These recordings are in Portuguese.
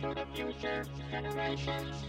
for the future generations.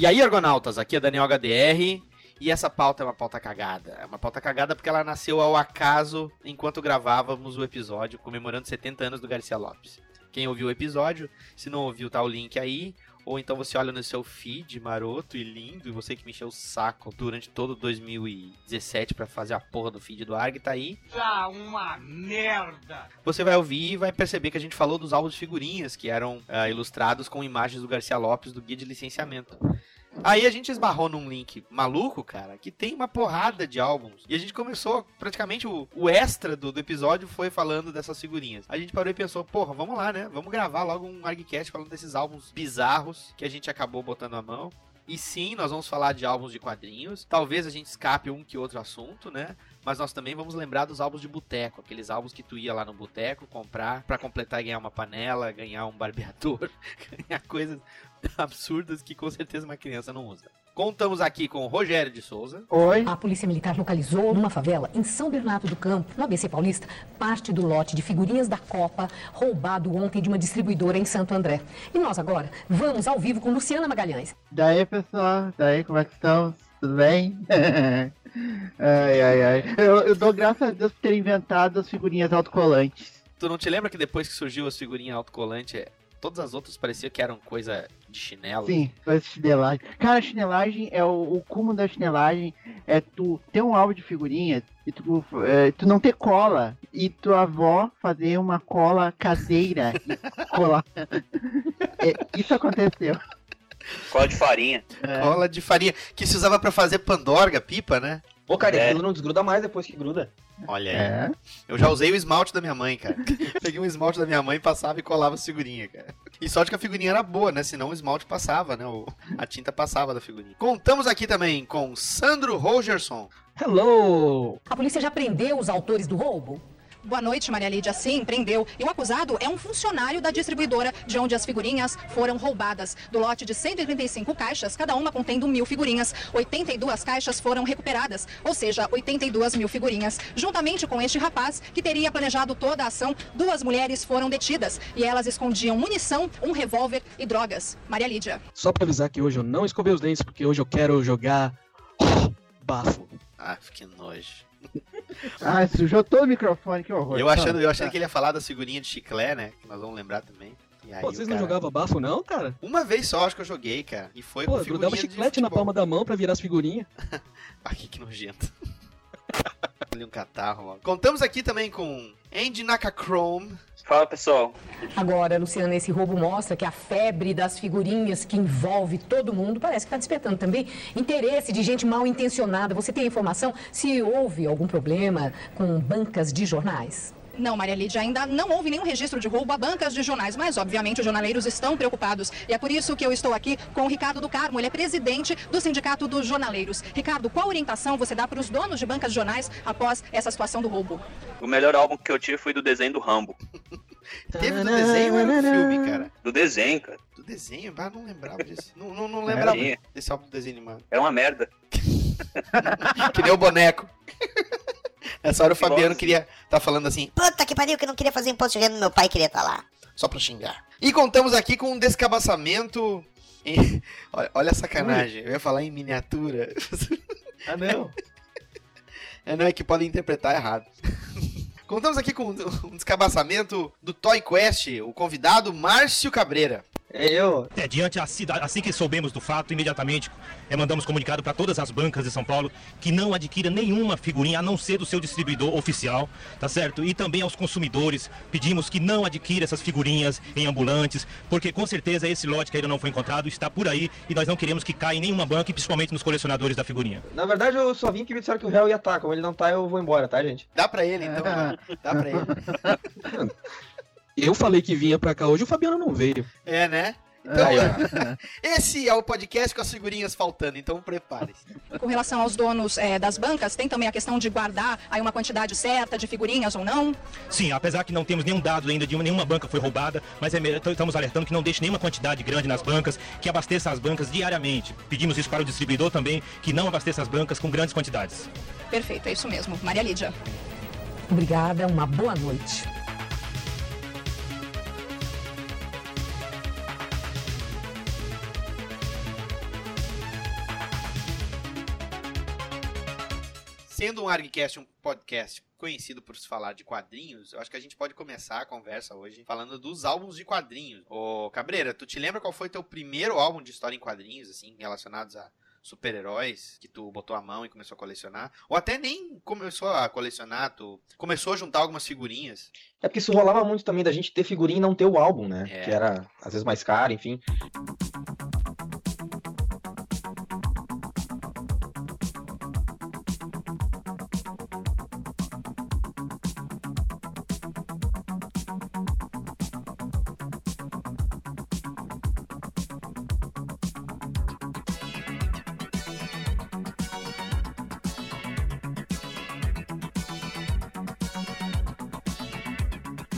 E aí, Argonautas, aqui é Daniel HDR. E essa pauta é uma pauta cagada. É uma pauta cagada porque ela nasceu ao acaso enquanto gravávamos o episódio comemorando 70 anos do Garcia Lopes. Quem ouviu o episódio, se não ouviu, tá o link aí. Ou então você olha no seu feed maroto e lindo, e você que me encheu o saco durante todo 2017 pra fazer a porra do feed do ARG, tá aí. Tá uma merda! Você vai ouvir e vai perceber que a gente falou dos álbuns de figurinhas que eram ah, ilustrados com imagens do Garcia Lopes do guia de licenciamento. Aí a gente esbarrou num link maluco, cara, que tem uma porrada de álbuns. E a gente começou, praticamente, o, o extra do, do episódio foi falando dessas figurinhas. A gente parou e pensou, porra, vamos lá, né? Vamos gravar logo um ArgCast falando desses álbuns bizarros que a gente acabou botando a mão. E sim, nós vamos falar de álbuns de quadrinhos. Talvez a gente escape um que outro assunto, né? Mas nós também vamos lembrar dos álbuns de boteco, aqueles álbuns que tu ia lá no boteco comprar pra completar ganhar uma panela, ganhar um barbeador, ganhar coisas absurdas que com certeza uma criança não usa. Contamos aqui com o Rogério de Souza. Oi. A polícia militar localizou numa favela em São Bernardo do Campo, no ABC Paulista, parte do lote de figurinhas da Copa roubado ontem de uma distribuidora em Santo André. E nós agora vamos ao vivo com Luciana Magalhães. Daí, pessoal? Daí, como é que estamos? Tudo bem? ai, ai, ai. Eu, eu dou graças a Deus por ter inventado as figurinhas autocolantes. Tu não te lembra que depois que surgiu as figurinhas autocolante, todas as outras pareciam que eram coisa de chinelo? Sim, faz chinelagem. Cara, chinelagem é o, o cúmulo da chinelagem. É tu ter um álbum de figurinha e tu, é, tu não ter cola. E tua avó fazer uma cola caseira e colar. É, isso aconteceu. Cola de farinha. É. Cola de farinha, que se usava pra fazer pandorga, pipa, né? Pô, cara, É. aquilo não desgruda mais depois que gruda. Olha aí. É. Eu já usei o esmalte da minha mãe, cara. Peguei um esmalte da minha mãe, passava e colava a figurinha, cara. E sorte que a figurinha era boa, né? Senão o esmalte passava, né? O- a tinta passava da figurinha. Contamos aqui também com Sandro Rogerson. Hello! A polícia já prendeu os autores do roubo? Boa noite, Maria Lídia. Sim, prendeu. E o acusado é um funcionário da distribuidora de onde as figurinhas foram roubadas. Do lote de 135 caixas, cada uma contendo mil figurinhas. 82 caixas foram recuperadas, ou seja, 82 mil figurinhas. Juntamente com este rapaz, que teria planejado toda a ação, duas mulheres foram detidas e elas escondiam munição, um revólver e drogas. Maria Lídia. Só pra avisar que hoje eu não escovei os dentes, porque hoje eu quero jogar bafo. Ah, que nojo. Ah, sujou todo o microfone, que horror. Eu achando, eu achando Tá. que ele ia falar da figurinha de chiclé, né? Que nós vamos lembrar também. E aí Pô, vocês não cara- jogavam bafo não, cara? Uma vez só, acho que eu joguei, cara. E foi Pô, com eu figurinha grudava de chiclete na palma da mão pra virar as figurinhas. Ah, que, que nojento. Ali um catarro, ó. Contamos aqui também com Andy Nakachrome. Fala pessoal. Agora, Luciana, esse roubo mostra que a febre das figurinhas que envolve todo mundo parece que está despertando também interesse de gente mal intencionada. Você tem informação se houve algum problema com bancas de jornais? Não, Maria Lídia, ainda não houve nenhum registro de roubo a bancas de jornais, mas obviamente os jornaleiros estão preocupados. E é por isso que eu estou aqui com o Ricardo do Carmo, ele é presidente do Sindicato dos Jornaleiros. Ricardo, qual orientação você dá para os donos de bancas de jornais após essa situação do roubo? O melhor álbum que eu tive foi do desenho do Rambo. Teve do desenho ou era um filme, cara? Do desenho, cara. Do desenho? Ah, não lembrava disso. Não, não, não lembrava Tinha. desse álbum do desenho animado. Era uma merda. Que nem o boneco. Nessa hora o Fabiano queria tá falando assim, Puta que pariu, que eu não queria fazer imposto de renda, meu pai queria estar lá. só pra xingar. E contamos aqui com um descabaçamento. em- Olha, olha a sacanagem. Eu ia falar em miniatura. Ah, não. É, não é que podem interpretar errado. Contamos aqui com um descabaçamento do Toy Quest, o convidado Márcio Cabreira. É eu. É, diante assim, assim que soubemos do fato, imediatamente é, mandamos comunicado para todas as bancas de São Paulo que não adquira nenhuma figurinha a não ser do seu distribuidor oficial, tá certo? E também aos consumidores pedimos que não adquira essas figurinhas em ambulantes, porque com certeza esse lote que ainda não foi encontrado está por aí e nós não queremos que caia em nenhuma banca, e principalmente nos colecionadores da figurinha. Na verdade, eu só vim que me disseram que o réu ia estar. Como ele não tá, eu vou embora, tá, gente? Dá pra ele, então. Dá pra ele. Eu falei que vinha pra cá hoje, o Fabiano não veio. É, né? Então, Aí, esse é o podcast com as figurinhas faltando, então prepare-se. Com relação aos donos eh, das bancas, tem também a questão de guardar aí uma quantidade certa de figurinhas ou não? Sim, apesar que não temos nenhum dado ainda de uma- nenhuma banca foi roubada, mas é, melhor- estamos alertando que não deixe nenhuma quantidade grande nas bancas, que abasteça as bancas diariamente. Pedimos isso para o distribuidor também, que não abasteça as bancas com grandes quantidades. Perfeito, é isso mesmo. Maria Lídia. Obrigada, uma boa noite. Sendo um ArgCast um podcast conhecido por se falar de quadrinhos, eu acho que a gente pode começar a conversa hoje falando dos álbuns de quadrinhos. Ô, Cabreira, tu te lembra qual foi teu primeiro álbum de história em quadrinhos, assim, relacionados a super-heróis, que tu botou a mão e começou a colecionar? Ou até nem começou a colecionar, tu começou a juntar algumas figurinhas. É porque isso rolava muito também da gente ter figurinha e não ter o álbum, né? É. Que era, às vezes, mais caro, enfim.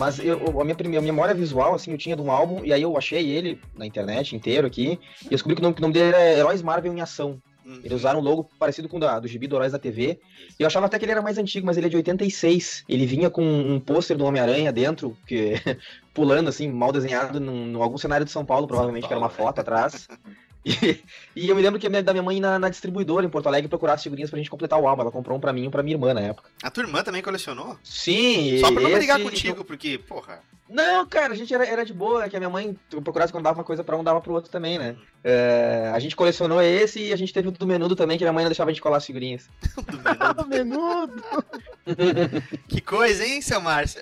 Mas eu, a minha primeira memória visual, assim, eu tinha de um álbum, e aí eu achei ele na internet inteiro aqui, e eu descobri que o nome, que o nome dele era Heróis Marvel em Ação. Uhum. Eles usaram um logo parecido com o da, do gibi do Heróis da TV. E eu achava até que ele era mais antigo, mas ele é de 86. Ele vinha com um pôster do Homem-Aranha dentro, que pulando assim, mal desenhado, num, num algum cenário de São Paulo, provavelmente, que era uma Paulo, foto atrás. E, e eu me lembro que a minha, da minha mãe na, na distribuidora em Porto Alegre procurar as figurinhas pra gente completar o álbum. Ela comprou um pra mim e um pra minha irmã na época. A tua irmã também colecionou? Sim, Só pra não esse- brigar contigo, porque, porra. Não, cara, a gente era, era de boa, que a minha mãe procurasse quando dava uma coisa pra um, dava pro outro também, né? É, a gente colecionou esse e a gente teve o do menudo também, que minha mãe não deixava a gente colar as figurinhas. do menudo. menudo. Que coisa, hein, seu Márcio?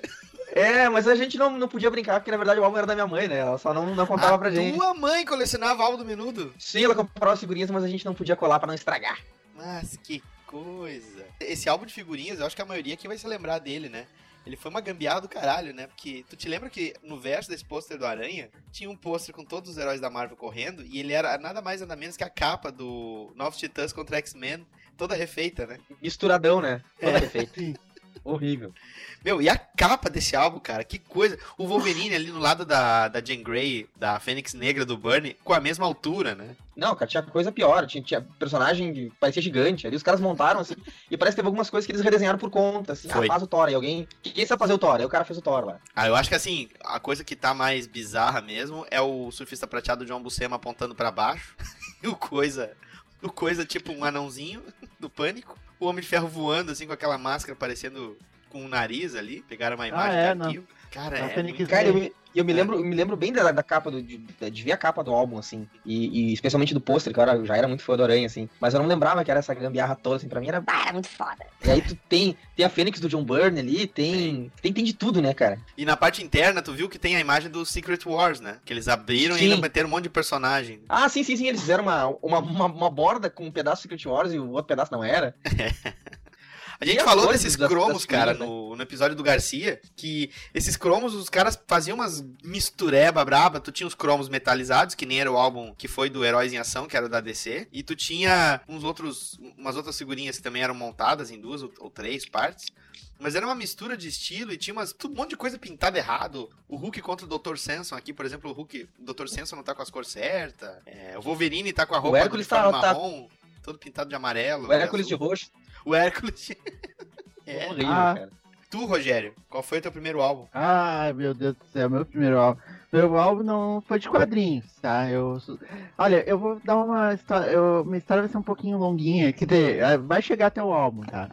É, mas a gente não, não podia brincar, porque na verdade o álbum era da minha mãe, né? Ela só não, não contava pra gente. Tua mãe colecionava álbum do menudo? Sim, ela comprava as figurinhas, mas a gente não podia colar pra não estragar. Mas que coisa. Esse álbum de figurinhas, eu acho que a maioria aqui vai se lembrar dele, né? Ele foi uma gambiarra do caralho, né? Porque tu te lembra que no verso desse pôster do Aranha tinha um pôster com todos os heróis da Marvel correndo e ele era nada mais nada menos que a capa do Novos Titãs contra X-Men, toda refeita, né? Misturadão, né? Toda É. refeita. Horrível. Meu, e a capa desse álbum, cara, que coisa. O Wolverine ali no lado da, da Jean Grey, da Fênix Negra do Burnie, com a mesma altura, né? Não, cara, tinha coisa pior. Tinha, tinha personagem que parecia gigante. Ali os caras montaram, assim, e parece que teve algumas coisas que eles redesenharam por conta, assim. Foi. Ah, faz o Thor. E alguém. Quem sabe fazer o Thor? Aí o cara fez o Thor lá. Ah, eu acho que assim, a coisa que tá mais bizarra mesmo é o surfista prateado John Buscema apontando pra baixo. e o coisa. O coisa tipo um anãozinho do pânico. O Homem de Ferro voando, assim, com aquela máscara parecendo com o nariz ali. Pegaram uma imagem é, de não. Cara, é. Muito- Cara, eu. Me, eu me lembro, eu me lembro bem da, da capa do. De, de ver a capa do álbum, assim. E, e especialmente do pôster, que eu era- já era muito fã do Aranha, assim. Mas eu não lembrava que era essa gambiarra toda, assim, pra mim era. Ah, era muito foda. E aí tu tem, tem a Fênix do John Byrne ali, tem, tem. Tem de tudo, né, cara? E na parte interna, tu viu que tem a imagem do Secret Wars, né? Que eles abriram e Sim. ainda meteram um monte de personagem. Ah, sim, sim, sim. Eles fizeram uma, uma, uma, uma borda com um pedaço do Secret Wars e o outro pedaço não era. A gente falou desses cromos, cara, figurinhas, no, no episódio do Garcia, que esses cromos, os caras faziam umas mistureba braba. Tu tinha os cromos metalizados, que nem era o álbum que foi do Heróis em Ação, que era o da DC. E tu tinha uns outros, umas outras figurinhas que também eram montadas em duas ou, ou três partes. Mas era uma mistura de estilo e tinha umas, um monte de coisa pintada errado. O Hulk contra o Dr. Samson aqui, por exemplo, o Hulk, o Dr. Samson não tá com as cores certas. É, o Wolverine tá com a roupa do Hércules tá- tá- marrom, todo pintado de amarelo. O Hércules de roxo. O Hércules. é. Horrível, Ah. cara. Tu, Rogério, qual foi o teu primeiro álbum? Ai, meu Deus do céu, meu primeiro álbum. Meu álbum não foi de quadrinhos, tá? Eu, olha, eu vou dar uma história. Eu, minha história vai ser um pouquinho longuinha, que eh, vai chegar até o álbum, tá?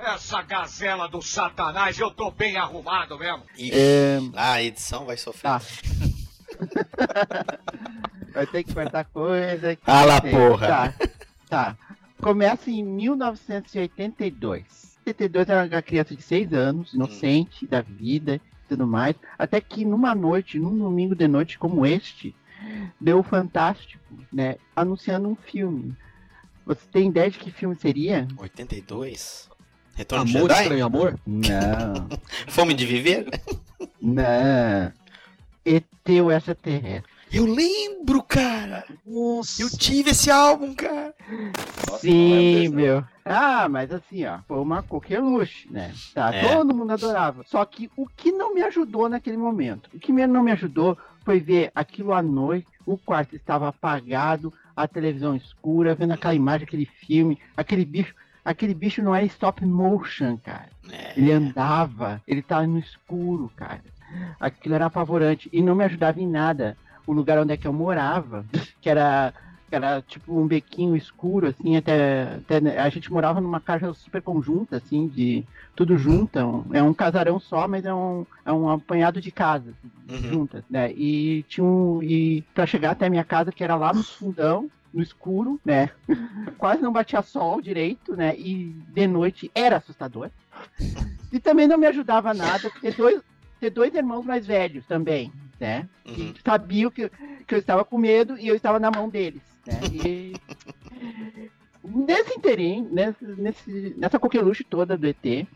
Essa gazela do satanás, eu tô bem arrumado mesmo. Ixi, É, Ah, a edição vai sofrer. Tá. Vai ter que cortar coisa. que Ah lá, porra. Tá, tá. Começa em 1982. 82 era uma criança de 6 anos, inocente da vida e tudo mais. Até que numa noite, num domingo de noite como este, deu o Fantástico, né? Anunciando um filme. Você tem ideia de que filme seria? 82? Retorno de Amor, Jedi? estranho amor? Não. Fome de viver? Não. ET o extraterrestre. Eu lembro, cara. Nossa. Eu tive esse álbum, cara. Sim, meu. Ah, mas assim, ó, foi uma coqueluche, né? Tá, É. todo mundo adorava. Só que o que não me ajudou naquele momento, o que não me ajudou foi ver aquilo à noite, o quarto estava apagado, a televisão escura, vendo aquela imagem, aquele filme, aquele bicho. Aquele bicho não é stop motion, cara. É. Ele andava, ele tava no escuro, cara. Aquilo era apavorante e não me ajudava em nada. O lugar onde é que eu morava, que era, que era tipo um bequinho escuro, assim, até, até- a gente morava numa casa super conjunta, assim, de tudo junto. é um- É casarão só, mas é um, é um apanhado de casas Uhum. juntas, né? E tinha um, e para chegar até a minha casa, que era lá no fundão, no escuro, né? Quase não batia sol direito, né? E de noite era assustador. E também não me ajudava nada ter dois, ter dois irmãos mais velhos também, né? Uhum. Que sabiam que, que eu estava com medo e eu estava na mão deles, né? E nesse interim, nesse, nessa coqueluche toda do ET,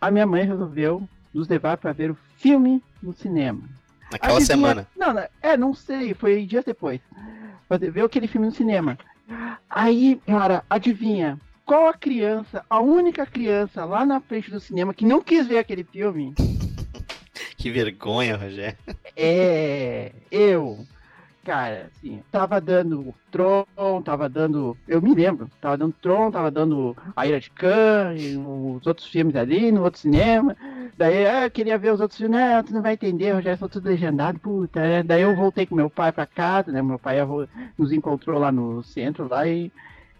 a minha mãe resolveu nos levar para ver o filme no cinema. Naquela Adivinha- semana. Não, não, é, não sei, foi dias depois. Fazer ver aquele filme no cinema. Aí, cara, adivinha? Qual a criança, a única criança lá na frente do cinema que não quis ver aquele filme? Que vergonha, Rogério. É. Eu. Cara, assim, tava dando Tron, tava dando. Eu me lembro, tava dando Tron, tava dando A Ira de Khan, os outros filmes ali, no outro cinema. Daí ah, eu queria ver os outros filmes, não, tu não vai entender, já são tudo legendado, puta. né? Daí eu voltei com meu pai pra casa, né? Meu pai nos encontrou lá no centro lá e,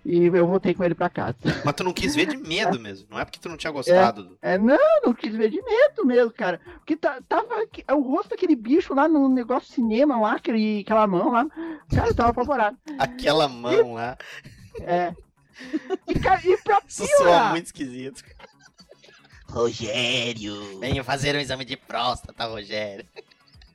e eu voltei com ele pra casa. Mas tu não quis ver de medo mesmo. Não é porque tu não tinha gostado. do- É, não, não quis ver de medo mesmo, cara. Porque tá, tava aqui- o rosto daquele bicho lá no negócio de cinema lá, aquele, aquela mão lá. Cara, eu tava apavorado. Aquela mão lá. É. E, cara, e pra Isso soa piorar, muito esquisito. Rogério. Venha fazer um exame de próstata, Rogério.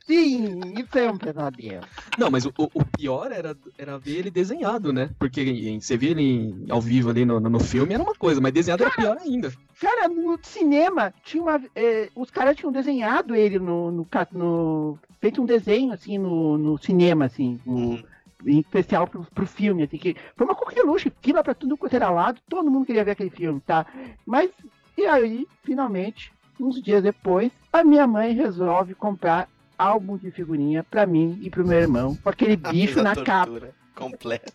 Sim, isso é um pesadelo. Não, mas o, o- pior era, era ver ele desenhado, né? Porque em- você via ele ao vivo ali no, no, filme era uma coisa, mas desenhado era pior ainda. Cara, no cinema, tinha uma. é, os caras tinham desenhado ele no. no, no- feito um desenho, assim, no, no cinema, assim. no- em especial pro, pro filme, assim, que foi uma coqueluche, fila pra tudo quanto era lado, todo mundo queria ver aquele filme, tá? Mas, e aí, finalmente, uns dias depois, a minha mãe resolve comprar álbum de figurinha pra mim e pro meu irmão, com aquele bicho na capa. Completa.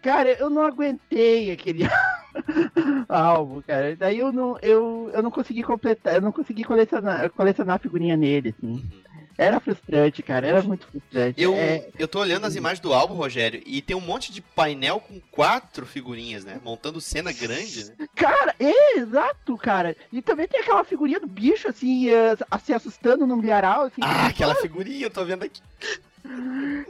Cara, eu não aguentei aquele álbum, cara. Daí eu não, eu, eu não consegui completar, eu não consegui colecionar, colecionar a figurinha nele, assim. Era frustrante, cara, era muito frustrante. Eu, É, eu tô olhando as imagens do álbum, Rogério, e tem um monte de painel com quatro figurinhas, né? Montando cena grande, né? Cara, é, exato, cara. E também tem aquela figurinha do bicho, assim, eh, se assustando no milharal, assim. Ah, aquela figurinha, eu tô vendo aqui.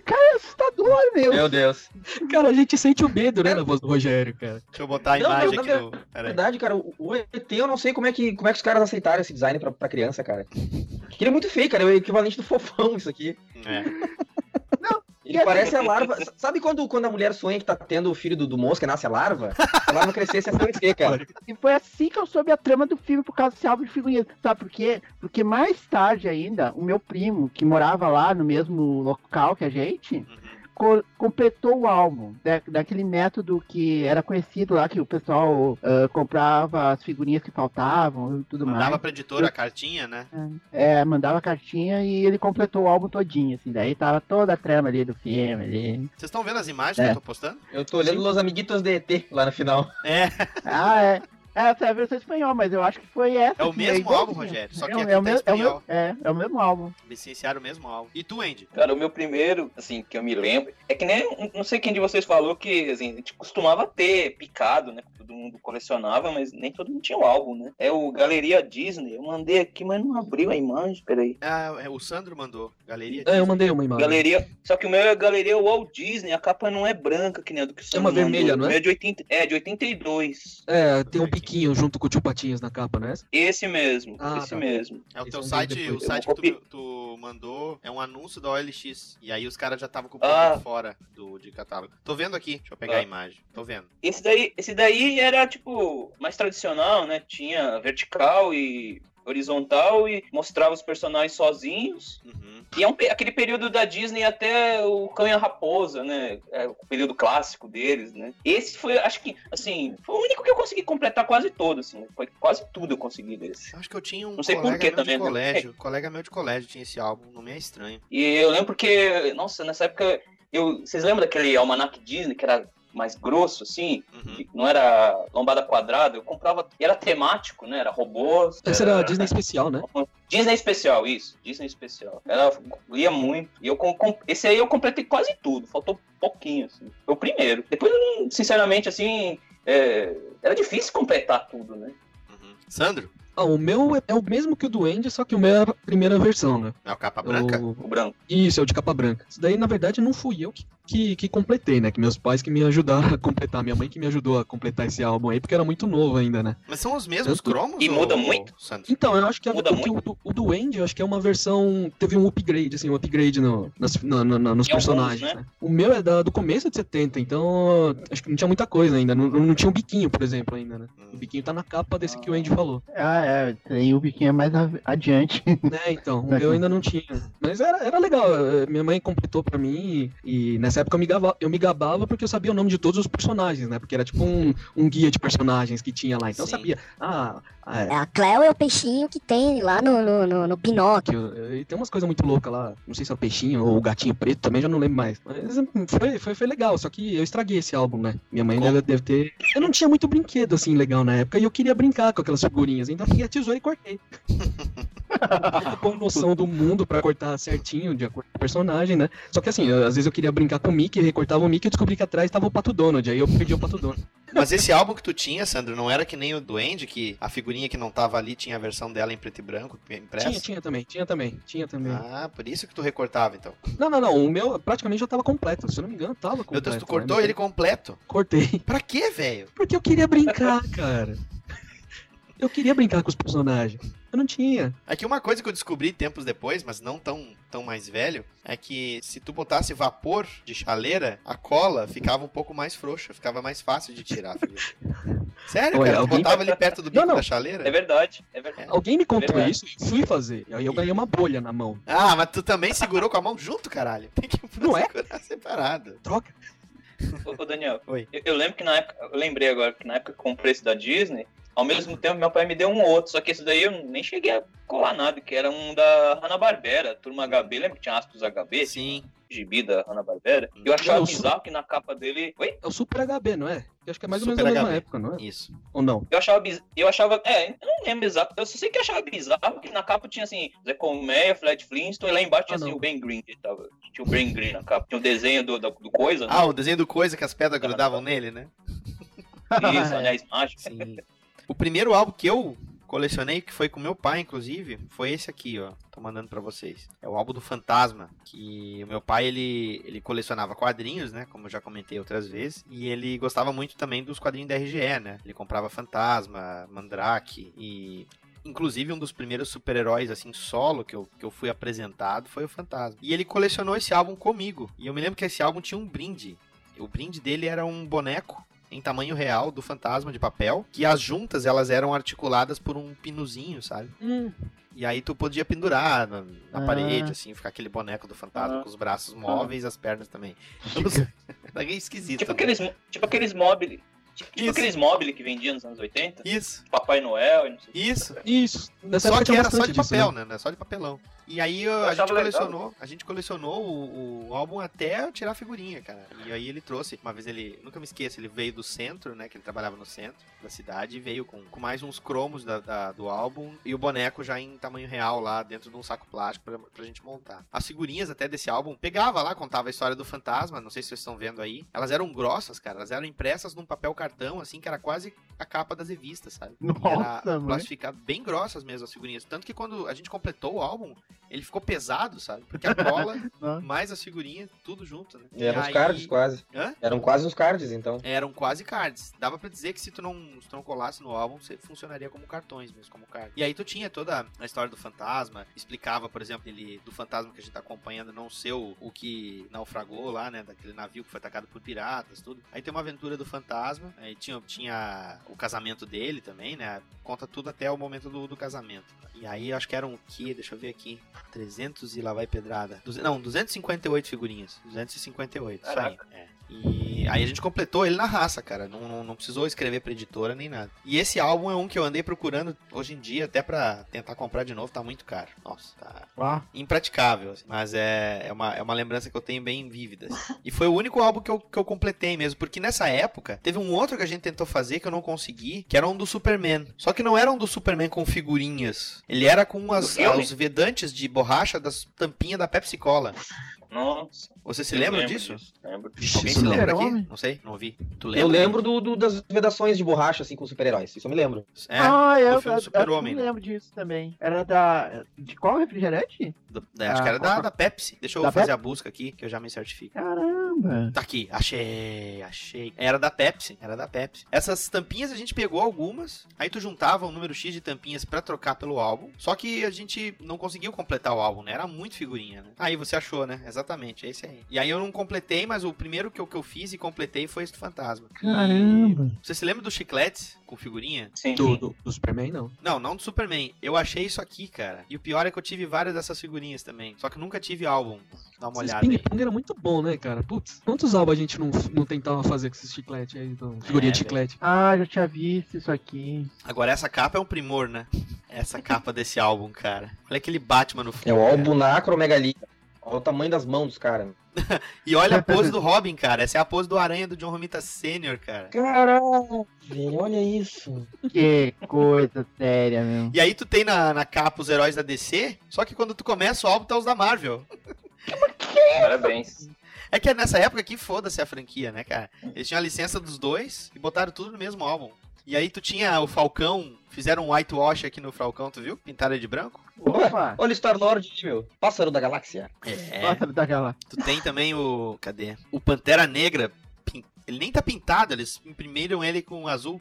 Cara, é assustador, meu. Meu Deus. Cara, a gente sente o medo, né, na voz do Rogério, cara. Deixa eu botar a Não, imagem não, aqui na no. Na verdade, cara, o, o ET eu não sei como é, que, como é que os caras aceitaram esse design pra, pra criança, cara. Que ele é muito feio, cara. É o equivalente do fofão isso aqui. É. Ele parece a larva. S- Sabe quando, quando a mulher sonha que tá tendo o filho do, do mosca e nasce a larva? A larva crescesse, ia ser cara. E foi assim que eu soube a trama do filme por causa desse álbum de figurinhas. Sabe por quê? Porque mais tarde ainda, o meu primo, que morava lá no mesmo local que a gente, co- completou o álbum da- daquele método que era conhecido lá, que o pessoal ah, comprava as figurinhas que faltavam e tudo Mandava mais. pra editora a cartinha, né? É, mandava cartinha e ele completou o álbum todinho, assim. Daí tava toda a trama ali do filme. Ali. Vocês estão vendo as imagens É. que eu tô postando? Eu tô olhando Los Amiguitos de ET lá no final. É, Ah, é. Essa é a versão espanhol, mas eu acho que foi essa. É o que mesmo veio álbum. Rogério, só que é, o- aqui é, tá o mesmo, é, espanhol. é, é o mesmo álbum. licenciaram o mesmo álbum. E tu, Andy? Cara, o meu primeiro, assim, que eu me lembro, é que nem, não sei quem de vocês falou que, assim, a gente costumava ter picado, né, todo mundo colecionava, mas nem todo mundo tinha o álbum, né? É o Galeria Disney. Eu mandei aqui, mas não abriu a imagem. Peraí. Ah, é, o Sandro mandou. Galeria É, eu mandei uma imagem. Galeria. Só que o meu é Galeria Walt Disney. A capa não é branca, que nem a do que o É uma Sandro mandou. vermelha, não é? O meu É de, 80, é de 82. É, tem um junto com o tio Patinhas na capa, né? Esse mesmo, Ah, esse tá. mesmo. É o Esse teu site, o site que tu, tu mandou é um anúncio da OLX. E aí os caras já estavam com o Ah. produto fora do, de catálogo. Tô vendo aqui, deixa eu pegar Ah. a imagem. Tô vendo. Esse daí, esse daí era, tipo, mais tradicional, né? Tinha vertical e horizontal e mostrava os personagens sozinhos. Uhum. E é um aquele período da Disney até o Cão e a Raposa, né? É o período clássico deles, né? Esse foi, acho que, assim, foi o único que eu consegui completar quase todo, assim. Foi quase tudo eu consegui desse. Acho que eu tinha um Não sei colega meu também, de né? colégio. Colega meu de colégio tinha esse álbum, não me é estranho. E eu lembro que, nossa, nessa época, eu, vocês lembram daquele almanac Disney que era mais grosso, assim? Uhum. que Não era lombada quadrada, eu comprava, e era temático, né? Era robôs. Esse era Disney especial, né? Disney especial, isso, Disney especial. Ela lia muito. E eu esse aí eu completei quase tudo, faltou pouquinho, assim. Foi o primeiro. Depois, sinceramente, assim, é, era difícil completar tudo, né? Uhum. Sandro? Ah, o meu é- é o mesmo que o do Andy, só que o meu é a primeira versão, né? É o capa branca? O- O branco. Isso, é o de capa branca. Isso daí, na verdade, não fui eu que, que, que completei, né? Que meus pais que me ajudaram a completar. Minha mãe que me ajudou a completar esse álbum aí, porque era muito novo ainda, né? Mas são os mesmos Tanto- cromos? E muda ô- muito? Sandro? Então, eu acho que, a, Muda porque o, do- o do Andy, eu acho que é uma versão. Teve um upgrade, assim, um upgrade no, nas- na- na- na- nos alguns, personagens, né? né? O meu é da- do começo de 70, então acho que não tinha muita coisa ainda. Não, não tinha um biquinho, por exemplo, ainda, né? O biquinho tá na capa desse que o Andy falou. Ah, é, tem o biquinho mais a- adiante. É, então, o meu ainda não tinha. Mas era, era legal, eh, minha mãe completou pra mim e, e nessa época eu me, gaba- eu me gabava porque eu sabia o nome de todos os personagens, né? Porque era tipo um, um guia de personagens que tinha lá. Então eu Sim. sabia, ah, ah, é, A Cleo é o peixinho que tem lá no, no, no, no Pinóquio. eu- e tem umas coisas muito loucas lá. Não sei se é o peixinho ou o gatinho preto, também já não lembro mais. Mas hum, foi, foi, foi legal, só que eu estraguei esse álbum, né? Minha mãe deve, deve ter. Eu não tinha muito brinquedo assim legal na época e eu queria brincar com aquelas figurinhas. Então eu peguei a tesoura e cortei. com noção do mundo pra cortar certinho de acordo com o personagem, né? Só que assim, eu- às vezes eu queria brincar com o Mickey, recortava o Mickey e descobri que atrás tava o Pato Donald. Aí eu perdi o Pato Donald. Mas esse álbum que tu tinha, Sandro, não era que nem o do Andy, que a figurinha que não tava ali tinha a versão dela em preto e branco, impressa? Tinha, tinha também, tinha também, tinha também. Ah, por isso que tu recortava, então. Não, não, não. O meu praticamente já tava completo. Se eu não me engano, tava completo. Meu Deus, tu né? cortou Mas- ele completo. Cortei. Pra quê, velho? Porque eu queria brincar, cara. Eu queria brincar com os personagens. Eu não tinha. É que uma coisa que eu descobri tempos depois, mas não tão, tão mais velho, é que se tu botasse vapor de chaleira, a cola ficava um pouco mais frouxa, ficava mais fácil de tirar. figura. Sério, Olha, cara? Tu alguém- botava ali perto do bico Não, não. da chaleira? É verdade, é verdade. Alguém me contou Verdade. isso e fui fazer. Aí eu ganhei uma bolha na mão. Ah, mas tu também segurou com a mão junto, caralho. Tem que Não é? segurar separado. Troca. Ô, ô, Daniel, Oi. Eu, eu lembro que na época, eu lembrei agora que na época que eu comprei esse da Disney, ao mesmo tempo meu pai me deu um outro, só que esse daí eu nem cheguei a colar nada, que era um da Hanna-Barbera, Turma HB, lembra que tinha aspas HB? Sim. Gibi da Hanna-Barbera? Eu achava Não, bizarro que na capa dele... Oi? É o Super HB, não é? Eu acho que é mais ou menos Super da mesma época, não é? Isso. Ou não? Eu achava, biz... eu achava, é, eu não lembro exato, eu só sei que achava bizarro que na capa tinha assim, Zé Colmeia, Flat Flintstone, e lá embaixo tinha Ah, assim não. o Ben Green, que tava, tinha o Ben Green na capa, tinha o desenho do, do, do coisa, né? Ah, o desenho do coisa que as pedras grudavam nele, né? Isso, anéis mágicos. Sim. O primeiro álbum que eu colecionei, que foi com meu pai, inclusive, foi esse aqui, ó. Tô mandando pra vocês. É o álbum do Fantasma, que o meu pai, ele, ele colecionava quadrinhos, né? Como eu já comentei outras vezes. E ele gostava muito também dos quadrinhos da RGE, né? Ele comprava Fantasma, Mandrake e... Inclusive, um dos primeiros super-heróis, assim, solo que eu, que eu fui apresentado foi o Fantasma. E ele colecionou esse álbum comigo. E eu me lembro que esse álbum tinha um brinde. O brinde dele era um boneco em tamanho real do fantasma de papel, que as juntas elas eram articuladas por um pinozinho, sabe? Hum, E aí tu podia pendurar na, na Ah. parede, assim, ficar aquele boneco do fantasma Ah. com os braços móveis, as pernas também. Era meio esquisito. Tipo né? aqueles, tipo aqueles mobile. Tipo, tipo Isso. aqueles mobile que vendiam nos anos 80. Isso, Papai Noel e não sei o isso. isso. Nessa Só que era só de disso, papel, né? né? Não é só de papelão. E aí eu- a gente legal. colecionou, a gente colecionou o, o álbum até tirar a figurinha, cara. E aí ele trouxe, uma vez ele, nunca me esqueço, ele veio do centro, né, que ele trabalhava no centro da cidade e veio com, com mais uns cromos da, da- do álbum e o boneco já em tamanho real lá dentro de um saco plástico pra, pra gente montar. As figurinhas até desse álbum, pegava lá, contava a história do fantasma, não sei se vocês estão vendo aí. Elas eram grossas, cara, elas eram impressas num papel cartão, assim, que era quase a capa das revistas, sabe? E Nossa, era mãe. plastificado, bem grossas mesmo as figurinhas. Tanto que quando a gente completou o álbum, ele ficou pesado, sabe? Porque a cola, mais as figurinhas, tudo junto, né? E eram E aí- cards quase. Hã? Eram quase uns cards, então. Eram quase cards. Dava pra dizer que se tu não, se tu não colasse no álbum, você funcionaria como cartões mesmo, como card. E aí tu tinha toda a história do fantasma, explicava, por exemplo, ele do fantasma que a gente tá acompanhando não ser o, o que naufragou lá, né, daquele navio que foi atacado por piratas, tudo. Aí tem uma aventura do fantasma, aí tinha, tinha o casamento dele também, né, conta tudo até o momento do, do casamento. E aí acho que eram o quê? Deixa eu ver aqui. 300 e lá vai pedrada. Duze- Não, 258 figurinhas. 258, isso aí. É. E aí a gente completou ele na raça, cara. Não, não, não precisou escrever pra editora nem nada. E esse álbum é um que eu andei procurando hoje em dia, até pra tentar comprar de novo, tá muito caro. Nossa, tá Ah, impraticável. assim. Mas é, é, uma, é uma lembrança que eu tenho bem vívida. assim. E foi o único álbum que eu, que eu completei mesmo. Porque nessa época, teve um outro que a gente tentou fazer que eu não consegui, que era um do Superman. Só que não era um do Superman com figurinhas. Ele era com as, os vedantes de borracha das tampinhas da Pepsi Cola. Nossa. Você se lembra lembro disso? disso, Lembro. Alguém se não. lembra aqui? Não sei, não ouvi. Tu lembra? Eu lembro do, do- das vedações de borracha, assim, com super-heróis. Isso eu me lembro. É, ah, do eu, filme eu, Super-Homem, eu né? lembro disso também. Era da. De qual refrigerante? Do- é, acho que Ah, era da, da Pepsi. Deixa eu da fazer Pepsi? a busca aqui, que eu já me certifico. Caramba. Tá aqui, achei, achei. Era da Pepsi, era da Pepsi. Essas tampinhas a gente pegou algumas, aí tu juntava um número X de tampinhas pra trocar pelo álbum, só que a gente não conseguiu completar o álbum, né? Era muito figurinha, né? Aí você achou, né? Exatamente, é esse aí. E aí eu não completei, mas o primeiro que eu, que eu fiz e completei foi esse do Fantasma. Caramba. Você se lembra do chiclete com figurinha? Sim, Do, do, do Superman, não. Não, não do Superman. Eu achei isso aqui, cara. E o pior é que eu tive várias dessas figurinhas também. Só que nunca tive álbum. Dá uma Esses olhada aí. ping-pong era muito bom, né, cara? Putz, quantos álbuns a gente não, não tentava fazer com esses chiclete aí? Então, figurinha É, de chiclete. Ah, já tinha visto isso aqui. Agora essa capa é um primor, né? Essa capa desse álbum, cara. Olha aquele Batman no fundo. É o álbum na acromegalia. Olha o tamanho das mãos dos caras. E olha a pose do Robin, cara. Essa é a pose do Aranha do John Romita Sr., cara. Caralho, velho, olha isso. Que coisa séria, meu. E aí tu tem na, na capa os heróis da DC, só que quando tu começa o álbum tá os da Marvel. Parabéns. É que nessa época aqui, foda-se a franquia, né, cara? Eles tinham a licença dos dois e botaram tudo no mesmo álbum. E aí tu tinha o Falcão, fizeram um whitewash aqui no Falcão, tu viu? Pintaram ele de branco. Opa! Olha o Star-Lord, meu. Pássaro da galáxia. É. Pássaro da galáxia. Tu tem também o. Cadê? O Pantera Negra. pin- Ele nem tá pintado, eles imprimiram ele com azul.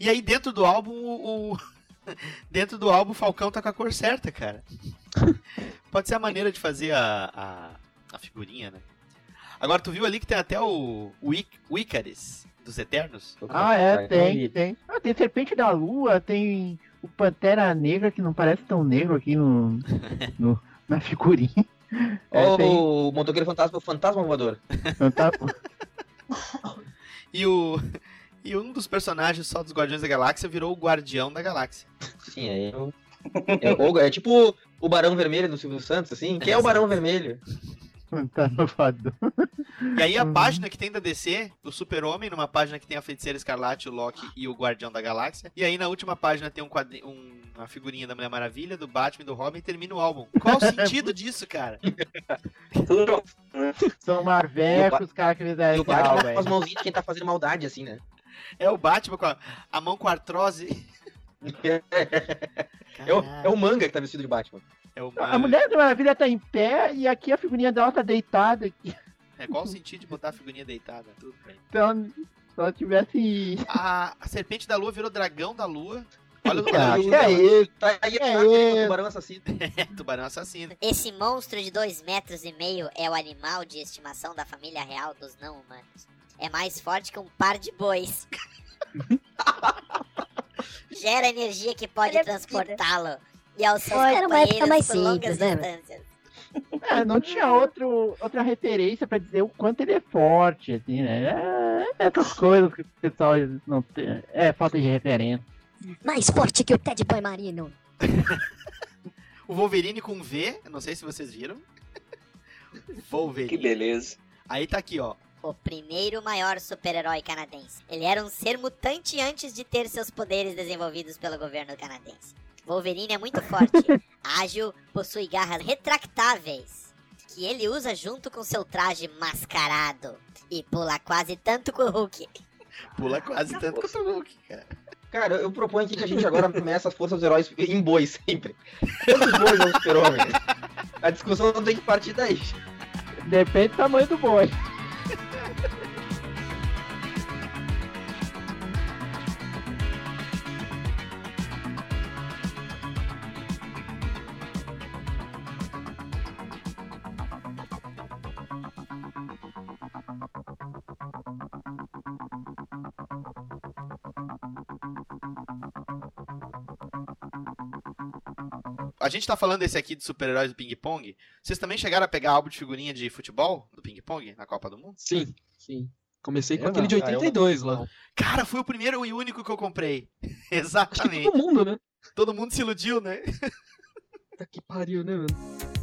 E aí dentro do álbum, o. o- Dentro do álbum, o Falcão tá com a cor certa, cara. Pode ser a maneira de fazer a, a, a figurinha, né? Agora, tu viu ali que tem até o, o, Ic- o Icaris dos Eternos? Ah, é, tem, tem. Ah, tem Serpente da Lua, tem o Pantera Negra, que não parece tão negro aqui no, no- na figurinha. É, tem. o motoqueiro fantasma, o fantasma voador. Tá- E o. E um dos personagens só dos Guardiões da Galáxia virou o Guardião da Galáxia. Sim, aí eu... É, o- é tipo o Barão Vermelho do Silvio Santos, assim. Quem é o Barão Vermelho? Tá. E aí a Uhum. página que tem da DC, o Super-Homem, numa página que tem a Feiticeira Escarlate, o Loki e o Guardião da Galáxia. E aí na última página tem um quadri... um- uma figurinha da Mulher Maravilha, do Batman e do Robin e termina o álbum. Qual o sentido disso, cara? São Marvecos, os caras que fizeram E o Batman com as mãozinhas de quem tá fazendo maldade, assim, né? É o Batman com a, a mão com artrose. É o, é o manga que tá vestido de Batman. É, o... A Mulher da Maravilha tá em pé e aqui a figurinha dela tá deitada. Aqui. é qual o sentido de botar a figurinha deitada? Tudo bem. Então, se ela tivesse. A, a Serpente da Lua virou Dragão da Lua. Olha o que é isso? Tá aí É tubarão assassino. É, Tubarão Assassino. Esse monstro de dois metros e meio é o animal de estimação da família real dos não humanos. É mais forte que um par de bois. Gera energia que pode a transportá-lo. E aos seus Era uma época companheiros mais por longas simples, né? distâncias. É, não tinha outro, outra referência pra dizer o quanto ele é forte, assim, né? É, essas coisas que o pessoal não tem. É falta de referência. Mais forte que o Ted Boy Marino. O Wolverine com V, não sei se vocês viram. Wolverine. Que beleza. Aí tá aqui, ó. O primeiro maior super-herói canadense. Ele era um ser mutante antes de ter seus poderes desenvolvidos pelo governo canadense. Wolverine é muito forte, ágil, possui garras retractáveis, que ele usa junto com seu traje mascarado e pula quase tanto com o Hulk. Pula quase tanto quanto o Hulk, cara. Cara, eu proponho aqui que a gente agora começa as forças dos heróis em bois sempre. Quantos bois é um super-homem? A discussão não tem que partir daí. Depende do tamanho do boi. Gente tá falando esse aqui de super-heróis do ping-pong. Vocês também chegaram a pegar álbum de figurinha de futebol do ping-pong na Copa do Mundo? Sim, sim. Comecei com Eu aquele não, de cara, eu 82 lá. Cara, foi o primeiro e único que eu comprei. Acho que Exatamente. todo mundo, né? Todo mundo se iludiu, né? Puta que pariu, né, mano?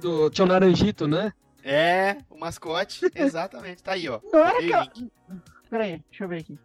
Do, tinha o Naranjito, né? É, o mascote. Exatamente. Tá aí, ó. Não era link. Peraí, deixa eu ver aqui.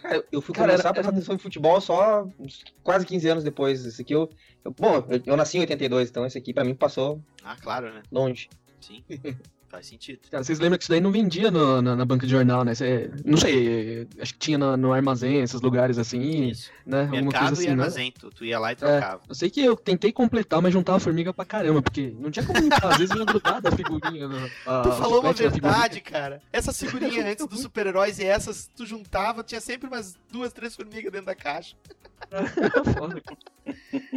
Cara, eu fui Cara, começar era- a prestar atenção em futebol só uns quase 15 anos depois. Esse aqui eu. eu- bom, eu, eu nasci em 82, então esse aqui pra mim passou Ah, claro, né? longe. Sim. Faz sentido. Cara, vocês lembram que isso daí não vendia no- na, na banca de jornal, né? Cê- não sei, acho que tinha no, no armazém, esses lugares assim, Isso. né? Alguma Mercado coisa assim, e né? armazém. Tu, tu ia lá e trocava. Eu sei que eu tentei completar, mas juntava formiga pra caramba, porque não tinha como às vezes vinha grudada a figurinha. No, a, Tu falou uma da verdade, cara. Essas figurinhas antes dos super-heróis e essas, tu juntava, tinha sempre umas duas, três formigas dentro da caixa. Foda.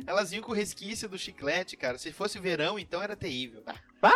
Elas vinham com resquício do chiclete, cara. Se fosse verão, então era terrível.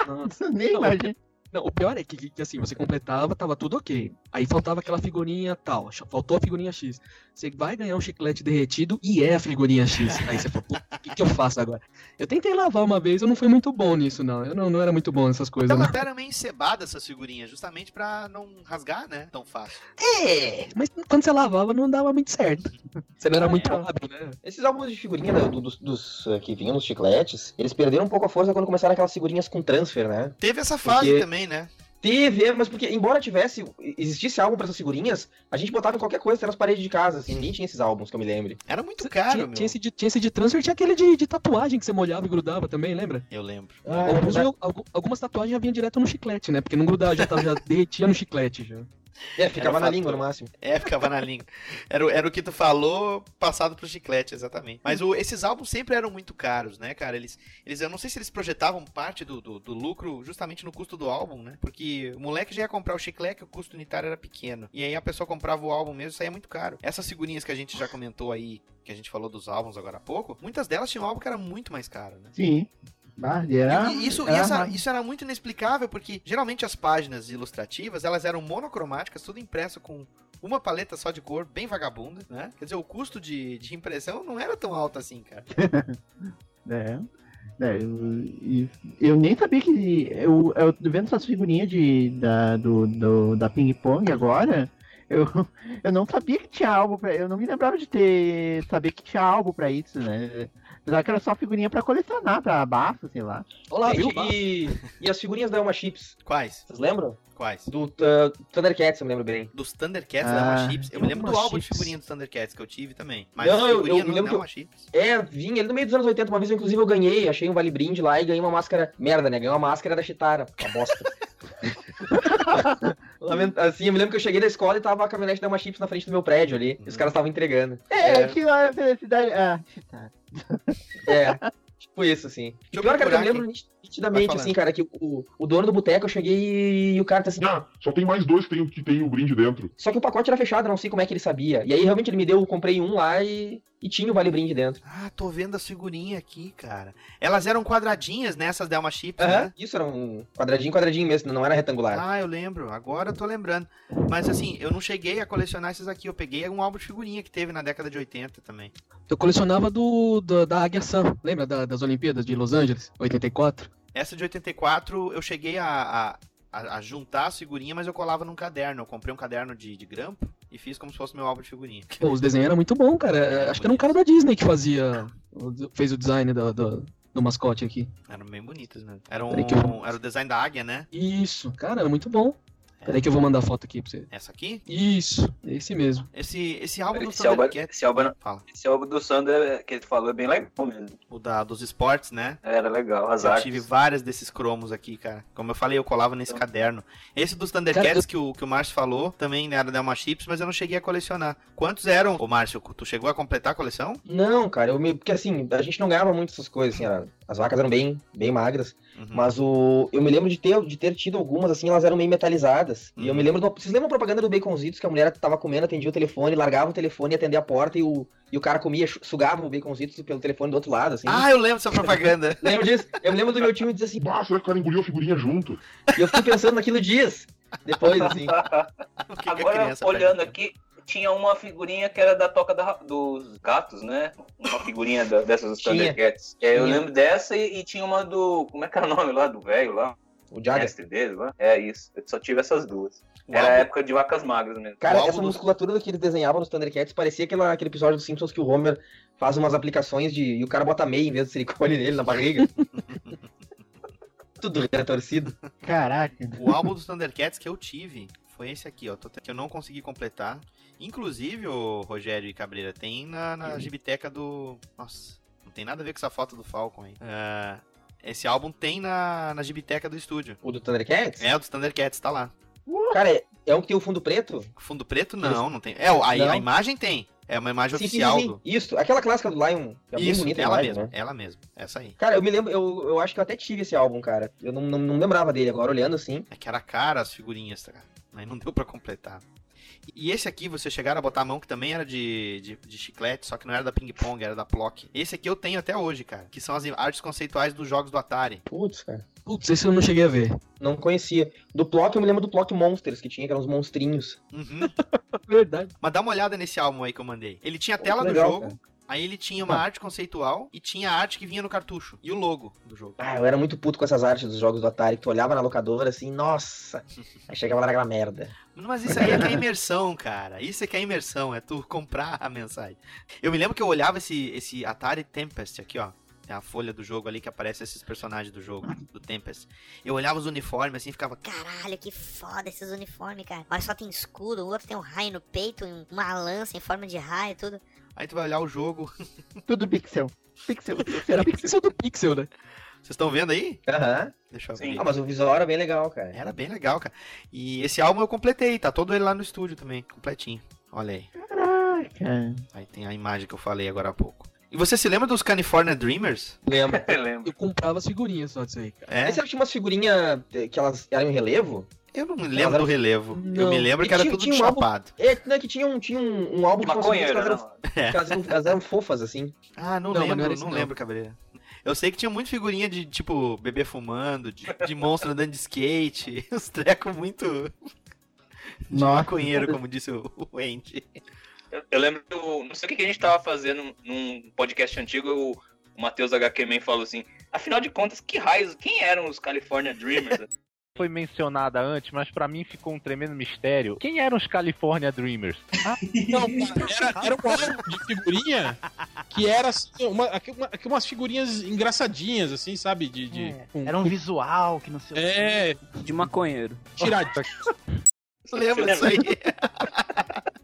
Nossa. Nem imagina. Não, o pior é que, que, assim, você completava, tava tudo ok. Aí faltava aquela figurinha tal, faltou a figurinha X. Você vai ganhar um chiclete derretido e é a figurinha X. Aí você fala, "Puta, o que, que eu faço agora? Eu tentei lavar uma vez, eu não fui muito bom nisso, não. Eu não, não era muito bom nessas coisas, Ela não. até era meio encebada essas figurinhas, justamente pra não rasgar, né? Tão fácil. É, mas quando você lavava não dava muito certo. Você não era muito hábil, né? Esses álbuns de figurinha do- do- dos, dos, eh, que vinham nos chicletes, eles perderam um pouco a força quando começaram aquelas figurinhas com transfer, né? Teve essa fase Porque- também, né? Teve, mas porque, embora tivesse, existisse álbum pra essas figurinhas, a gente botava em qualquer coisa até nas paredes de casa, assim, ninguém tinha esses álbuns que eu me lembre. Era muito caro, tinha, meu. tinha, esse de, tinha esse de transfer, tinha aquele de, de tatuagem que você molhava e grudava também, lembra? Eu lembro. Ah, Alguns eu- algu- algumas tatuagens já vinham direto no chiclete, né? Porque não grudava, já, tava, já derretia no chiclete já. É, ficava Era na fator. língua no máximo. É, ficava na língua. Era, o- era o que tu falou, passado pro chiclete, exatamente. Mas o- esses álbuns sempre eram muito caros, né, cara? Eles, eles, eu não sei se eles projetavam parte do, do, do lucro justamente no custo do álbum, né? Porque o moleque já ia comprar o chiclete, o custo unitário era pequeno. E aí a pessoa comprava o álbum mesmo, saía muito caro. Essas figurinhas que a gente já comentou aí, que a gente falou dos álbuns agora há pouco, muitas delas tinham um álbum que era muito mais caro, né? Sim. E era, E isso, era essa- isso era muito inexplicável, porque geralmente as páginas ilustrativas, elas eram monocromáticas, tudo impresso com uma paleta só de cor, bem vagabunda, né? Quer dizer, o custo de, de impressão não era tão alto assim, cara. É. É, eu, eu nem sabia que. Eu, eu vendo essas figurinhas de, da, do, do- da Ping Pong agora, eu, eu não sabia que tinha álbum pra. Eu não me lembrava de ter. saber que tinha álbum pra isso, né? Apesar que era só figurinha pra colecionar, pra bafo, sei lá. Olá, e, viu? e, e as figurinhas da Elma Chips, Quais? vocês lembram? Quais? Do uh, Thundercats, eu me lembro bem. Dos Thundercats Ah, da Elma Chips. Eu me lembro do álbum de figurinha dos Thundercats que eu tive também. Mas Não, eu- figurinha eu me lembro eu- Elma Chips. É, vinha ele no meio dos anos 80, uma vez inclusive eu ganhei, achei um vale brinde lá e ganhei uma máscara. Merda, né? Ganhei uma máscara da Chitara. Uma bosta. Assim, eu me lembro que eu cheguei da escola e tava a caminhonete da Elma Chips na frente do meu prédio ali. E os caras estavam entregando. É, É. que a felicidade. Ah, tá. É, tipo isso, assim. E pior, cara, que eu me lembro nitidamente, assim, cara, que o, o dono do boteco, eu cheguei e o cara tá assim, Ah, só tem mais dois que tem, que tem o brinde dentro. só que o pacote era fechado, não sei como é que ele sabia. E aí, realmente, ele me deu, eu comprei um lá e e tinha o Vale Brinde dentro. Ah, tô vendo as figurinhas aqui, cara. Elas eram quadradinhas, né? Essas Delma Chips, né? Isso era um quadradinho, quadradinho mesmo, não era retangular. Ah, eu lembro. Agora eu tô lembrando. Mas assim, eu não cheguei a colecionar esses aqui. Eu peguei um álbum de figurinha que teve na década de 80 também. Eu colecionava do, do- da Águia Sam, lembra da- das Olimpíadas de Los Angeles, 84? Essa de 84, eu cheguei a, a, a- a juntar as figurinhas, mas eu colava num caderno. Eu comprei um caderno de, de grampo e fiz como se fosse meu álbum de figurinha. Pô, os desenhos eram muito bons, cara. É, Acho que era um cara da Disney que fazia, fez o design do, do, do mascote aqui. Eram bem bonitas, né? Era, um, era o design da águia, né? Isso, cara, era muito bom. Peraí que eu vou mandar a foto aqui pra você. Essa aqui? Isso, esse mesmo. Esse, esse álbum do Esse álbum, esse, álbum, Fala. esse álbum do Sander que ele falou é bem legal mesmo. O da, dos esportes, né? Era legal, as Eu artes. tive várias desses cromos aqui, cara. Como eu falei, eu colava nesse caderno. Esse dos Thundercats Cara, eu- que, o, que o Márcio falou, também era da Delma Chips, mas eu não cheguei a colecionar. Quantos eram? Ô, Márcio, tu chegou a completar a coleção? Não, cara, eu me... porque assim, a gente não ganhava muito essas coisas, assim, era- as vacas eram bem, bem magras, Uhum. mas o eu me lembro de ter, de ter tido algumas, assim, elas eram meio metalizadas, e eu me lembro, do... vocês lembram a propaganda do Baconzitos, que a mulher tava comendo, atendia o telefone, largava o telefone, ia atender a porta, e o, e o cara comia, sugava o Baconzitos pelo telefone do outro lado, assim. Ah, eu lembro dessa propaganda. Lembro disso? Eu me lembro do meu time dizer assim, Ah, será que o cara engoliu a figurinha junto? e eu fiquei pensando naquilo dias, depois, assim. Agora, olhando aqui, tinha uma figurinha que era da toca da- dos gatos, né? Uma figurinha da- dessas dos. Thundercats. É, eu lembro dessa e, e tinha uma do. Como é que era o nome lá? Do velho lá? O Jagger. mestre dele lá? É isso. Eu só tive essas duas. O Era a época de vacas magras mesmo. Cara, O álbum essa dos- musculatura que eles desenhavam nos Thundercats parecia aquela, aquele episódio dos Simpsons que o Homer faz umas aplicações de. e o cara bota meia em vez de silicone nele na barriga. Tudo retorcido. Caraca. O álbum dos Thundercats que eu tive foi esse aqui, ó. Que eu não consegui completar. Inclusive, o Rogério e Cabreira, tem na, na gibiteca do. Nossa, não tem nada a ver com essa foto do Falcon aí. Ah, esse álbum tem na, na gibiteca do estúdio. O do Thundercats? É, o dos Thundercats, tá lá. Cara, é, é um que tem o fundo preto? Fundo preto? Não, não tem. É, a, a imagem tem. É uma imagem Sim, sim, oficial sim, do. Isso, aquela clássica do Lion. É Isso, bonita ela imagem, mesma, né? ela mesma. Essa aí. Cara, eu me lembro, eu, eu acho que eu até tive esse álbum, cara. Eu não, não, não lembrava dele, agora olhando assim. É que era cara as figurinhas, tá? cara? Aí não deu pra completar. E esse aqui, você chegaram a botar a mão, que também era de, de, de chiclete, só que não era da Ping Pong, era da Plock. Esse aqui eu tenho até hoje, cara. Que são as artes conceituais dos jogos do Atari. Putz, cara. Putz, esse eu não cheguei a ver. Não conhecia. Do Plock, eu me lembro do Plock Monsters, que tinha aqueles monstrinhos. Uhum. Verdade. Mas dá uma olhada nesse álbum aí que eu mandei. Ele tinha a tela que do legal, jogo, cara. aí ele tinha uma Ah. arte conceitual e tinha a arte que vinha no cartucho. E o logo do jogo. Ah, eu era muito puto com essas artes dos jogos do Atari, que tu olhava na locadora assim, nossa. Aí chegava lá naquela merda. Mas isso aí é que é imersão, cara. Isso é que é imersão, é tu comprar a mensagem. Eu me lembro que eu olhava esse, esse Atari Tempest aqui, ó. Tem a folha do jogo ali que aparece esses personagens do jogo, do Tempest. Eu olhava os uniformes assim e ficava. Caralho, que foda esses uniformes, cara. Olha só, tem escudo, o outro tem um raio no peito, um- uma lança em forma de raio, tudo. Aí tu vai olhar o jogo. Tudo pixel. Pixel, Era pixel. do pixel, né? Vocês estão vendo aí? Aham. Deixa eu Sim. ver. Ah, mas o visual era bem legal, cara. Era bem legal, cara. E esse álbum eu completei, tá todo ele lá no estúdio também, completinho. Olha aí. Caraca. Aí tem a imagem que eu falei agora há pouco. E você se lembra dos California Dreamers? Lembro. Eu lembro. Eu comprava as figurinhas só disso aí, cara. É? Esse era tinha umas figurinhas que elas eram em relevo? Eu não me lembro do relevo. Eu Não. me lembro E que era tinha- tudo tinha um álbum- chapado. É, não, é que tinha um, tinha um, um álbum de Maconheiro, que elas eram, que elas eram, elas eram fofas, assim. Ah, não, Não, lembro, não, não. lembro, Cabreira. Eu sei que tinha muita figurinha de, tipo, bebê fumando, de, de monstro andando de skate, uns trecos muito de Nossa. maconheiro, como disse o, o Andy. Eu, lembro, que não sei o que que a gente tava fazendo num podcast antigo, o, o Matheus HQ Man falou assim, afinal de contas, que raios, quem eram os California Dreamers? Foi mencionada antes, mas pra mim ficou um tremendo mistério. Quem eram os California Dreamers? Não, cara, era, era um álbum de figurinha que era assim, uma, uma- umas figurinhas engraçadinhas, assim, sabe? De, de, É, com- Era um visual que não sei o É, De maconheiro. Lembro Você disso aí.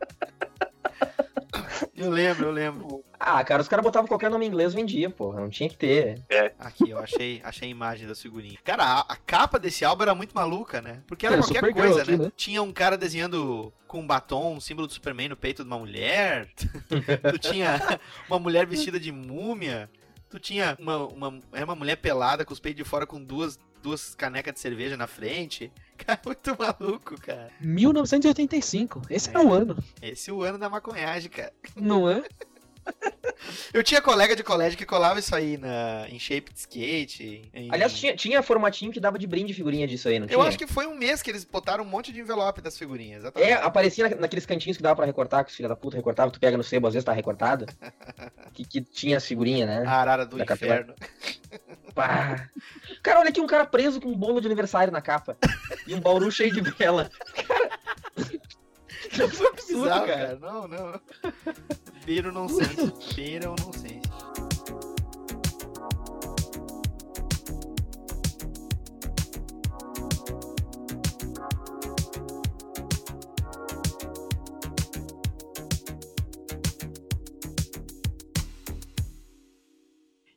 Eu lembro, eu lembro. Ah, cara, os caras botavam qualquer nome em inglês vendia, porra. Não tinha que ter. Aqui, eu achei, achei a imagem da figurinha. Cara, a, a capa desse álbum era muito maluca, né? Porque era É, qualquer coisa, aqui, né? né? Tinha um cara desenhando com um batom, um símbolo do Superman no peito de uma mulher. tu tinha uma mulher vestida de múmia. Tu tinha uma, uma, era uma mulher pelada com os peitos de fora com duas, duas canecas de cerveja na frente. Cara, muito maluco, cara. 1985. Esse é o ano, Esse é o ano da maconhagem, cara. não é? Eu tinha colega de colégio que colava isso aí na, em shape de skate. em- Aliás, tinha, tinha formatinho que dava de brinde figurinha disso aí, não Eu tinha? acho que foi um mês que eles botaram um monte de envelope das figurinhas. Exatamente. É, aparecia na- naqueles cantinhos que dava pra recortar, que os filha da puta recortava, tu pega no sebo, às vezes tá recortado. que, que tinha as figurinhas, né? A arara do Da inferno. Pá. Cara, olha aqui um cara preso com um bolo de aniversário na capa. E um bauru cheio de vela. Cara. Isso é absurdo, Bizarro, cara. cara. Não, não. Beira o nonsense. Beira o nonsense.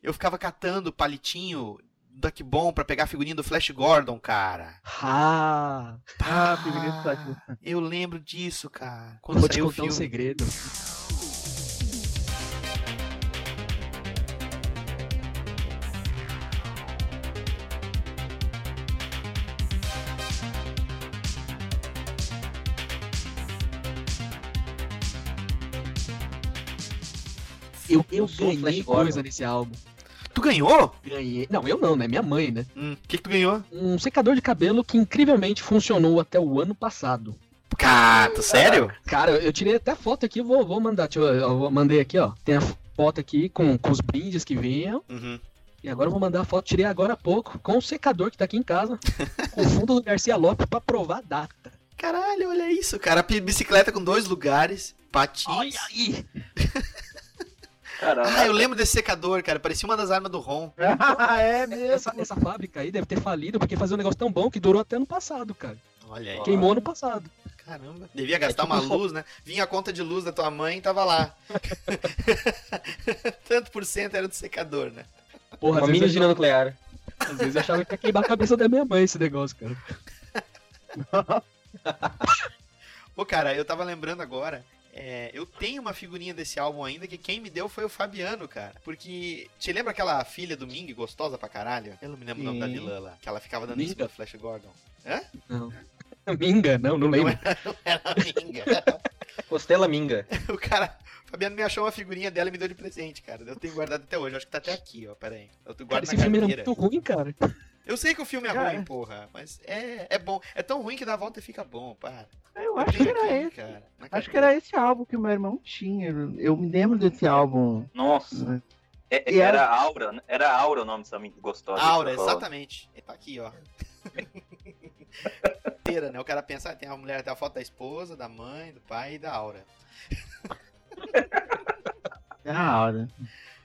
Eu ficava catando palitinho da Que Bom pra pegar a figurinha do Flash Gordon, cara. Ah, Ah, figurinha do Flash Eu lembro disso, cara. Quando vou te contar um filme. segredo. Eu, eu ganhei coisa nesse álbum. Tu ganhou? Ganhei. Não, eu não, né? Minha mãe, né? Hum, o que, que tu ganhou? Um secador de cabelo que incrivelmente funcionou até o ano passado. Cara, sério? Cara, eu tirei até foto aqui, vou, vou mandar. Deixa eu, eu mandei aqui, ó. Tem a foto aqui com, com os brindes que vinham. Uhum. E agora eu vou mandar a foto, tirei agora há pouco, com o secador que tá aqui em casa, com o fundo do Garcia Lopes pra provar a data. Caralho, olha isso, cara. Bicicleta com dois lugares, patins. Olha aí! Caramba. Ah, eu lembro desse secador, cara. Parecia uma das armas do Ron. é mesmo. Essa, essa fábrica aí deve ter falido porque fazia um negócio tão bom que durou até ano passado, cara. Olha aí. Queimou ano passado. Caramba. Devia gastar É tipo uma luz, né? Vinha a conta de luz da tua mãe e tava lá. Tanto por cento era do secador, né? Porra, Uma mini eu, nuclear. às vezes eu achava que ia queimar a cabeça da minha mãe esse negócio, cara. Pô, cara, eu tava lembrando agora. É, eu tenho uma figurinha desse álbum ainda que quem me deu foi o Fabiano, cara. Porque. Te lembra aquela filha do Ming gostosa pra caralho? Eu não me lembro o nome da Sim. vilã lá. Que ela ficava dando isso Minga? pro Flash Gordon. Hã? Não. Minga, não, não lembro. Não era a Minga. Costela minga. o cara. O Fabiano me achou uma figurinha dela e me deu de presente, cara. Eu tenho guardado até hoje. Acho que tá até aqui, ó. Pera aí. Eu Cara, guardo esse na filme era muito ruim, cara. Eu sei que o filme é Cara. ruim, porra. Mas é, é bom. É tão ruim que dá a volta e fica bom, para. Eu acho que era esse. Cara, Acho que era esse álbum que o meu irmão tinha. Eu- Eu me lembro desse álbum. Nossa. É- E era... era- Aura, né? Era Aura o nome dessa gostosa. Aura, eu exatamente. Ele tá aqui, ó. Inteira, né? O cara pensa, ah, tem a mulher, tem a foto da esposa, da mãe, do pai e da Aura. Da hora.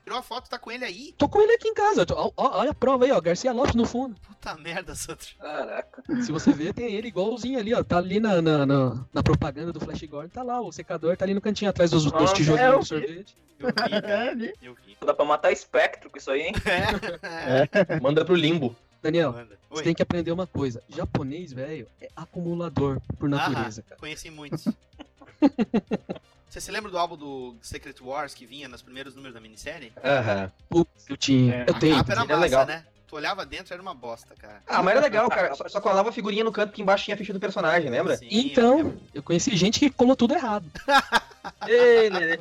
Tirou a foto, tá com ele aí. Tô com ele aqui em casa. Tô- ó, ó, olha a prova aí, ó. Garcia Lopes no fundo. Puta merda, Sandro. Caraca. Se você ver, tem ele igualzinho ali, ó. Tá ali na, na, na, na propaganda do Flash Gordon. Tá lá, o secador tá ali no cantinho atrás dos, dos Ah, tijolinhos é, do sorvete. Eu vi, cara. Eu vi. Dá pra matar espectro com isso aí, hein? É. Manda pro limbo. Daniel, Manda. você Oi. tem que aprender uma coisa. Japonês, velho, é acumulador por natureza, Aham, cara. conheci muitos. Você se lembra do álbum do Secret Wars que vinha nos primeiros números da minissérie? Aham. Putz, eu tinha. Eu A tenho. capa era era massa, legal. né? Tu olhava dentro, era uma bosta, cara. Ah, mas era legal, cara. Só, só colava a figurinha no canto que embaixo tinha a ficha do personagem, lembra? Sim, Então, eu conheci gente que colou tudo errado. Ei.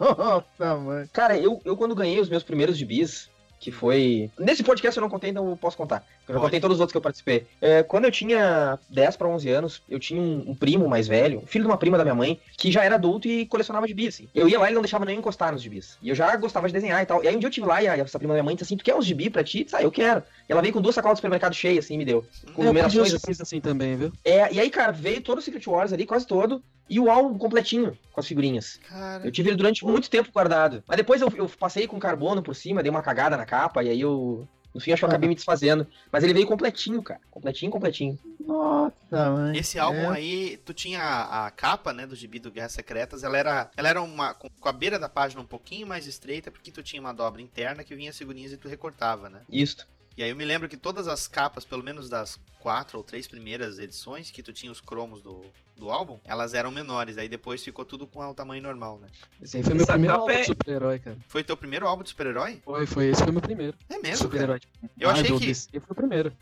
Nossa, mano. Cara, eu, eu quando ganhei os meus primeiros gibis, que foi. Nesse podcast eu não contei, então eu posso contar. Eu já contei todos os outros que eu participei. É, quando eu tinha 10 pra 11 anos, eu tinha um, um primo mais velho, filho de uma prima da minha mãe, que já era adulto e colecionava gibis, assim. Eu ia lá e ele não deixava nem encostar nos gibis. E eu já gostava de desenhar e tal. E aí um dia eu tive lá e a- essa prima da minha mãe disse assim: Tu quer uns gibis pra ti? Disse, Ah, eu quero. E ela veio com duas sacolas do supermercado cheias, assim, e me deu. Com Eu numerações assim. assim também, viu? É, e aí, cara, veio todo o Secret Wars ali, quase todo, e o álbum completinho, com as figurinhas. Cara, Eu tive ele durante muito tempo guardado. Mas depois eu, eu passei com carbono por cima, dei uma cagada na capa, e aí eu. No fim, acho que eu acabei me desfazendo. Mas ele veio completinho, cara. Completinho, completinho. Nossa, mano. Esse álbum É. aí, tu tinha a, a capa, né, do gibi do Guerras Secretas, ela era, ela era uma com, com a beira da página um pouquinho mais estreita, porque tu tinha uma dobra interna que vinha as figurinhas e tu recortava, né? Isto. E aí eu me lembro que todas as capas, pelo menos das quatro ou três primeiras edições que tu tinha os cromos do, do álbum, elas eram menores, aí depois ficou tudo com o tamanho normal, né? Esse aí foi meu Essa primeiro álbum é- de super-herói, cara. Foi teu primeiro álbum de super-herói? Foi, foi, esse foi meu primeiro. É mesmo? Super-herói. Eu achei Marvel, que- DC foi o primeiro.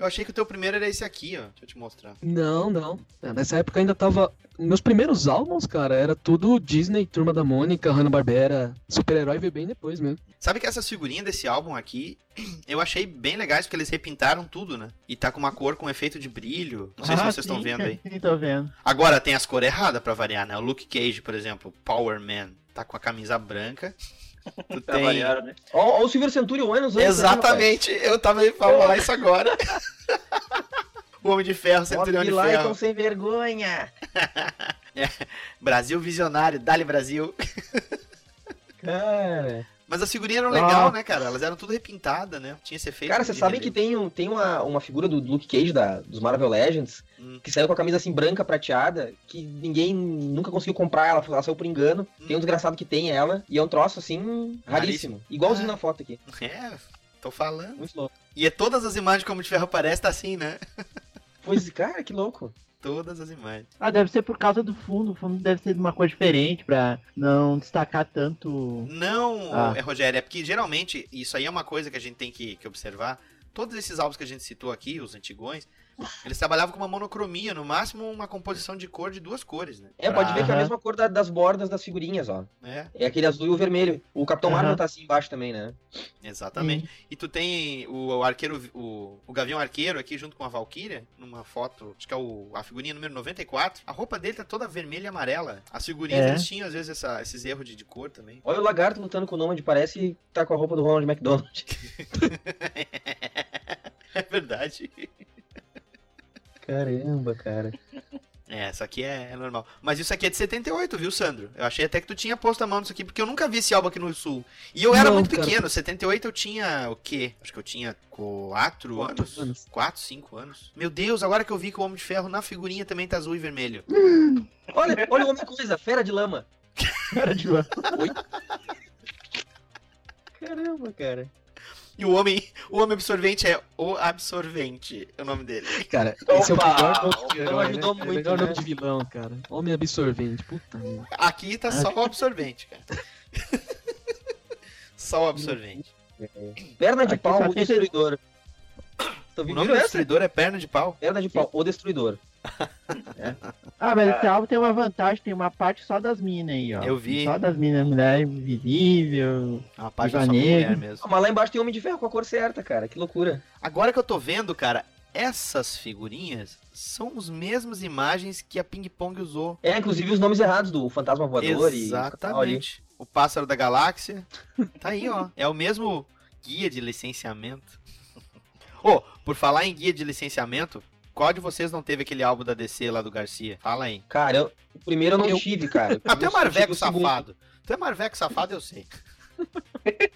Eu achei que o teu primeiro era esse aqui, ó. Deixa eu te mostrar. Não, não. É, Nessa época ainda tava. Meus primeiros álbuns, cara, era tudo Disney, Turma da Mônica, Hanna-Barbera. Super-herói veio bem depois mesmo. Sabe que essas figurinhas desse álbum aqui, eu achei bem legais porque eles repintaram tudo, né? E tá com uma cor com efeito de brilho. Não sei se Ah, vocês estão vendo aí. Sim, tô vendo. Agora tem as cores erradas pra variar, né? O Luke Cage, por exemplo, Power Man, tá com a camisa branca. Tu tem... variar, né? O Silver Centurion anos antes. Exatamente, eu tava falar isso agora. o Homem de Ferro, Centurião de lá Ferro. sem vergonha. Brasil visionário, Dali Brasil. Cara. Mas as figurinhas eram Ah. legal, né, cara? Elas eram tudo repintadas, né? Tinha esse efeito. Cara, vocês sabem que tem, um, tem uma, uma figura do Luke Cage da, dos Marvel Legends Hum. que saiu com a camisa assim branca prateada, que ninguém nunca conseguiu comprar, ela, ela saiu por engano. Tem um desgraçado que tem ela, e é um troço assim raríssimo. Raríssimo. Igualzinho Ah. na foto aqui. É, tô falando. Muito louco. E é todas as imagens como de ferro aparece, tá assim, né? Pois, cara, que louco. Todas as imagens. Ah, deve ser por causa do fundo. O fundo deve ser de uma cor diferente pra não destacar tanto. Não, Ah. é, Rogério, é porque geralmente, isso aí é uma coisa que a gente tem que, que observar. Todos esses álbuns que a gente citou aqui, os antigões, eles trabalhavam com uma monocromia, no máximo uma composição de cor de duas cores, né? É, pode ver que é a mesma cor da- das bordas das figurinhas, ó. É, É aquele azul e o vermelho. O Capitão. Marvel tá assim embaixo também, né? exatamente. E tu tem o, o arqueiro, o, o Gavião Arqueiro aqui junto com a Valkyria, numa foto, acho que é o, a figurinha número 94. A roupa dele tá toda vermelha e amarela. As figurinhas, É. eles tinham às vezes essa- esses erros de, de cor também. Olha o lagarto lutando com o Nômade, parece tá com a roupa do Ronald McDonald. É verdade. Caramba, cara. É, essa aqui é, é normal. Mas isso aqui é de 78, viu, Sandro? Eu achei até que tu tinha posto a mão nisso aqui, porque eu nunca vi esse álbum aqui no Sul. E eu era Não, muito cara. pequeno, 78 eu tinha o quê? Acho que eu tinha 4 Quatro anos. anos. 4, 5 anos. Meu Deus, agora que eu vi que o Homem de Ferro na figurinha também tá azul e vermelho. Olha, olha uma coisa, fera de lama. Cara de lã. Caramba, cara. E o homem, o homem absorvente é o absorvente, é o nome dele. Cara, Opa! esse é o melhor nome de herói, né? ajudou É o muito, melhor né? nome de vilão, cara. Homem absorvente, puta merda. Aqui tá só o absorvente, cara. só o absorvente. Perna de Aqui pau, o destruidor. Tô O nome do destruidor é perna de pau. Perna de pau, o destruidor. Ah, mas esse álbum tem uma vantagem, tem uma parte só das minas aí, ó. Eu vi. Só das minas, mulher invisível. É uma página só mulher mesmo. Mas lá embaixo tem Homem de Ferro com a cor certa, cara. Que loucura. Agora que eu tô vendo, cara, essas figurinhas são as mesmas imagens que a Ping Pong usou. É, inclusive os nomes errados do Fantasma Voador e... Exatamente. O Pássaro da Galáxia. Tá aí, ó. É o mesmo guia de licenciamento. Ô, por falar em guia de licenciamento, qual de vocês não teve aquele álbum da DC lá do Garcia? Fala aí. Cara, eu... o primeiro eu não Eu- tive, cara. Ah, é Marveco o segundo. safado. Tu é Marveco safado, eu sei.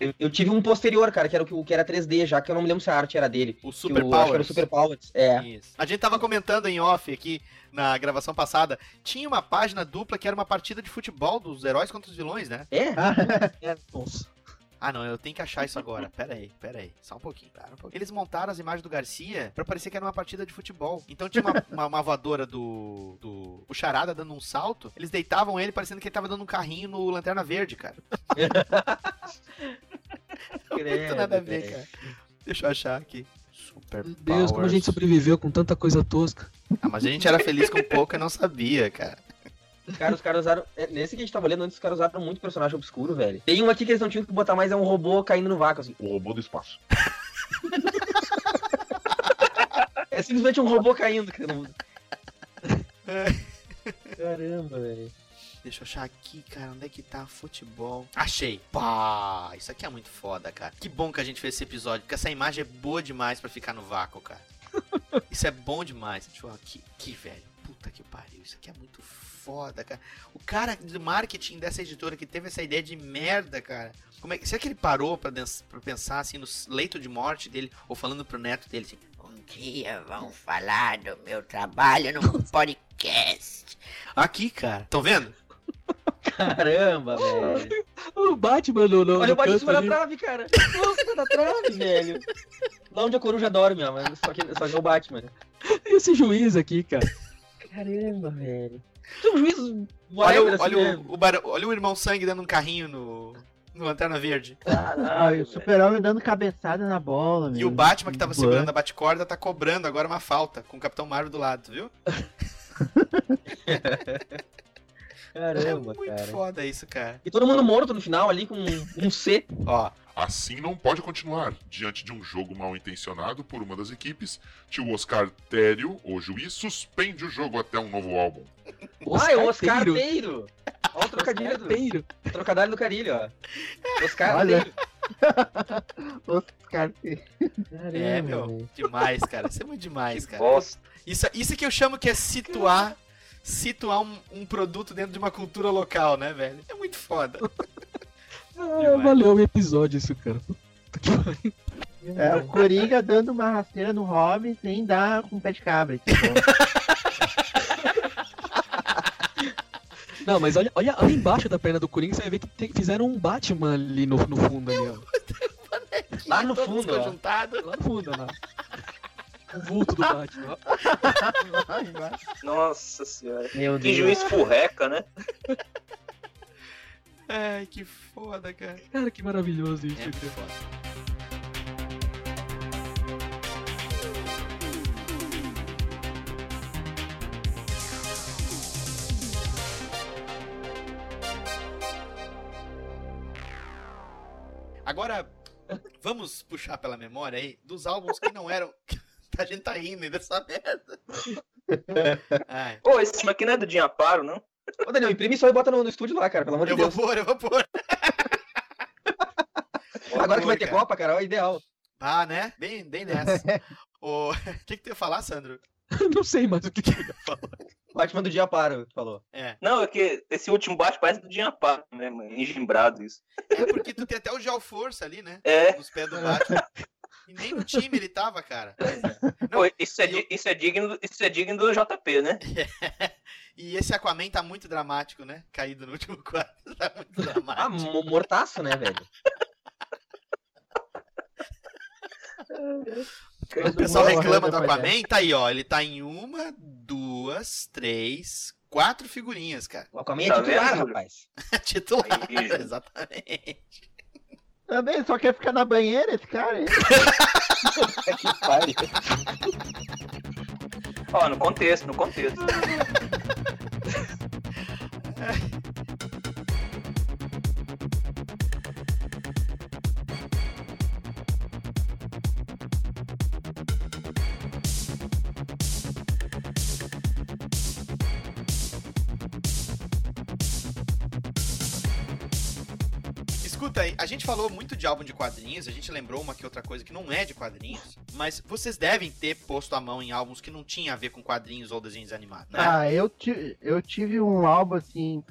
Eu, eu tive um posterior, cara, que era o que, era 3D já, que eu não me lembro se a arte era dele. O Que Super eu acho que era o Powers. Super Powers. É. Isso. A gente tava comentando em off aqui na gravação passada. Tinha uma página dupla que era uma partida de futebol dos heróis contra os vilões, né? É? É, nossa. Ah, não, eu tenho que achar isso agora. Pera aí, pera aí. Só um pouquinho. Pera um pouquinho. Eles montaram as imagens do Garcia pra parecer que era uma partida de futebol. Então tinha uma, uma, uma voadora do, do. O Charada dando um salto. Eles deitavam ele parecendo que ele tava dando um carrinho no Lanterna Verde, cara. Muito nada a ver, cara. Deixa eu achar aqui. Super Meu Deus, como a gente sobreviveu com tanta coisa tosca. Ah, mas a gente era feliz com pouco e não sabia, cara. Cara, os caras usaram. é, Nesse que a gente tava olhando antes, os caras usaram muito personagem obscuro, velho. Tem um aqui que eles não tinham que botar mais, é um robô caindo no vácuo, assim. O robô do espaço. É simplesmente um robô caindo, cara. Caramba, velho. Deixa eu achar aqui, cara, onde é que tá futebol? Achei! Pá! Isso aqui é muito foda, cara. Que bom que a gente fez esse episódio, porque essa imagem é boa demais pra ficar no vácuo, cara. Isso é bom demais. Deixa eu aqui, aqui, velho. Puta que pariu, isso aqui é muito foda, cara. O cara de marketing dessa editora que teve essa ideia de merda, cara. Como é que. Será que ele parou pra, pra pensar assim no leito de morte dele, ou falando pro neto dele assim? Um dia vão falar do meu trabalho num podcast. Aqui, cara. Estão vendo? Caramba, velho. O Batman no, no, Olha no o Batman em canto cima da ali. trave, cara. Nossa, da trave, velho. Lá onde a coruja dorme, ó, mas só que, só que é o Batman. E esse juiz aqui, cara. Caramba, velho. Tem um juiz Olha, o- assim, olha, né? o, o bar- olha o irmão sangue dando um carrinho no, no Lanterna Verde. Caralho, o super-homem dando cabeçada na bola, E o Batman que tava Boa. segurando a Batcorda tá cobrando agora uma falta com o Capitão Marvel do lado, viu? Caramba, é muito cara. foda isso, cara. E todo mundo morto no final ali com um C. Ó. Assim não pode continuar. Diante de um jogo mal intencionado por uma das equipes, tio Oscar Tério, o juiz, suspende o jogo até um novo álbum. Ah, é o Oscar Teiro. Teiro. Olha o trocadilho do... Teiro. Trocadilho do carilho, ó. Oscar Olha. Teiro. Oscar É, meu, demais, cara. Isso é muito demais, cara. Bosta. Isso, isso que eu chamo que é situar, situar um, um produto dentro de uma cultura local, né, velho? É muito foda. Ah, valeu o episódio isso, cara. É, o Coringa dando uma rasteira no Robin sem dar com pé de cabra. tipo. Não, mas olha, olha, olha embaixo da perna do Coringa, você vai ver que tem- fizeram um Batman ali no, no fundo ali, ó. Lá no fundo, ó. Lá no fundo, lá. O vulto do Batman. ó. Nossa senhora. Meu Que Deus. juiz furreca, né? Ai, que foda, cara. Cara, que maravilhoso isso, É cara. foda. Agora, vamos puxar pela memória aí dos álbuns que não eram. A gente tá rindo dessa merda. Ai, Pô, esse time aqui não é do Dinho Aparo, não? Ô, Daniel, imprime aí e bota no, no estúdio lá, cara, pelo amor de eu vou Deus. pôr, eu vou pôr. Agora que vai ter cara. Copa, cara, ó, ideal. Ah, né? Bem, bem nessa. O que, que tu ia falar, Sandro? Não sei mais o que, que eu ia falar. Batman do dia para, tu falou. É. Não, é que esse último bate parece do Dinho Aparo mesmo. Engembrado isso. É porque tu tem até o Geoforça ali, né? É. Nos pés do Batman. E nem no time ele tava, cara. Pô, isso, é, di- isso, é digno, isso é digno do JP, né? E esse Aquaman tá muito dramático, né? Caído no último quadro. Tá muito Ah, dramático. mo- mortaço, né, velho? o pessoal reclama do. Aquaman, tá aí, ó. Ele tá em uma, duas, três, quatro figurinhas, cara. O Aquaman é Tá titular, vendo? rapaz. Titular, Aí, exatamente. Também só quer ficar na banheira esse cara, hein? que pariu. Ó, no contexto, no contexto. aí, a gente falou muito de álbum de quadrinhos, a gente lembrou uma que outra coisa que não é de quadrinhos, mas vocês devem ter posto a mão em álbuns que não tinha a ver com quadrinhos ou desenhos animados, né? Ah, eu, eu tive um álbum assim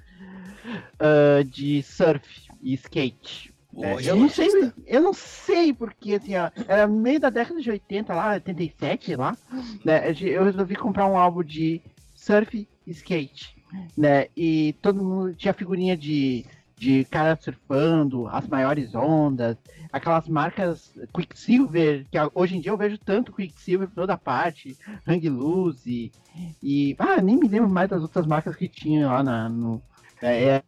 ah, de surf e skate. É, eu não sei, eu não sei porque assim, ó, era meio da década de 80 lá, 87 lá, né? Eu resolvi comprar um álbum de surf e skate, né? E todo mundo tinha figurinha de de cara surfando, as maiores ondas, aquelas marcas Quicksilver, que hoje em dia eu vejo tanto Quicksilver por toda parte, Hang Loose e. Ah, nem me lembro mais das outras marcas que tinha lá na, no. É, é,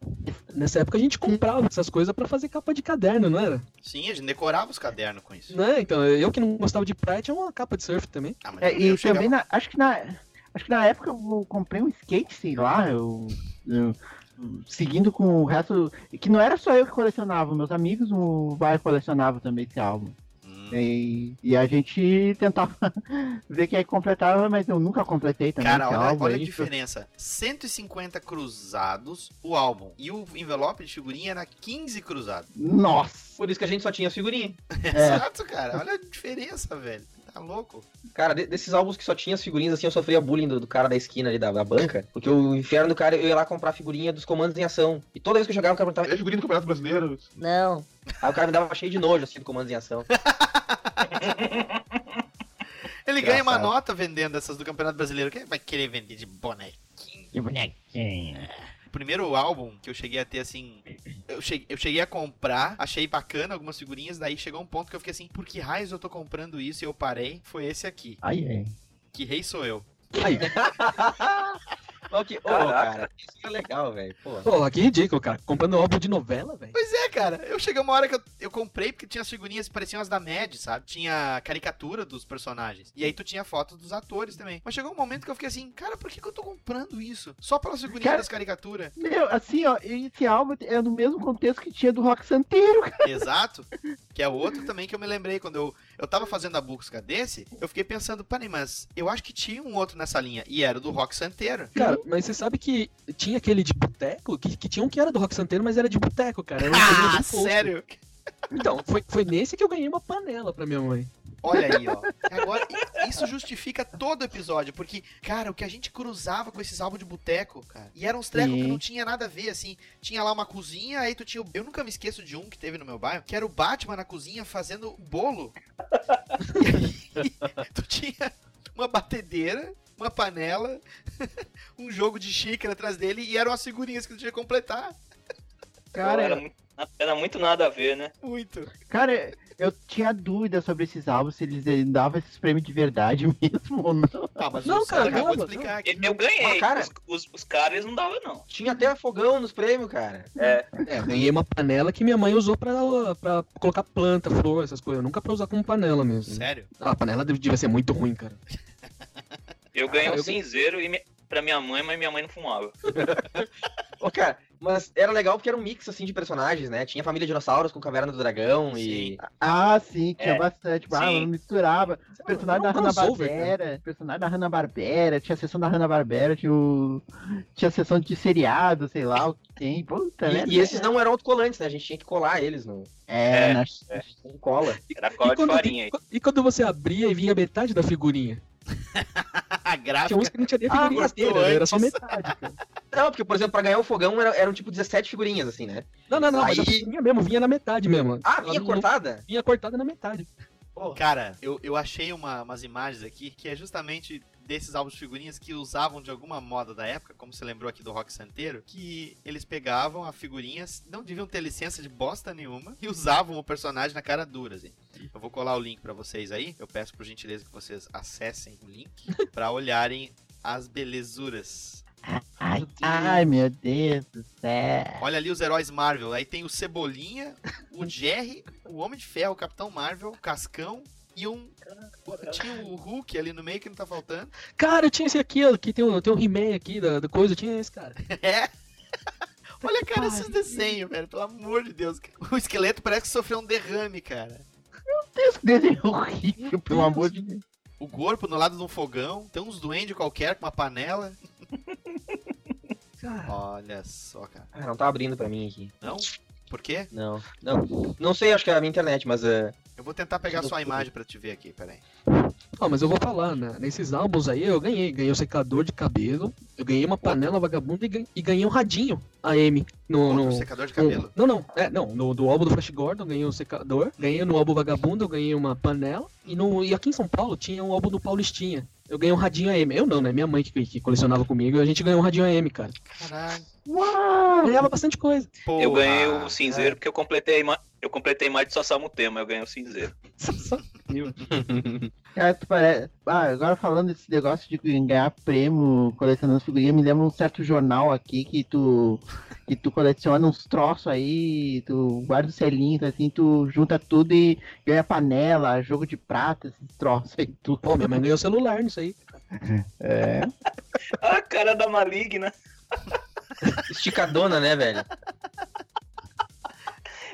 Nessa época a gente comprava essas coisas pra fazer capa de caderno, não era? Sim, a gente decorava os cadernos com isso. Né? Então, eu que não gostava de praia tinha uma capa de surf também. Ah, mas é, eu- e eu chegava- também, na, acho que na. Acho que na época eu comprei um skate, sei lá, eu. eu- seguindo com o resto. Que não era só eu que colecionava, meus amigos o vai colecionavam também esse álbum. Hum. E, e a gente tentava ver quem é que completava, mas eu nunca completei também. Cara, olha, álbum olha a aí. diferença. 150 cruzados o álbum. E o envelope de figurinha era 15 cruzados. Nossa! Por isso que a gente só tinha as figurinhas. Exato, cara. Olha a diferença, velho. Tá louco? Cara, de- desses álbuns que só tinha as figurinhas, assim, eu sofria bullying do, do cara da esquina ali da, da banca. Porque o inferno do cara, eu ia lá comprar figurinha dos comandos em ação. E toda vez que eu jogava, o cara perguntava, é figurinha do Campeonato Brasileiro? Não. Aí o cara me dava cheio de nojo, assim, do comandos em ação. Ele ganha uma Engraçado. nota vendendo essas do Campeonato Brasileiro. Quem vai querer vender de bonequinho? Que bonequinho. O primeiro álbum que eu cheguei a ter, assim. Eu cheguei, eu cheguei a comprar, achei bacana algumas figurinhas. Daí chegou um ponto que eu fiquei assim: por que raios eu tô comprando isso? E eu parei. Foi esse aqui. Ai, ai. Que rei sou eu. Aí, Ó, que- ô, Caraca. cara, isso é legal, velho. Pô. pô, que ridículo, cara. Comprando álbum de novela, velho. Pois é, É, cara, eu cheguei uma hora que eu, eu comprei porque tinha as figurinhas que pareciam as da Mad, sabe? Tinha caricatura dos personagens. E aí tu tinha fotos dos atores também. Mas chegou um momento que eu fiquei assim, cara, por que, que eu tô comprando isso? Só pelas figurinhas Cara- das caricaturas? Meu, assim, ó, esse álbum é no mesmo contexto que tinha do Rock Santeiro, cara. Exato. Que é outro também que eu me lembrei quando eu, eu tava fazendo a busca desse, eu fiquei pensando, peraí, mas eu acho que tinha um outro nessa linha. E era o do Rock Santeiro. Cara, mas você sabe que tinha aquele de boteco, que, que tinha um que era do Rock Santeiro, mas era de boteco, cara. Era um Ah, sério? Então, foi, foi nesse que eu ganhei uma panela pra minha mãe. Olha aí, ó. Agora, isso justifica todo o episódio, porque, cara, o que a gente cruzava com esses álbuns de boteco, cara, e eram uns trecos que não tinha nada a ver, assim. Tinha lá uma cozinha, aí tu tinha. o- Eu nunca me esqueço de um que teve no meu bairro, que era o Batman na cozinha fazendo bolo. E aí, tu tinha uma batedeira, uma panela, um jogo de xícara atrás dele, e eram as figurinhas que tu tinha que completar. Cara, era, muito, era muito nada a ver, né? Muito. Cara, eu tinha dúvida sobre esses álbuns, se eles davam esses prêmios de verdade mesmo ou não. Ah, mas Não, cara, acabou de explicar aqui. Eu, eu ganhei. Cara- Os, os, os caras não davam, não. Tinha até fogão nos prêmios, cara. É. É, eu ganhei uma panela que minha mãe usou pra, pra colocar planta, flor, essas coisas. Nunca pra usar como panela mesmo. Sério? Ah, a panela devia ser muito ruim, cara. Eu ganhei Ah, um eu- cinzeiro e mi- pra minha mãe, mas minha mãe não fumava. Ô, cara, mas era legal porque era um mix, assim, de personagens, né? Tinha Família Dinossauros com Caverna do Dragão e... Ah, sim, tinha É, bastante. Ah, sim. não misturava. Personagem da Era um Hanna crossover, Barbera, personagem da Hanna Barbera, tinha a sessão da Hanna Barbera, tinha o. Tinha a sessão de seriado, sei lá o que tem. Puta, né? E, e esses não eram autocolantes, né? A gente tinha que colar eles no, É, É, na- no cola. Era cola de quando, farinha aí. e quando você abria e vinha metade da figurinha? A gráfica. Tinha uns que não tinha nem a Ah, figurinha gostou inteira, né? era só metade. cara. Não, porque, por exemplo, pra ganhar o fogão era- eram tipo 17 figurinhas, assim, né? Não, não, não, mas a Aí- figurinha mesmo vinha na metade mesmo. Ah, vinha não- cortada? Vinha cortada na metade. Cara, eu, eu achei uma- umas imagens aqui que é justamente desses álbuns de figurinhas que usavam de alguma moda da época, como você lembrou aqui do Rock Santeiro, que eles pegavam a figurinhas, não deviam ter licença de bosta nenhuma, e usavam o personagem na cara dura, assim. Eu vou colar o link pra vocês aí, eu peço por gentileza que vocês acessem o link pra olharem as belezuras. Ai, ai, meu Deus do céu. Olha ali os heróis Marvel. Aí tem o Cebolinha, o Jerry, o Homem de Ferro, o Capitão Marvel, o Cascão e um. Tinha o Hulk ali no meio que não tá faltando. Cara, tinha esse aqui, ó, que tem um, tem um He-Man aqui da, da coisa, tinha esse cara. É. Olha, cara, esses desenhos, velho. Pelo amor de Deus. O esqueleto parece que sofreu um derrame, cara. Esse desenho é horrível, pelo amor de Deus. O corpo no lado de um fogão. Tem uns duendes qualquer com uma panela. Olha só, cara. Ah, não tá abrindo pra mim aqui. Não? Por quê? Não, não. Não sei, acho que é a minha internet, mas... é Eu vou tentar pegar só a imagem pra te ver aqui, peraí. Ah, mas eu vou falar, né? Nesses álbuns aí eu ganhei. Ganhei um secador de cabelo, eu ganhei uma panela vagabunda e ganhei, e ganhei um radinho AM. No, Outro no, secador de no- cabelo? não, não, é, não. No, do álbum do Flash Gordon eu ganhei um secador, ganhei no álbum Vagabundo, eu ganhei uma panela. E, no, e aqui em São Paulo tinha um álbum do Paulistinha. Eu ganhei um radinho AM. Eu não, né? Minha mãe que, que colecionava comigo, a gente ganhou um radinho AM, cara. Caralho. Uau! Ganhava bastante coisa. eu Porra, ganhei o é. cinzeiro porque eu completei eu completei a imagem de Sasamu Tema, eu ganhei o cinzeiro. Cara, tu parece... Ah, agora falando desse negócio de ganhar prêmio colecionando figurinha, me lembra um certo jornal aqui que tu que tu coleciona uns troços aí, tu guarda os selinhos, assim, tu junta tudo e ganha panela, jogo de prata, esses troços aí, tu. Pô, minha mãe ganhou celular nisso aí. É. A cara da maligna. Esticadona, né, velho?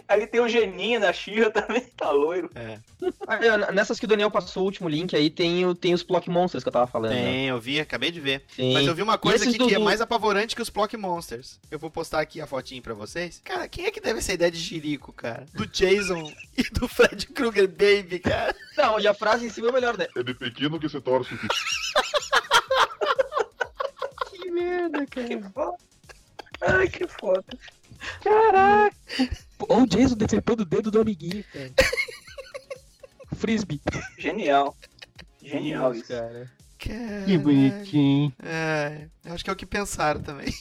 Ali tem o Geninho da Xirra também, tá loiro. É. Aí, nessas que o Daniel passou o último link aí, tem, tem os Block Monsters que eu tava falando. né? Tem, eu vi, acabei de ver. Sim. Mas eu vi uma coisa aqui do- que é mais apavorante que os Block Monsters. Eu vou postar aqui a fotinho pra vocês. Cara, quem é que deve essa ideia de jirico, cara? Do Jason e do Fred Krueger Baby, cara. Não, e a frase em cima é melhor, né? É de pequeno que se torce o que Que merda, Que cara. foda. Ai, que foda. Caraca. Ou o Jason decepando o dedo do amiguinho, cara. Frisbee. Genial. Genial isso. cara. Que bonitinho. É, eu acho que é o que pensaram também.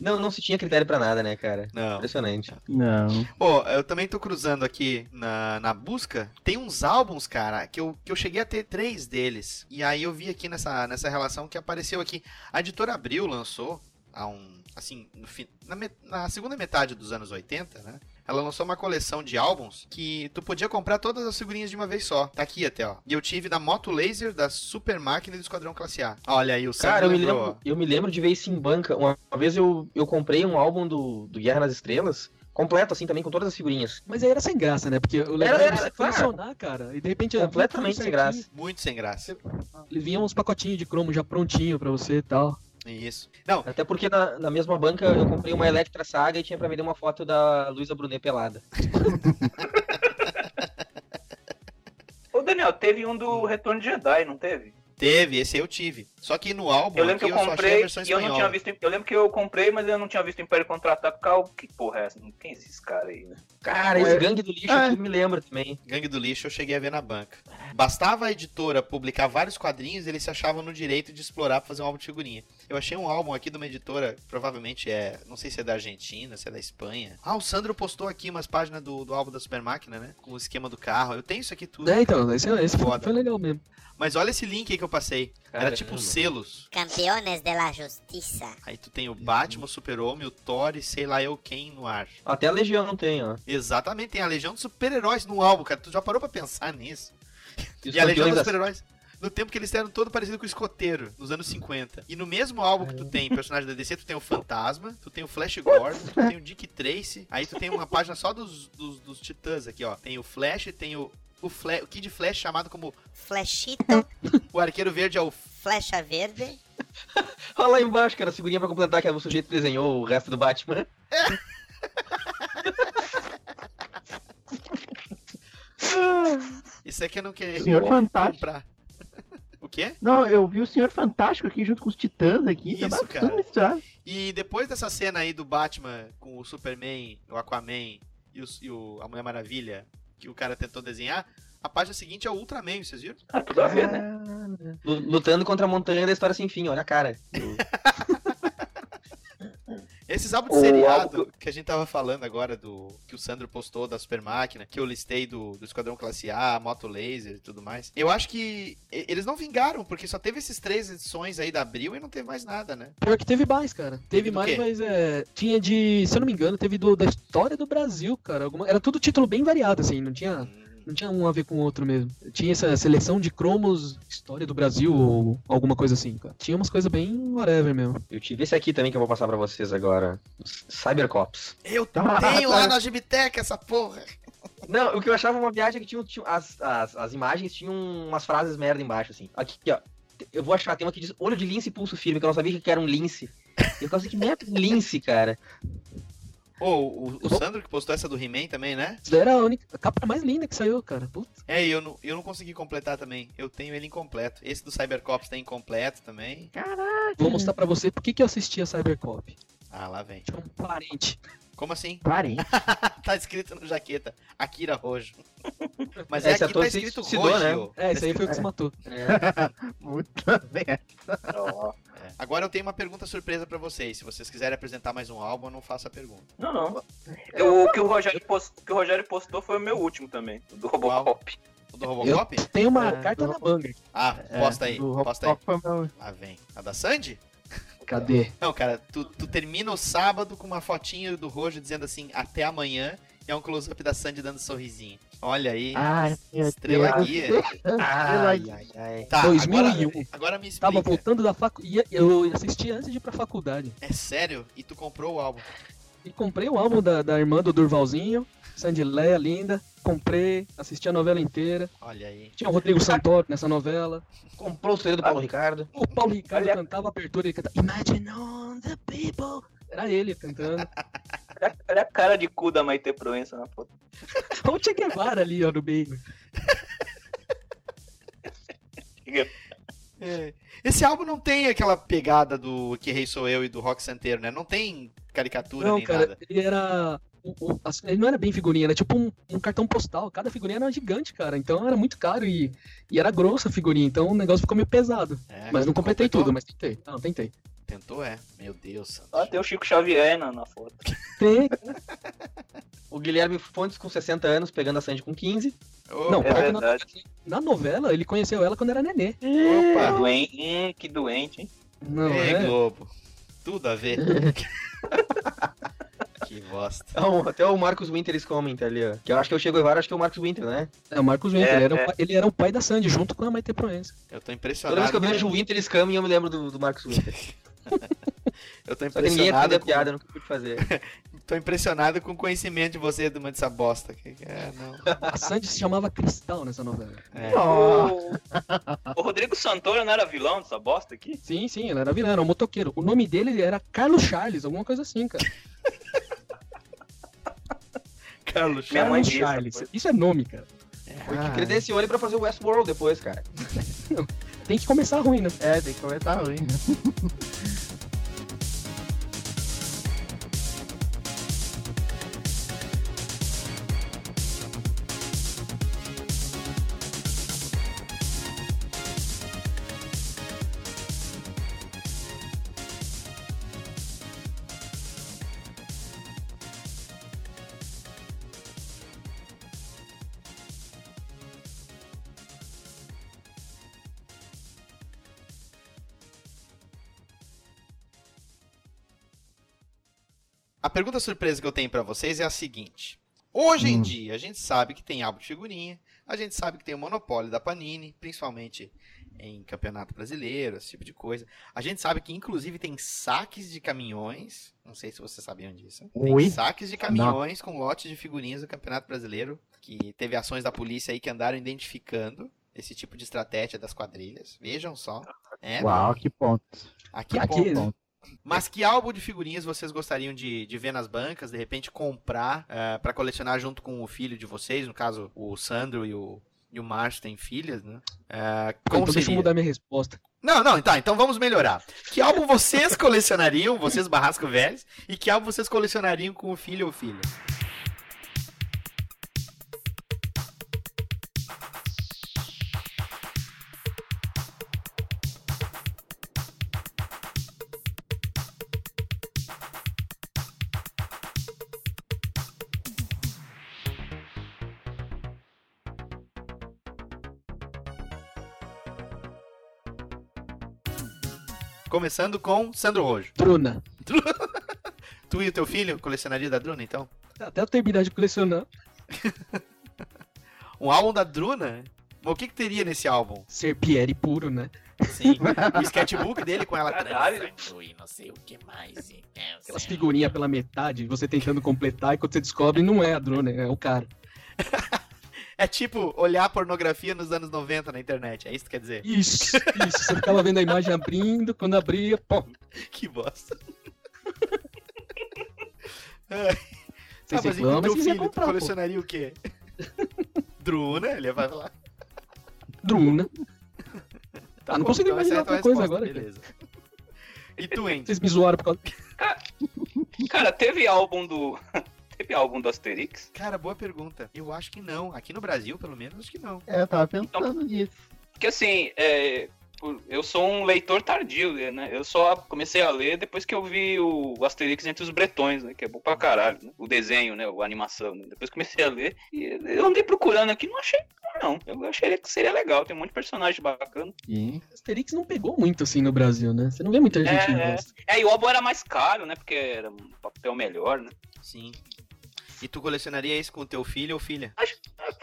Não, não se tinha critério pra nada, né, cara? Não. Impressionante. Não. Pô, eu também tô cruzando aqui na, na busca. Tem uns álbuns, cara, que eu, que eu cheguei a ter três deles. E aí eu vi aqui nessa, nessa relação que apareceu aqui. A editora Abril lançou há um. Assim, no fim, na, me- na segunda metade dos anos 80, né? Ela lançou uma coleção de álbuns que tu podia comprar todas as figurinhas de uma vez só. Tá aqui até, ó. E eu tive da Moto Laser, da Super Máquina e do Esquadrão Classe A. Olha aí, o Cara, eu me, lembro, eu me lembro de ver isso em banca. Uma, uma vez eu, eu comprei um álbum do, do Guerra nas Estrelas, completo, assim, também, com todas as figurinhas. Mas aí era sem graça, né? Porque o legal Era- era, era, você claro. cara. E de repente Completamente sem graça. Muito sem graça. Ele vinha uns pacotinhos de cromo já prontinho pra você e tal. Isso. Não, Até porque na, na mesma banca eu comprei uma Electra Saga e tinha pra vender uma foto da Luísa Brunet pelada. Ô, Daniel, teve um do Retorno de Jedi, não teve? teve, esse eu tive. Só que no álbum Eu lembro aqui que eu eu só achei a comprei versão e eu não tinha visto. Eu lembro que eu comprei, mas eu não tinha visto Império Contra-Ataque. Cal- Que porra é essa? Quem é esses caras aí, né? Cara, esse gangue do lixo Ah. me lembra também. Gangue do Lixo eu cheguei a ver na banca. Bastava a editora publicar vários quadrinhos, eles se achavam no direito de explorar pra fazer um álbum de figurinha. Eu achei um álbum aqui de uma editora, provavelmente é, não sei se é da Argentina, se é da Espanha. Ah, o Sandro postou aqui umas páginas do, do álbum da Super Máquina, né? Com o esquema do carro. Eu tenho isso aqui tudo. É, então, esse, esse foi, Foda. foi legal mesmo. Mas olha esse link aí que eu passei. Era Caramba. tipo selos. Campeones de la Justiça. Aí tu tem o Batman, o Super-Homem, o Thor e sei lá eu quem no ar. Até a Legião não tem, ó. Exatamente, tem a Legião dos Super-Heróis no álbum, cara. Tu já parou pra pensar nisso? E E a Legião dos da- Super-Heróis. No tempo que eles eram todo parecido com o escoteiro, nos anos 50. E no mesmo álbum que tu tem personagem da DC, tu tem o Fantasma, tu tem o Flash Gordon, tu tem o Dick Tracy, aí tu tem uma página só dos, dos, dos titãs aqui, ó. Tem o Flash, tem o, o, Fla- o Kid Flash chamado como Flechito, o Arqueiro Verde, é o flecha verde. Olha lá embaixo, cara, a figurinha pra completar que o sujeito desenhou o resto do Batman. Isso aqui eu não queria Senhor Fantástico. O quê? Não, eu vi o Senhor Fantástico aqui junto com os Titãs aqui. tá Isso, bacana cara. misturado. E depois dessa cena aí do Batman com o Superman, o Aquaman e, os- e o, a Mulher Maravilha, que o cara tentou desenhar, a página seguinte é o Ultraman, vocês viram? Ah, tudo a ver, né? Lu- Lutando contra a montanha da história sem fim, olha a cara. Esses álbuns de seriado álbum que a gente tava falando agora, do que o Sandro postou da Super Máquina, que eu listei do, do Esquadrão Classe A, Moto Laser e tudo mais. Eu acho que eles não vingaram, porque só teve esses três edições aí da Abril e não teve mais nada, né? Pior que teve mais, cara. Teve, do mais, quê? mas é. Tinha de. Se eu não me engano, teve do, da história do Brasil, cara. Alguma- era tudo título bem variado, assim. Não tinha. Não tinha um a ver com o outro mesmo. Tinha essa seleção de cromos, história do Brasil ou alguma coisa assim, cara. Tinha umas coisas bem whatever mesmo. Eu tive esse aqui também que eu vou passar pra vocês agora. Cybercops. Eu Ah, tenho lá tá. na Gibiteca essa porra! Não, o que eu achava uma viagem é que tinha, tinha- as, as, as imagens tinham umas frases merda embaixo, assim. Aqui, ó. Eu vou achar, tem uma que diz olho de lince e pulso firme, que eu não sabia que era um lince. E eu falei assim, que merda lince, cara? Ô, o, o Sandro que postou essa do He-Man também, né? Isso era a única. A capa mais linda que saiu, cara. Putz. É, e eu não, eu não consegui completar também. Eu tenho ele incompleto. Esse do Cybercops tá incompleto também. Vou mostrar pra você por que, que eu assistia Cybercop. Ah, lá vem. Tinha um parente. Como assim? Parente. tá escrito no jaqueta. Akira Rojo. Mas é, Esse aqui ator tá se escrito suicidou, Rojo. né? É, isso aí foi o que se matou. Puta merda. É. Agora eu tenho uma pergunta surpresa pra vocês. Se vocês quiserem apresentar mais um álbum, eu não faço a pergunta. Não, não. Eu- o, que o, Rogério post- o que o Rogério postou foi o meu último também, o do Robocop. O do Robocop? Tem uma É, carta na manga. Ah, É, posta aí. Posta aí. Meu- Lá vem. A da Sandy? Cadê? Não, cara, tu, tu termina o sábado com uma fotinho do Rojo dizendo assim, até amanhã. E é um close-up da Sandy dando um sorrisinho. Olha aí. Ai, Estrela Deus. guia. Ai, ai, ai. Tá, 2001. Agora, agora me explica. Tava voltando da faculdade. Eu assisti antes de ir pra faculdade. É sério? E tu comprou o álbum? E comprei o álbum da, da irmã do Durvalzinho, Sandy Leia, linda. Comprei, assisti a novela inteira. Olha aí. Tinha o Rodrigo Santoro nessa novela. Comprou o CD do Paulo Ricardo. O Paulo Ricardo Olha- cantava a abertura e cantava Imagine on the people. Era ele cantando. Olha, olha a cara de cu da Maite Proença na foto. Olha o Che Guevara ali, ó, no meio. É. Esse álbum não tem aquela pegada do Que Rei Sou Eu e do Rock Santeiro, né? Não tem caricatura Não, nem cara, nada. ele era. o- o- as- ele não era bem figurinha, era tipo um, um cartão postal. Cada figurinha era gigante, cara. Então era muito caro e, e era grossa a figurinha. Então o negócio ficou meio pesado. É, mas não completei completou? tudo, mas tentei. Não, tentei. Tentou, é. Meu Deus, Santos. Ó, tem o Chico Xavier na, na foto. Tem. O Guilherme Fontes com 60 anos, pegando a Sandy com 15. Ô, Não, É na, na novela ele conheceu ela quando era nenê. Que Opa! doente, hum, que doente, hein? Não, Ei, é? Globo. Tudo a ver. Que bosta. Então, até o Marcos Winter eles comentam ali, ó. Que eu acho que eu chego agora, acho que é o Marcos Winter, né? É, o Marcos Winter, É, ele, era o é. pai, ele era o pai da Sandy, junto com a Maite Proença. Eu tô Toda impressionado. vez que eu vejo o Winter Scam, eu me lembro do, do Marcos Winter. Eu tô impressionado com... piada, eu nunca pude fazer. Tô impressionado com o conhecimento de você de uma dessa bosta. É, não. A Sandy se chamava Cristal nessa novela. É. O... o Rodrigo Santoro não era vilão dessa bosta aqui? Sim, sim, ele era vilão, era um motoqueiro. O nome dele era Carlos Charles, alguma coisa assim, cara. Carlos Minha diz essa Charles. Isso é nome, cara. Foi que Ah, credenciou ele pra fazer o Westworld depois, cara. Tem que começar ruim, né? É, tem que começar ruim. pergunta surpresa que eu tenho pra vocês é a seguinte. Hoje em Hum. dia, a gente sabe que tem álbum de figurinha, a gente sabe que tem o monopólio da Panini, principalmente em campeonato brasileiro, esse tipo de coisa. A gente sabe que, inclusive, tem saques de caminhões, não sei se vocês sabiam disso, tem Oi? saques de caminhões com lotes de figurinhas do campeonato brasileiro, que teve ações da polícia aí que andaram identificando esse tipo de estratégia das quadrilhas. Vejam só. É, Uau, que ponto. Aqui Que ponto. Mas que álbum de figurinhas vocês gostariam de, de ver nas bancas, de repente comprar eh, pra colecionar junto com o filho de vocês? No caso, o Sandro e o, e o Márcio têm filhas, né? Como então deixa eu seria? mudar minha resposta. Não, não, tá, então vamos melhorar. Que álbum vocês colecionariam, vocês barrasco velhos, e que álbum vocês colecionariam com o filho ou filha? Começando com Sandro Rojo. Bruna. Tu e o teu filho colecionaria da Druna, então? Até eu terminar de colecionar. Um álbum da Druna? Mas o que, que teria nesse álbum? Ser Pierre puro, né? Sim, o sketchbook dele com ela e não sei o que mais. e- é, Aquelas figurinhas pela metade, você tentando completar, e quando você descobre, não é a drone, é o cara. É tipo olhar pornografia nos anos 90 na internet, é isso que quer dizer? Isso, isso. Você ficava vendo a imagem abrindo, quando abria, pô. Que bosta. Ah, mas e com reclamam, teu mas quem ia filho, tu comprar, pô? colecionaria o quê? Druna, ele vai falar. Druna. Tá Ah, não bom, consigo então é imaginar tua outra coisa resposta, agora, cara. Beleza. E tu, Andy? Vocês me zoaram por causa. Cara, teve álbum do. Teve álbum do Asterix? Cara, boa pergunta. Eu acho que não. Aqui no Brasil, pelo menos, acho que não. É, eu tava pensando nisso. Porque assim, é, eu sou um leitor tardio, né? Eu só comecei a ler depois que eu vi o Asterix entre os Bretões, né? Que é bom pra caralho, né? O desenho, né? A animação. Né? Depois comecei a ler e eu andei procurando aqui, não achei não. Eu achei que seria legal, tem um monte de personagem bacana. Asterix não pegou muito assim no Brasil, né? Você não vê muita gente É, é. é, e o álbum era mais caro, né? Porque era um papel melhor, né? Sim. E tu colecionaria isso com o teu filho ou filha? Ah,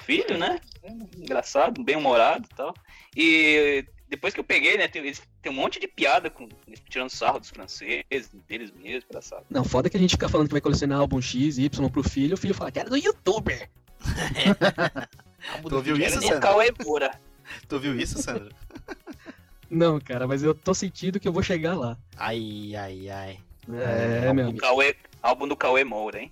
Filho, né? Engraçado, bem humorado e tal. E depois que eu peguei, né? Tem, eles- tem um monte de piada com, tirando sarro dos franceses, deles mesmos, engraçado. Não, foda é que a gente fica falando que vai colecionar álbum X, Y pro filho, o filho fala, quero do youtuber. Tu ouviu isso, Era Moura. Tu ouviu isso, Sandro? Não, cara, mas eu tô sentindo que eu vou chegar lá. Ai, ai, ai. É, meu O amigo. Cauê, álbum do Cauê Moura, hein?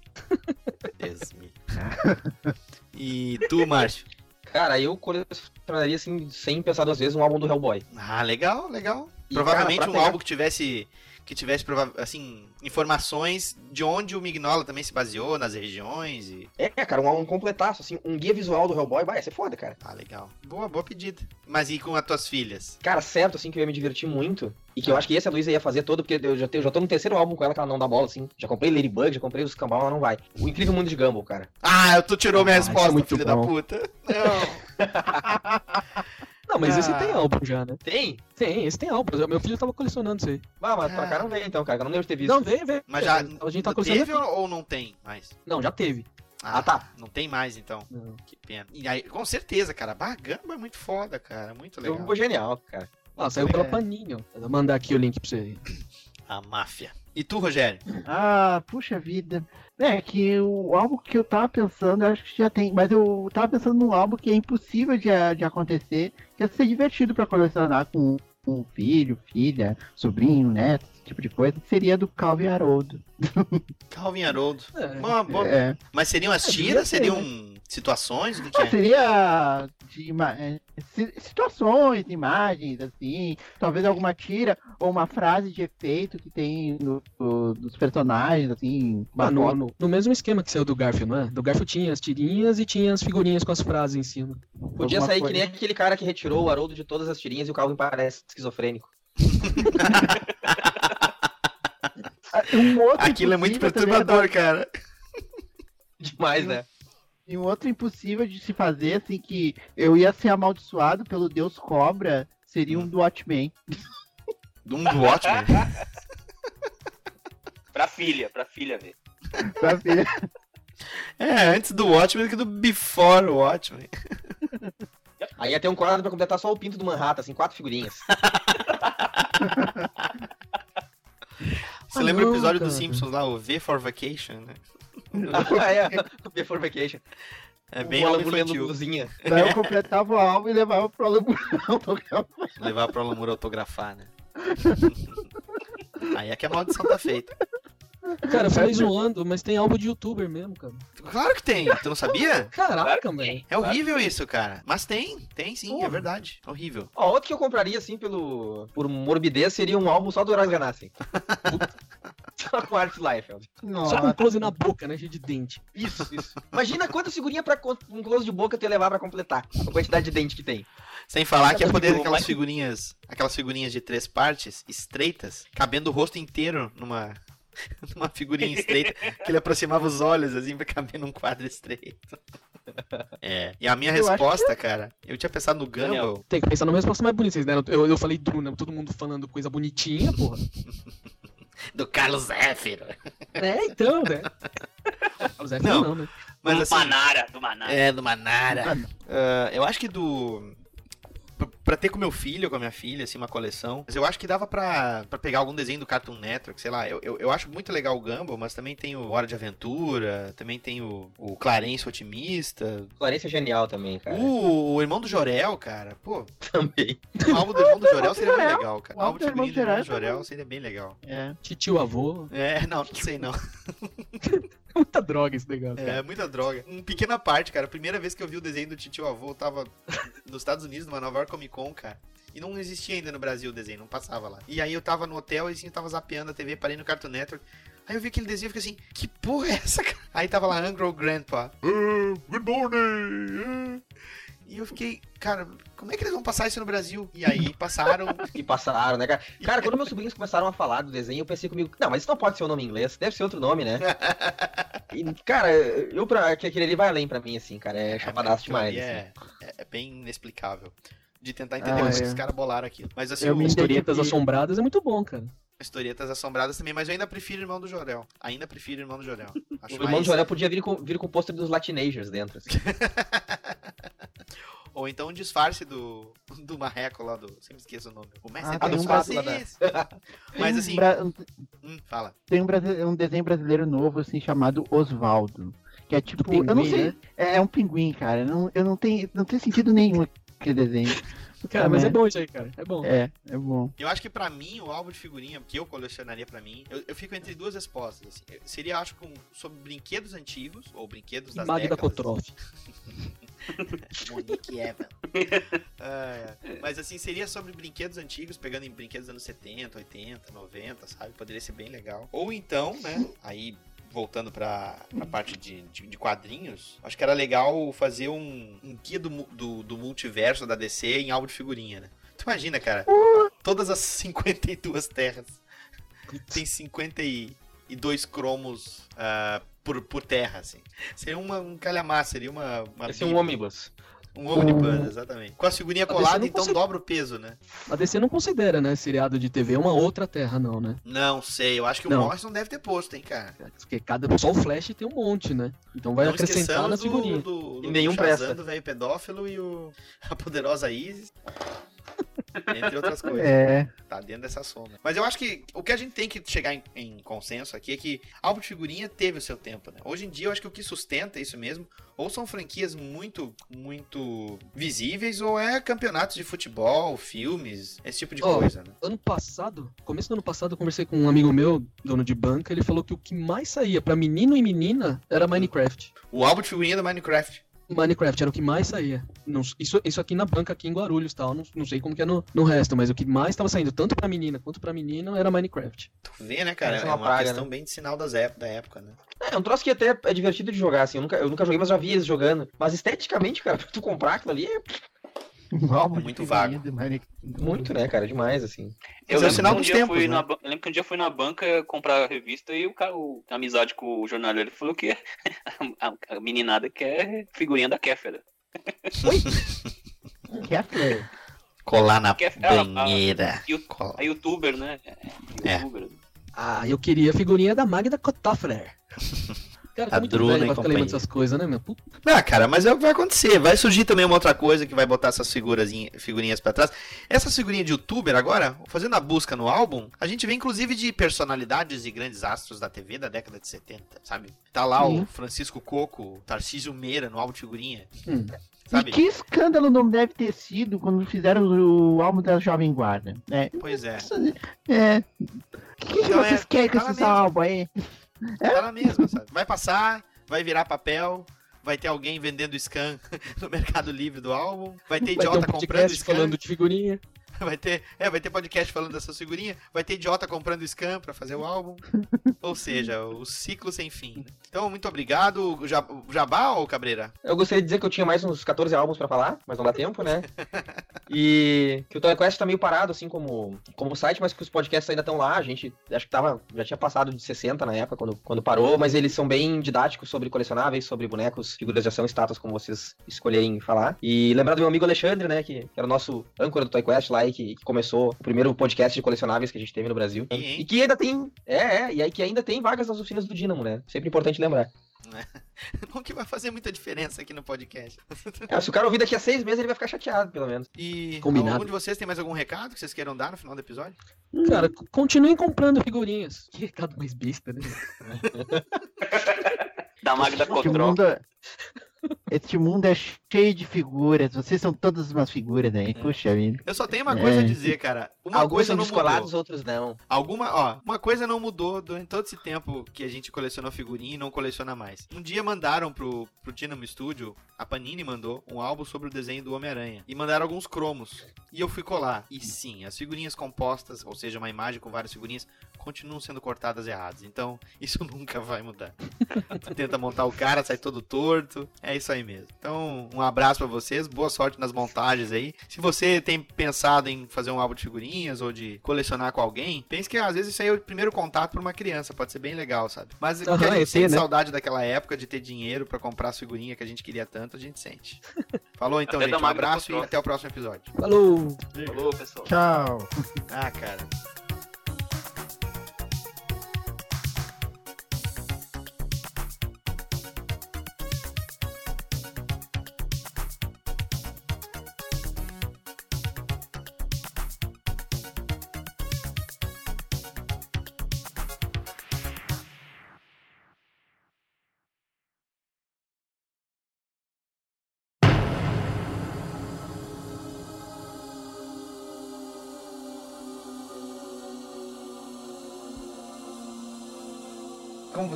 Deus me. E tu, Márcio? Cara, eu colecionaria, assim, sem pensar duas vezes, um álbum do Hellboy. Ah, legal, legal. E, Provavelmente cara, um álbum que tivesse que tivesse assim informações de onde o Mignola também se baseou nas regiões e É, cara, um álbum completaço, assim, um guia visual do Hellboy, vai, ser foda, cara. ah, legal. Boa, boa pedida. Mas e com as tuas filhas? Cara, certo, assim, que eu ia me divertir muito. E que eu acho que esse a Luísa ia fazer todo, porque eu já, tenho, já tô no terceiro álbum com ela que ela não dá bola, assim. Já comprei Ladybug, já comprei os cambal, ela não vai. O Incrível Mundo de Gumball, cara. Ah, tu tirou minha Ah, é resposta, muito filho da bom. puta. Não. Não, Ah, mas esse Ah. tem álbum já, né? Tem? Tem, esse tem álbum. Meu filho tava colecionando isso aí. Ah, mas pra cá não veio então, cara. Eu não lembro de ter visto. Não, veio, veio. Mas já A gente tá teve colecionando. ou ou não tem mais? Não, já teve. Ah, tá. Não tem mais, então. Não. Que pena. E aí, com certeza, cara. Bagamba é muito foda, cara. Muito legal. Jogo genial, cara. Ah, saiu pela Panini, ó. Vou mandar aqui o link pra você aí. A máfia. E tu, Rogério? Ah, puxa vida. É, que o álbum que eu tava pensando, eu acho que já tem, mas eu tava pensando num álbum que é impossível de, de acontecer, que ia ser divertido pra colecionar com um filho, filha, sobrinho, neto, tipo de coisa, seria do Calvin Haroldo. Calvin Haroldo. É. Uma boa- É. Mas seriam as É, devia tiras? ser, Seriam situações? Que, que Ah, é? seria de ima- é, si- situações, imagens, assim, talvez alguma tira ou uma frase de efeito que tem no, no- dos personagens, assim, Ah, no, no- no mesmo esquema que saiu do Garfield, não é? Do Garfield tinha as tirinhas e tinha as figurinhas com as frases em cima. Podia Alguma sair coisa. que nem aquele cara que retirou o Haroldo de todas as tirinhas e o Calvin parece esquizofrênico. Um outro Aquilo é muito perturbador, cara. Demais, né? E um outro impossível de se fazer, assim, que eu ia ser amaldiçoado pelo Deus Cobra, seria um do Watchmen. Um do Watchmen? Pra filha, pra filha ver. Pra ver. É, antes do Watchmen do que do Before Watchmen. Aí ia ter um quadro pra completar só o pinto do Manhattan, assim, quatro figurinhas. Você lembra o episódio dos. Simpsons lá, o V for Vacation, né? ah, é, Before Vacation. É bem o Alan lendo luzinha. Daí eu completava o álbum e levava pro Alamurão. Levar pro Alamur autografar, né? Aí é que a maldição tá feita. Cara, foi zoando, mas tem álbum de youtuber mesmo, cara. Claro que tem, tu não sabia? Caraca, mano. É horrível isso, cara. Mas tem, tem sim, é verdade. Horrível. Ó, outro que eu compraria, assim, pelo... por morbidez, seria um álbum só do Horácio Ganassi. só com Art Liefeld. Só com close na boca, né? Cheio de dente. Isso, isso. Imagina quantas figurinhas pra um close de boca tu ia levar pra completar a quantidade de dente que tem. Sem falar que é poder mas- figurinhas, aquelas figurinhas de três partes, estreitas, cabendo o rosto inteiro numa, numa figurinha estreita, que ele aproximava os olhos assim pra caber num quadro estreito. É. E a minha Eu resposta, cara, eu tinha pensado no Gumball. Tem que pensar numa resposta mais bonita. Vocês deram, eu, eu falei Duna, todo mundo falando coisa bonitinha, porra. Do Carlos Zéfiro. É, então, né? Carlos Zéfiro Não, não, né? Mas do assim, Manara, do Manara. É, do Manara. Ah, eu acho que do. Pra- Pra ter com meu filho, com a minha filha, assim, uma coleção. Mas eu acho que dava pra, pra pegar algum desenho do Cartoon Network, sei lá. Eu, eu, eu acho muito legal o Gumball, mas também tem o Hora de Aventura, também tem o, o Clarence Otimista. Clarence é genial também, cara. O, o Irmão do Jorel, cara. Pô, Também. o álbum do Irmão do Jorel seria bem legal, cara. O álbum do Irmão do do Irmão do Jorel Jorel seria bem legal. É. Titio avô. É, não, não sei não. Muita droga esse negócio. É, muita droga. Uma pequena parte, cara. A primeira vez que eu vi o desenho do Titio Avô, eu tava nos Estados Unidos, numa Nova York Comic Con, cara. E não existia ainda no Brasil o desenho, não passava lá. E aí eu tava no hotel e assim, eu tava zapeando a TV, parei no Cartoon Network. Aí eu vi aquele desenho e fiquei assim, que porra é essa, cara? Aí tava lá Old Grandpa. "Ah, good morning! ah." E eu fiquei, cara, como é que eles vão passar isso no Brasil? E aí passaram. E passaram, né, cara? Cara, quando meus sobrinhos começaram a falar do desenho, eu pensei comigo, não, mas isso não pode ser o nome em inglês, deve ser outro nome, né? E, cara, eu pra. que Aquele ali vai além pra mim, assim, cara. É chapadaço demais. E assim. é, é, é bem inexplicável. De tentar entender Ah, é. é. esses caras bolaram aquilo. Mas assim, Eu o- Historietas assombradas é muito bom, cara. Historietas assombradas também, mas eu ainda prefiro Irmão do Jorel. Ainda prefiro Irmão do Jorel. Acho O irmão mais- de Jorel podia vir com, vir com o pôster dos Latinagers dentro. Assim. Ou então um disfarce do, do marreco lá do. Sempre esqueço o nome. O mestre Ah, tem dos um franceses. Mas assim. bra- um- Hum, fala. Tem um, brasi- um desenho brasileiro novo, assim, chamado Osvaldo. Que é tipo. eu não pinguim, sei. né? É, é um pinguim, cara. Não, eu não tenho, não tem sentido nenhum aquele desenho. Cara, mas né? é bom isso aí, cara. É bom. É, é bom. Eu acho que pra mim, o álbum de figurinha que eu colecionaria pra mim, eu, eu fico entre duas respostas. assim. Eu- Seria, acho, com, sobre brinquedos antigos, ou brinquedos das Magda décadas. Kotroff. Monique Evan. Ah, é. Mas assim, seria sobre brinquedos antigos, pegando em brinquedos dos anos 70, 80, 90, sabe? Poderia ser bem legal. Ou então, né, aí voltando pra, pra parte de, de, de quadrinhos, acho que era legal fazer um, um guia do, do, do multiverso da DC em álbum de figurinha, né? Tu imagina, cara, todas as 52 terras tem 52 cromos ah, por, por terra, assim. Seria uma, um calhamaço, seria uma... uma Esse é um ônibus. Um pano, exatamente. Com a figurinha colada, então consegue- dobra o peso, né? A DC não considera, né, seriado de TV uma outra terra, não, né? Não sei, eu acho que o Não. Morrison deve ter posto, hein, cara. Porque cada só o Flash tem um monte, né? Então vai Não acrescentar nas figurinhas. Do, do, do, E nenhum do Shazam, presta. do velho pedófilo e o a poderosa Isis. Entre outras coisas. É. Tá dentro dessa soma. Mas eu acho que o que a gente tem que chegar em, em consenso aqui é que álbum de figurinha teve o seu tempo, né? Hoje em dia eu acho que o que sustenta isso mesmo, ou são franquias muito, muito visíveis, ou é campeonatos de futebol, filmes, esse tipo de Ó, coisa, né? Ano passado, começo do ano passado, eu conversei com um amigo meu, dono de banca, ele falou que o que mais saía pra menino e menina era Minecraft. O álbum de figurinha do Minecraft. Minecraft era o que mais saía. Não- isso, isso aqui na banca, aqui em Guarulhos tal. Não, não sei como que é no, no resto, mas o que mais tava saindo, tanto pra menina quanto pra menino, era Minecraft. Tu vê, né, cara? É é uma uma praga, questão né? bem de sinal das ép- da época, né? É um troço que até é divertido de jogar, assim. Eu nunca, eu nunca joguei, mas já vi eles jogando. Mas esteticamente, cara, pra tu comprar aquilo ali é Álbum É muito vago. Minecraft. muito, né, cara? Demais, assim. Eu Mas é o lembro, sinal que um dia tempos, fui né? na eu lembro que um dia fui na banca comprar a revista e o cara, o, a amizade com o jornaleiro, ele falou que a, a meninada quer figurinha da Kéfera. Kessler. Colar na ela- banheira. A, Cola. a youtuber, né? É. Youtuber. Ah, eu queria a figurinha da Magda Kotafler. Cara, A tá muito velho e pra ficar lembrando dessas coisas, né, meu? Puta. Ah, cara, mas é o que vai acontecer. Vai surgir também uma outra coisa que vai botar essas figuras, figurinhas pra trás. Essas figurinhas de youtuber agora, fazendo a busca no álbum, a gente vê inclusive de personalidades e grandes astros da TV da década de 70, sabe? Tá lá o Sim. Francisco Coco, o Tarcísio Meira no álbum de figurinha, Hum. E sabe? que escândalo não deve ter sido quando fizeram o álbum da Jovem Guarda, né? Pois é. É. O que, que Então, vocês é, querem com tá na esse aí? Tá na mesma, sabe? Vai passar, vai virar papel, vai ter alguém vendendo scan no Mercado Livre do álbum, vai ter Vai ter idiota um comprando scan. falando de figurinha. Vai ter, é, vai ter podcast falando dessas figurinhas, vai ter idiota comprando scan pra fazer o álbum. Ou seja, o ciclo sem fim. né? Então, muito obrigado. Jabá ou Cabreira? Eu gostaria de dizer que eu tinha mais uns 14 álbuns pra falar, mas não dá tempo, né? E que o Toy Quest tá meio parado, assim, como, como site, mas que os podcasts ainda estão lá. A gente acho que tava, já tinha passado de 60 na época, quando, quando parou, mas eles são bem didáticos sobre colecionáveis, sobre bonecos, figuras de ação, estátuas, como vocês escolherem falar. E lembrar do meu amigo Alexandre, né, que, que era o nosso âncora do Toy Quest lá e que, que começou o primeiro podcast de colecionáveis que a gente teve no Brasil. hein? E que ainda tem, é, é, e aí que ainda tem vagas nas oficinas do Dínamo, né? Sempre importante lembrar. Não que vai fazer muita diferença aqui no podcast. É, se o cara ouvir daqui a seis meses, ele vai ficar chateado, pelo menos. E Combinado. algum de vocês tem mais algum recado que vocês queiram dar no final do episódio? Cara, c- continuem comprando figurinhas. Que recado mais besta, né? Da Magda é- este mundo é cheio de figuras. Vocês são todas umas figuras aí. Puxa vida. Eu só tenho uma coisa a É. dizer, cara. Uma Alguns coisa são não descolados, mudou. outros não. Alguma, ó, uma coisa não mudou durante todo esse tempo que a gente colecionou figurinha e não coleciona mais. Um dia mandaram pro, pro Dynamo Studio, a Panini mandou um álbum sobre o desenho do Homem-Aranha. E mandaram alguns cromos. E eu fui colar. E sim, as figurinhas compostas, ou seja, uma imagem com várias figurinhas, continuam sendo cortadas erradas. Então, isso nunca vai mudar. Tu tenta montar o cara, sai todo torto. É isso aí mesmo. Então, um abraço pra vocês, boa sorte nas montagens aí. Se você tem pensado em fazer um álbum de figurinhas ou de colecionar com alguém, pense que às vezes isso aí é o primeiro contato pra uma criança, pode ser bem legal, sabe? Mas que Aham, a gente sente né? saudade daquela época de ter dinheiro pra comprar as figurinhas que a gente queria tanto, a gente sente. Falou então, Até gente. Um abraço e até o próximo episódio. Falou! Falou, pessoal. Tchau. Ah, cara.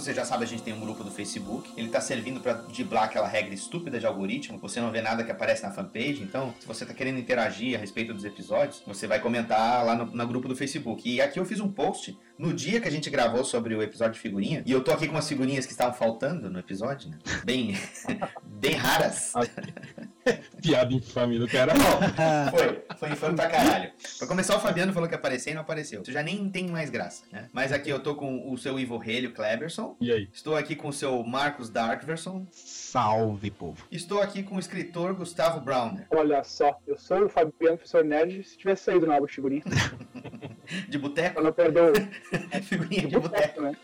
Você já sabe, a gente tem um grupo do Facebook. Ele tá servindo para driblar aquela regra estúpida de algoritmo. Você não vê nada que aparece na fanpage. Então, se você tá querendo interagir a respeito dos episódios, você vai comentar lá no, no grupo do Facebook. E aqui eu fiz um post no dia que a gente gravou sobre o episódio de figurinha. E eu tô aqui com umas figurinhas que estavam faltando no episódio, né? Bem, bem raras. Piada infame do cara. Foi, foi infame pra caralho. Pra começar, o Fabiano falou que ia aparecer e não apareceu. Isso já nem tem mais graça, né? Mas aqui eu tô com o seu Ivo Helio Kleberson. E aí? Estou aqui com o seu Marcos Darkverson. Salve, povo. Estou aqui com o escritor Gustavo Browner. Olha só, eu sou o Fabiano, professor Nerd, se tivesse saído no álbum de figurinha. De boteco? Não perder o... figurinha de boteco, né?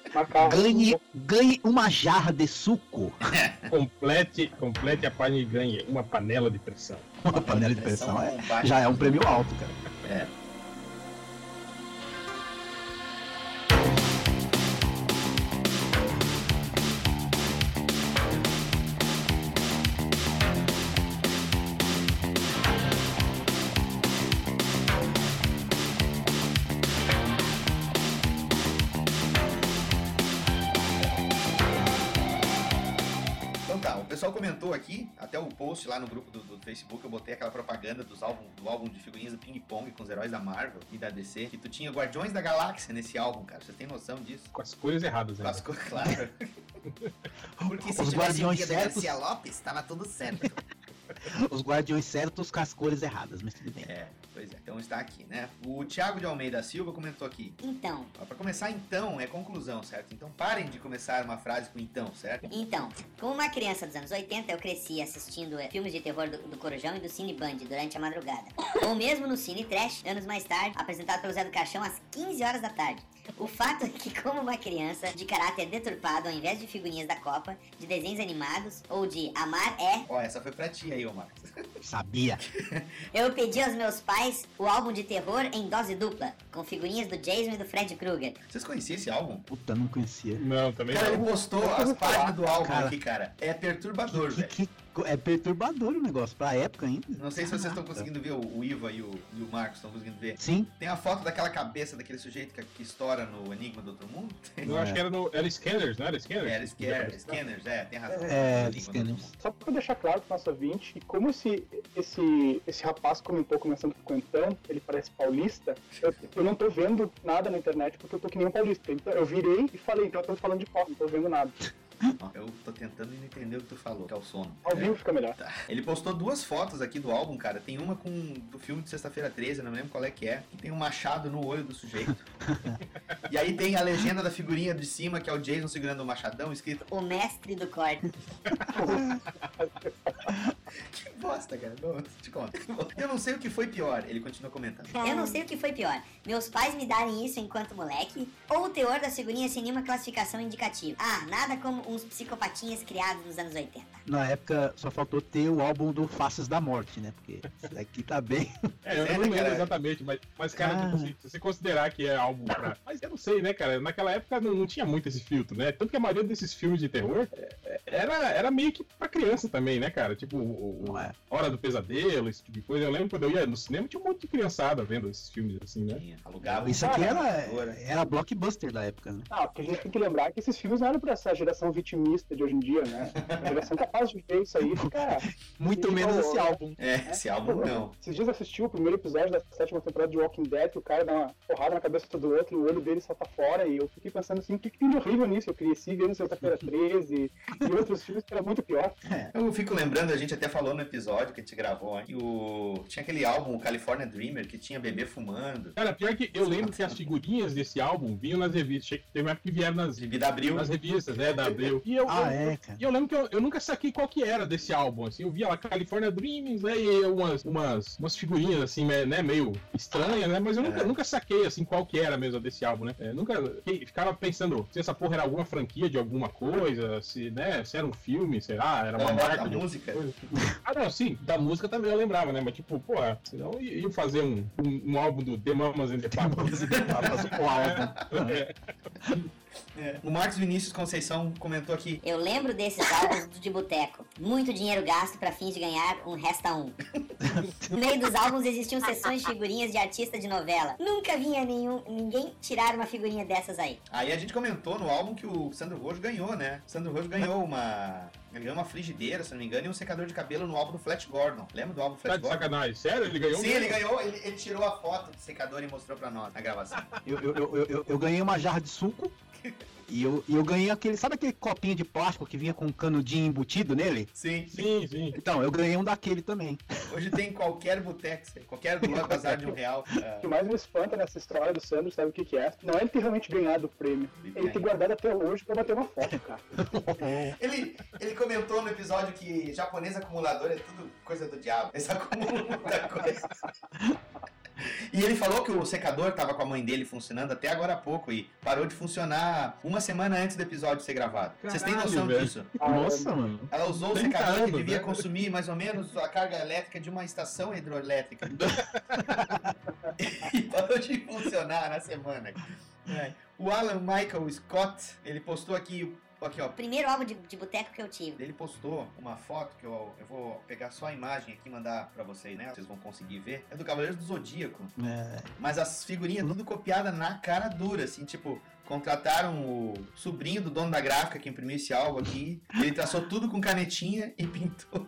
Ganhe, ganhe uma jarra de suco. complete, complete a página e ganhe uma panela de pressão. Uma panela de pressão é, já é um prêmio alto, cara. É. grupo do, do Facebook, eu botei aquela propaganda dos álbum, do álbum de figurinhas do Ping Pong com os heróis da Marvel e da DC, que tu tinha Guardiões da Galáxia nesse álbum, cara. Você tem noção disso? Com as cores erradas, Com né? as cores, claro. Porque se Os tivesse o Guardiões certos. Garcia Lopes, tava tudo certo. Os guardiões certos com as cores erradas, mas tudo bem. É, pois é. Então está aqui, né? O Thiago de Almeida Silva comentou aqui. Então, Ó, Pra começar, então, é conclusão, certo? Então parem de começar uma frase com então, certo? Então, como uma criança dos anos 80, eu cresci assistindo eh, filmes de terror do, do Corujão e do Cine Band durante a madrugada. Ou mesmo no Cine Trash, anos mais tarde, apresentado pelo Zé do Caixão às 15 horas da tarde. O fato é que, como uma criança de caráter deturpado, ao invés de figurinhas da Copa, de desenhos animados ou de amar é, Ó, essa foi pra ti ô Marcos. Sabia. eu pedi aos meus pais o álbum de terror em dose dupla, com figurinhas do Jason e do Fred Krueger. Vocês conheciam esse álbum? Puta, não conhecia. Não, também Cara, ele não. postou as páginas do álbum Cara. aqui, cara. É perturbador, velho. Que, é perturbador o negócio, pra época ainda. Não sei se vocês estão conseguindo ver, o o Iva e o, e o Marcos estão conseguindo ver. Sim. Tem a foto daquela cabeça daquele sujeito que, que estoura no Enigma do Outro Mundo? Eu acho que era, no, era Scanners, não era Scanners? Era Scanner, Scanners, é, tem razão. É, Scanners. Só pra deixar claro pro nosso ouvinte, como esse, esse, esse rapaz comentou começando com o então, ele parece paulista, eu, eu não tô vendo nada na internet porque eu tô que nem um paulista. Então eu virei e falei, então eu tô falando de pó, não tô vendo nada. Eu tô tentando entender o que tu falou, que é o sono. Ao vivo fica melhor. Tá. Ele postou duas fotos aqui do álbum, cara. Tem uma com do filme de sexta-feira 13, eu não lembro qual é que é. Que tem um machado no olho do sujeito. e aí tem a legenda da figurinha de cima, que é o Jason segurando o machadão, escrito O mestre do corte. Que bosta, cara. Não, te conto. Eu não sei o que foi pior, ele continua comentando. Eu não sei o que foi pior, meus pais me darem isso enquanto moleque, ou o teor das figurinhas sem nenhuma classificação indicativa. Ah, nada como uns psicopatinhas criados nos anos 80. Na época só faltou ter o álbum do Faces da Morte, né? Porque isso daqui tá bem. É, eu não lembro exatamente, mas, mas cara, Ah. tipo, se, se você considerar que é álbum pra. Mas eu não sei, né, cara? Naquela época não, não tinha muito esse filtro, né? Tanto que a maioria desses filmes de terror é, é, era, era meio que pra criança também, né, cara? Tipo, o, o Hora do Pesadelo, esse tipo de coisa. Eu lembro quando eu ia no cinema, tinha um monte de criançada vendo esses filmes assim, né? Alugava. Isso aqui era, era blockbuster da época, né? Ah, porque a gente tem que lembrar que esses filmes não eram pra essa geração vitimista de hoje em dia, né? A geração capaz de ver isso aí, cara. Muito menos esse álbum. É, esse álbum não. Esses dias eu assisti o primeiro episódio da sétima temporada de Walking Dead, que o cara dá uma porrada na cabeça do outro, e o olho dele salta fora, e eu fiquei pensando assim, o que, que tem de horrível nisso? Eu cresci vendo Sexta-feira 13 e outros filmes que era muito pior. Eu fico lembrando, a gente até falou no episódio que a gente gravou, que o... tinha aquele álbum, o California Dreamer, que tinha bebê fumando. Cara, pior que eu lembro que as figurinhas desse álbum vinham nas revistas. Achei que teve uma época que vieram nas, da Abril. nas revistas, né? Da Abril. E eu, Ah, eu- é, cara. E eu lembro que eu, eu nunca saquei qual que era desse álbum, assim. Eu via lá California Dreaming, né? E umas, umas, umas figurinhas, assim, né? Meio estranhas, né? Mas eu nunca, É. nunca saquei, assim, qual que era mesmo desse álbum, né? É, nunca fiquei- ficava pensando se essa porra era alguma franquia de alguma coisa, se, né? Se era um filme, sei lá, era uma É, marca alguma música. coisa. Ah, não, sim, da música também eu lembrava, né? Mas tipo, pô, senão iam fazer um, um, um álbum do The Mamas and the Papas. o álbum. É. O Marcos Vinícius Conceição comentou aqui. Eu lembro desses álbuns do de boteco. Muito dinheiro gasto pra fins de ganhar um resta um. No meio dos álbuns existiam sessões de figurinhas de artista de novela. Nunca vinha nenhum, ninguém tirar uma figurinha dessas aí. Aí a gente comentou no álbum que o Sandro Rojo ganhou, né? O Sandro Rojo ganhou uma. Ele ganhou uma frigideira, se não me engano, e um secador de cabelo no álbum do Flash Gordon. Lembra do álbum Tá Flash de Gordon? sacanagem, sério? Ele ganhou? Sim, ele ganhou, ele, ele tirou a foto do secador e mostrou pra nós na gravação. Eu, eu, eu, eu, eu ganhei uma jarra de suco back. E eu, eu ganhei aquele, sabe aquele copinho de plástico que vinha com um canudinho embutido nele? Sim. Sim, sim. Então, eu ganhei um daquele também. Hoje tem em qualquer boteco, qualquer loja bazar de um real. O que mais me espanta nessa história do Sandro, sabe o que, que é? Não é ele ter realmente ganhado o prêmio. Ele ter guardado até hoje pra bater uma foto, cara. Ele, ele comentou no episódio que japonês acumulador é tudo coisa do diabo. Eles acumulam muita coisa. E ele falou que o secador tava com a mãe dele funcionando até agora há pouco e parou de funcionar uma semana antes do episódio ser gravado. Vocês têm noção velho. disso? Nossa, mano. Ela usou o 30 secador que devia né? consumir mais ou menos a carga elétrica de uma estação hidroelétrica. e parou de funcionar na semana. É. O Alan Michael Scott, ele postou aqui, aqui ó, Primeiro álbum de, de boteco que eu tive. ele postou uma foto que eu, eu vou pegar só a imagem aqui e mandar pra vocês, né? Vocês vão conseguir ver. É do Cavaleiros do Zodíaco. É. Mas as figurinhas tudo copiada na cara dura, assim, tipo, contrataram o sobrinho do dono da gráfica que imprimiu esse álbum aqui. Ele traçou tudo com canetinha e pintou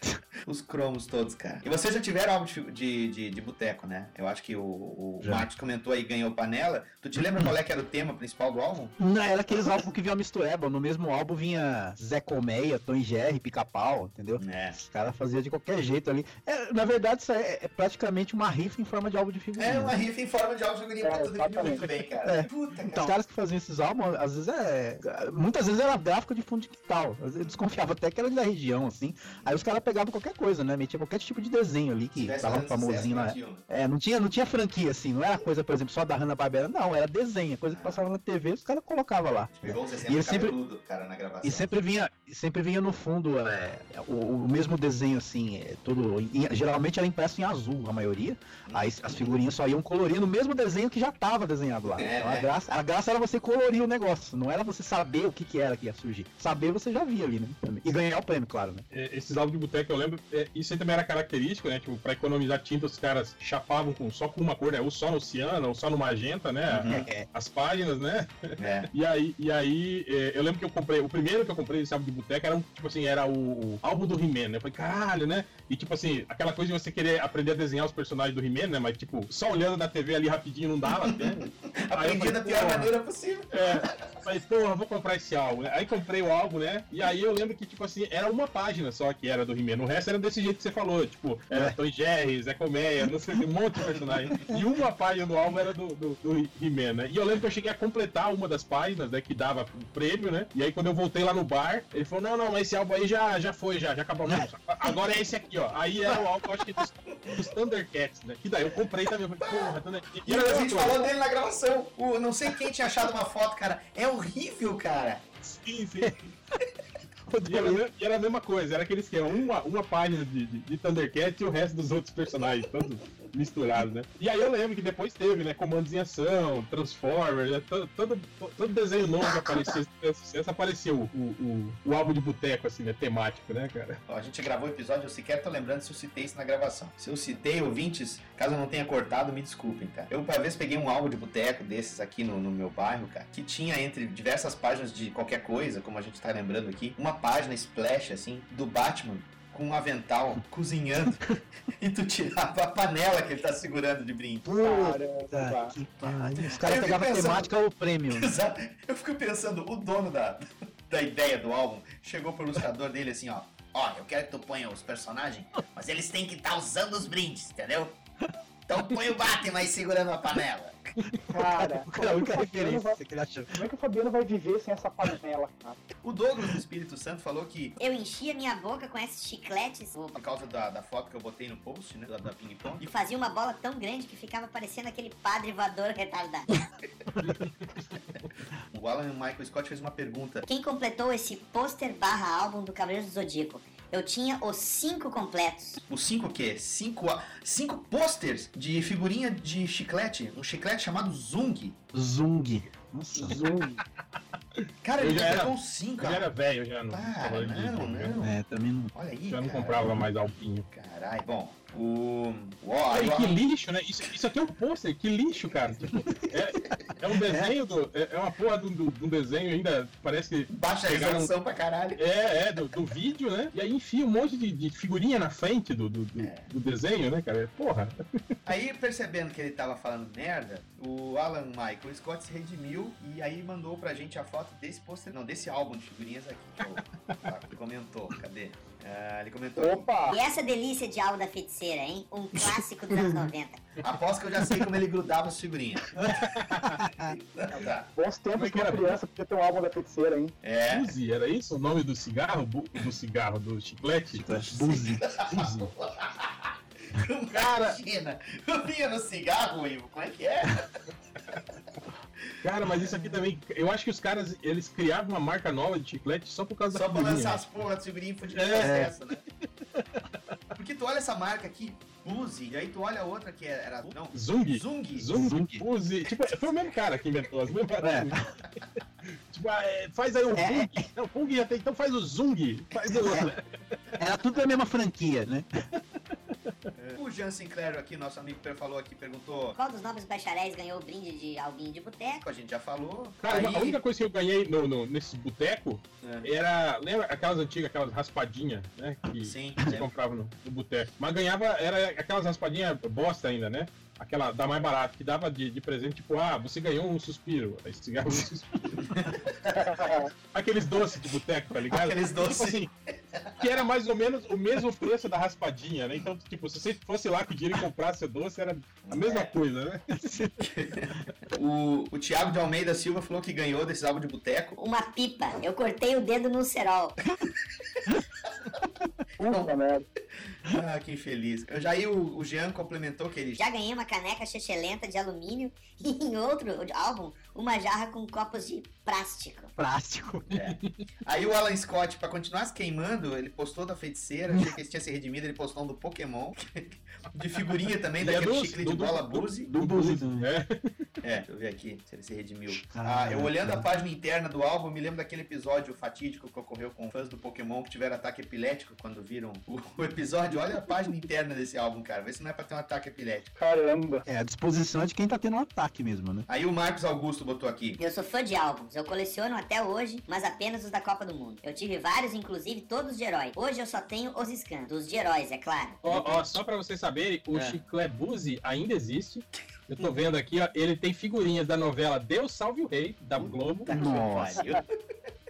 os cromos todos, cara. E vocês já tiveram álbum de, de, de, de boteco, né? Eu acho que o, o Já. Marcos comentou aí, ganhou panela. Tu te lembra qual é que era o tema principal do álbum? Não, era aqueles álbuns que vinha mistureba. No mesmo álbum vinha Zé Colmeia, Tom Jerry, Pica-Pau, entendeu? É. Os caras faziam de qualquer jeito ali. É, na verdade, isso é, é praticamente uma rifa em forma de álbum de figurinha. É uma rifa em forma de álbum de figurinha pra tu definir muito bem, cara. É. Puta, cara. Então, os caras que faziam esses álbuns, às vezes é. Muitas vezes era gráfico de fundo de quintal. Eu desconfiava até que era da região, assim. Aí os caras pegavam qualquer coisa, né? Metia qualquer tipo de desenho ali que tava famosinho lá. É, não tinha, não tinha franquia, assim. Não era coisa, por exemplo, só da Hanna-Barbera. Não, era desenho. Coisa que passava na TV, os caras colocavam lá. Pegou o E 60 ele sempre, cara, na gravação. e sempre vinha, e sempre vinha no fundo é, o, o mesmo desenho, assim, é, todo. em- geralmente era impresso em azul, a maioria. Aí as figurinhas só iam colorindo o mesmo desenho que já estava desenhado lá. É, Então a né? graça, a graça era você colorir o negócio, não era você saber o que, que era que ia surgir. Saber você já via ali, né? E ganhar o prêmio, claro, né? É, esses álbuns de boteco, eu lembro, é, isso aí também era característico, né? Tipo, pra economizar tinta, os caras chapavam com, só com uma cor, né? Ou só no ciano, ou só no magenta, né? É. As páginas, né? É. E aí, e aí é, eu lembro que eu comprei, o primeiro que eu comprei desse álbum de boteco era, um, tipo assim, era o, o álbum do He-Man, né? Eu falei, caralho, né? E tipo assim, aquela coisa de você querer aprender a desenhar os personagens do He-Man, né? Mas tipo, só olhando na TV ali rapidinho não dava, né? Aprendi falei, da pior maneira possível. É, falei, porra, vou comprar esse álbum. Aí comprei o álbum, né? E aí eu lembro que, tipo assim, era uma página só que era do He-Man. O resto era desse jeito que você falou, tipo, era Tom e Jerry, Zé Colmeia, não sei, um monte de personagem. E uma página do álbum era do, do, do He-Man, né? E eu lembro que eu cheguei a completar uma das páginas, né, que dava o prêmio, né? E aí quando eu voltei lá no bar, ele falou, não, não, mas esse álbum aí já, já foi, já, já acabou. Não, agora é esse aqui, ó. Aí era o álbum, acho que dos, dos Thundercats, né? Que daí eu comprei também. Falei, porra, Thundercats. E a gente falou dele na gravação. O, não sei quem tinha achado uma foto, cara. É horrível, cara. Sim, sim. E era, e era a mesma coisa, era aquele esquema, uma, uma página de, de, de Thundercat e o resto dos outros personagens, todos misturados, né? E aí eu lembro que depois teve, né, Comandos em Ação, Transformers, né, todo, todo, todo desenho novo que aparecia, sucesso, apareceu o, o, o álbum de boteco, assim, né, temático, né, cara? Ó, a gente gravou o episódio, eu sequer tô lembrando se eu citei isso na gravação. Se eu citei, ouvintes, caso eu não tenha cortado, me desculpem, tá? Eu, uma vez, peguei um álbum de boteco desses aqui no, no meu bairro, cara, que tinha entre diversas páginas de qualquer coisa, como a gente tá lembrando aqui, uma página splash, assim, do Batman com um avental cozinhando e tu tirava a panela que ele tá segurando de brinde. Puta que pariu. Os caras Eu fico pegavam a pensando- temática ou prêmio. Exato. Eu fico pensando, o dono da, da ideia do álbum chegou pro ilustrador dele assim, ó. Ó, eu quero que tu ponha os personagens, mas eles têm que estar usando os brindes, entendeu? Então põe o Batman aí segurando a panela. Cara, Cara, a única como é que o vai- que ele achou. como é que o Fabiano vai viver sem essa panela, cara? O Douglas do Espírito Santo falou que, Eu enchia minha boca com esses chicletes por causa da, da foto que eu botei no post, né, da, da Ping Pong, e fazia uma bola tão grande que ficava parecendo aquele padre voador retardado. o Alan Michael Scott fez uma pergunta. Quem completou esse pôster barra álbum do Cavaleiro do Zodíaco? Eu tinha os cinco completos. Os cinco o quê? Cinco, a- cinco posters de figurinha de chiclete. Um chiclete chamado Zung. Zung. Nossa, Zung. Cara, Eu ele já era- cinco, Eu já era cara. velho, já não. Para, tava de- não, não. É, também não. Olha aí, Já não cara. comprava mais alpinho. Caralho. Bom, O. Aí, aí, que lixo, né? Isso, isso aqui é um pôster, que lixo, cara. Tipo, é, é um desenho do. É, é uma porra de um, um desenho ainda. Parece que. Baixa pegaram- resolução pra caralho. É, é, do, do vídeo, né? E aí enfia um monte de, de figurinha na frente do, do, do- do desenho, né, cara? Porra. Aí, percebendo que ele tava falando merda, o Alan Michael Scott se redimiu e aí mandou pra gente a foto desse pôster, não, desse álbum de figurinhas aqui. Tá, ele comentou, cadê? Ah, ele comentou. aqui. E essa delícia de álbum da feiticeira, hein? Um clássico dos anos 90. Aposto que eu já sei como ele grudava as figurinhas. Então tá. Bons tempos é que que uma era? criança podia ter um álbum da feiticeira, hein? É. Buzi, era isso o nome do cigarro? Bu- do cigarro, do chiclete? Buzi. Buzi. Cara, imagina, eu vinha no cigarro, Ivo, como é que é? Cara, mas isso aqui também. Eu acho que os caras, eles criavam uma marca nova de chiclete só por causa Só da pra figurinha. lançar as porras de figurinha e fudir É. processo, né? Porque tu olha essa marca aqui, Uzi, e aí tu olha a outra que era. Não, Zung? Zung. Zung, Buzi. Tipo, foi o mesmo cara que inventou as mesmas Tipo, ah, é, faz aí o Fung. Não, o Fung já tem, então faz o Zung. Faz o. Era tudo da mesma franquia, né? O Jean Sinclair aqui, nosso amigo falou aqui, perguntou. Qual dos nobres bacharéis ganhou o brinde de albinho de boteco? A gente já falou. Cara, Aí- a única coisa que eu ganhei no, no, nesse boteco É. era. Lembra aquelas antigas, aquelas raspadinhas, né? Que Sim, você lembro. comprava no, no boteco. Mas ganhava, era aquelas raspadinhas bosta ainda, né? Aquela da mais barata, que dava de, de presente, tipo, ah, você ganhou um suspiro. Aí você ganhava um suspiro. Aqueles doces de boteco, tá ligado? Aqueles doces. Tipo assim, que era mais ou menos o mesmo preço da raspadinha, né? Então, tipo, se você fosse lá com dinheiro e comprasse o doce, era a mesma coisa, né? O, o Thiago de Almeida Silva falou que ganhou desse álbum de boteco. Uma pipa. Eu cortei o dedo no cerol. Puta merda. Ah, que infeliz. Eu já aí o, o Jean complementou que ele Já ganhei uma caneca chechelenta de alumínio e em outro álbum, uma jarra com copos de plástico. Plástico. É. Aí o Alan Scott, pra continuar se queimando, ele postou da feiticeira, achei que ele tinha se redimido, ele postou um do Pokémon, de figurinha também, é daquele do- chiclete do- de bola do- Buzi. Do Buzi, né? É, deixa eu ver aqui se ele se redimiu. Ah, Ah, eu olhando a página interna do álbum, me lembro daquele episódio fatídico que ocorreu com fãs do Pokémon que tiveram ataque epilético quando viram o, o episódio. Olha a página interna desse álbum, cara. Vê se não é pra ter um ataque epilético. Caramba. É, a disposição é de quem tá tendo um ataque mesmo, né? Aí o Marcos Augusto botou aqui. Eu sou fã de álbuns, eu coleciono até hoje, mas apenas os da Copa do Mundo. Eu tive vários, inclusive todos de herói. Hoje eu só tenho os scans, dos de heróis, é claro. Ó, ó, só pra vocês saberem, o É. Chiclé Buzi ainda existe. Eu tô vendo aqui, ó, ele tem figurinhas da novela Deus Salve o Rei, da Globo. Nossa.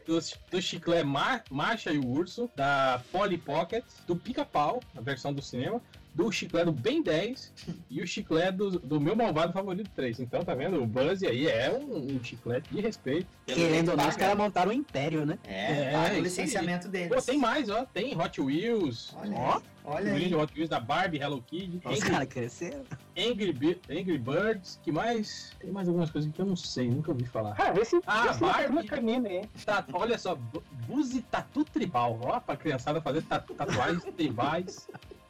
Do, do Chiclé Mar, Marcha e o Urso, da Polly Pocket, do Pica-Pau, a versão do cinema, do Chiclé do Ben 10 e o Chiclé do, do meu malvado favorito 3. Então, tá vendo? O Buzz aí é um, um chiclete de respeito. Querendo ou não, os caras montaram um império, né? É, paga o licenciamento aí. deles. Pô, tem mais, ó. Tem Hot Wheels. Olha Ó. Olha aí. Hot Wheels da Barbie, Hello Kitty. Os Angry, caras cresceram. Angry, Angry Birds. Que mais? Tem mais algumas coisas que eu não sei, nunca ouvi falar. Ah, vê se, Ah, vê se Barbie. uma canina, hein? Tá, olha só, Bu- Buzi Tatu Tribal, ó, pra criançada fazer tatu- tatuagens tribais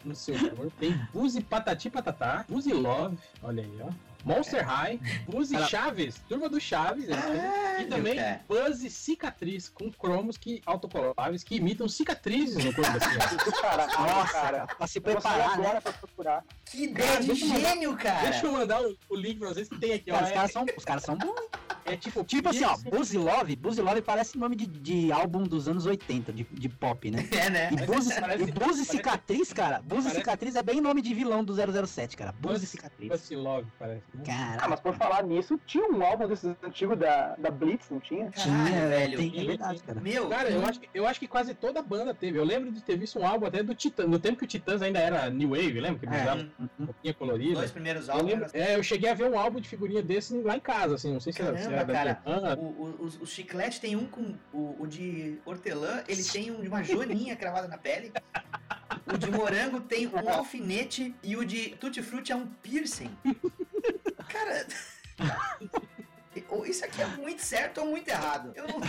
no seu corpo. Tem Buzi Patati Patatá, Buzi Love, olha aí, ó. Monster High, Buzi Cara- Chaves, Turma do Chaves, né? e também cara. Buzz Cicatriz, com cromos que autocoláveis que imitam cicatrizes no corpo da criança. Nossa, cara. pra se preparar, né? agora pra procurar. Que ideia de deixa eu mandar- gênio, cara. Deixa eu mandar o, o link pra vocês que tem aqui, ó. Cara, os É- caras são, os caras são bons. É, tipo, Tipo assim, ó, Buzzy Love parece nome de, de álbum dos anos 80, de, de pop, né? É, né? E Parece- e Cicatriz, cara, Buzzy parece- Cicatriz é bem nome de vilão do 007, cara. Buzz- Cicatriz. Buzz Love, parece. né? Cara, Ah, mas por falar nisso, tinha um álbum desses antigos da, da Blitz, não tinha? tinha, Caralho, velho. tem, é verdade, cara. Meu, Cara, eu acho, que, eu acho que quase toda banda teve. Eu lembro de ter visto um álbum até do Titã, no tempo que o Titãs ainda era New Wave, lembra? Que eles É. usavam roupinha colorida. dois primeiros Eu, álbuns. lembro, é, eu cheguei a ver um álbum de figurinha desse lá em casa, assim, não sei se era, se Caramba, era cara. Titã. O, o, os- o chiclete tem um com. O, o de hortelã, ele tem um de uma joaninha cravada na pele. O de morango tem um alfinete e o de tutti frutti é um piercing. Cara. Ou Isso aqui é muito certo ou muito errado. Eu não.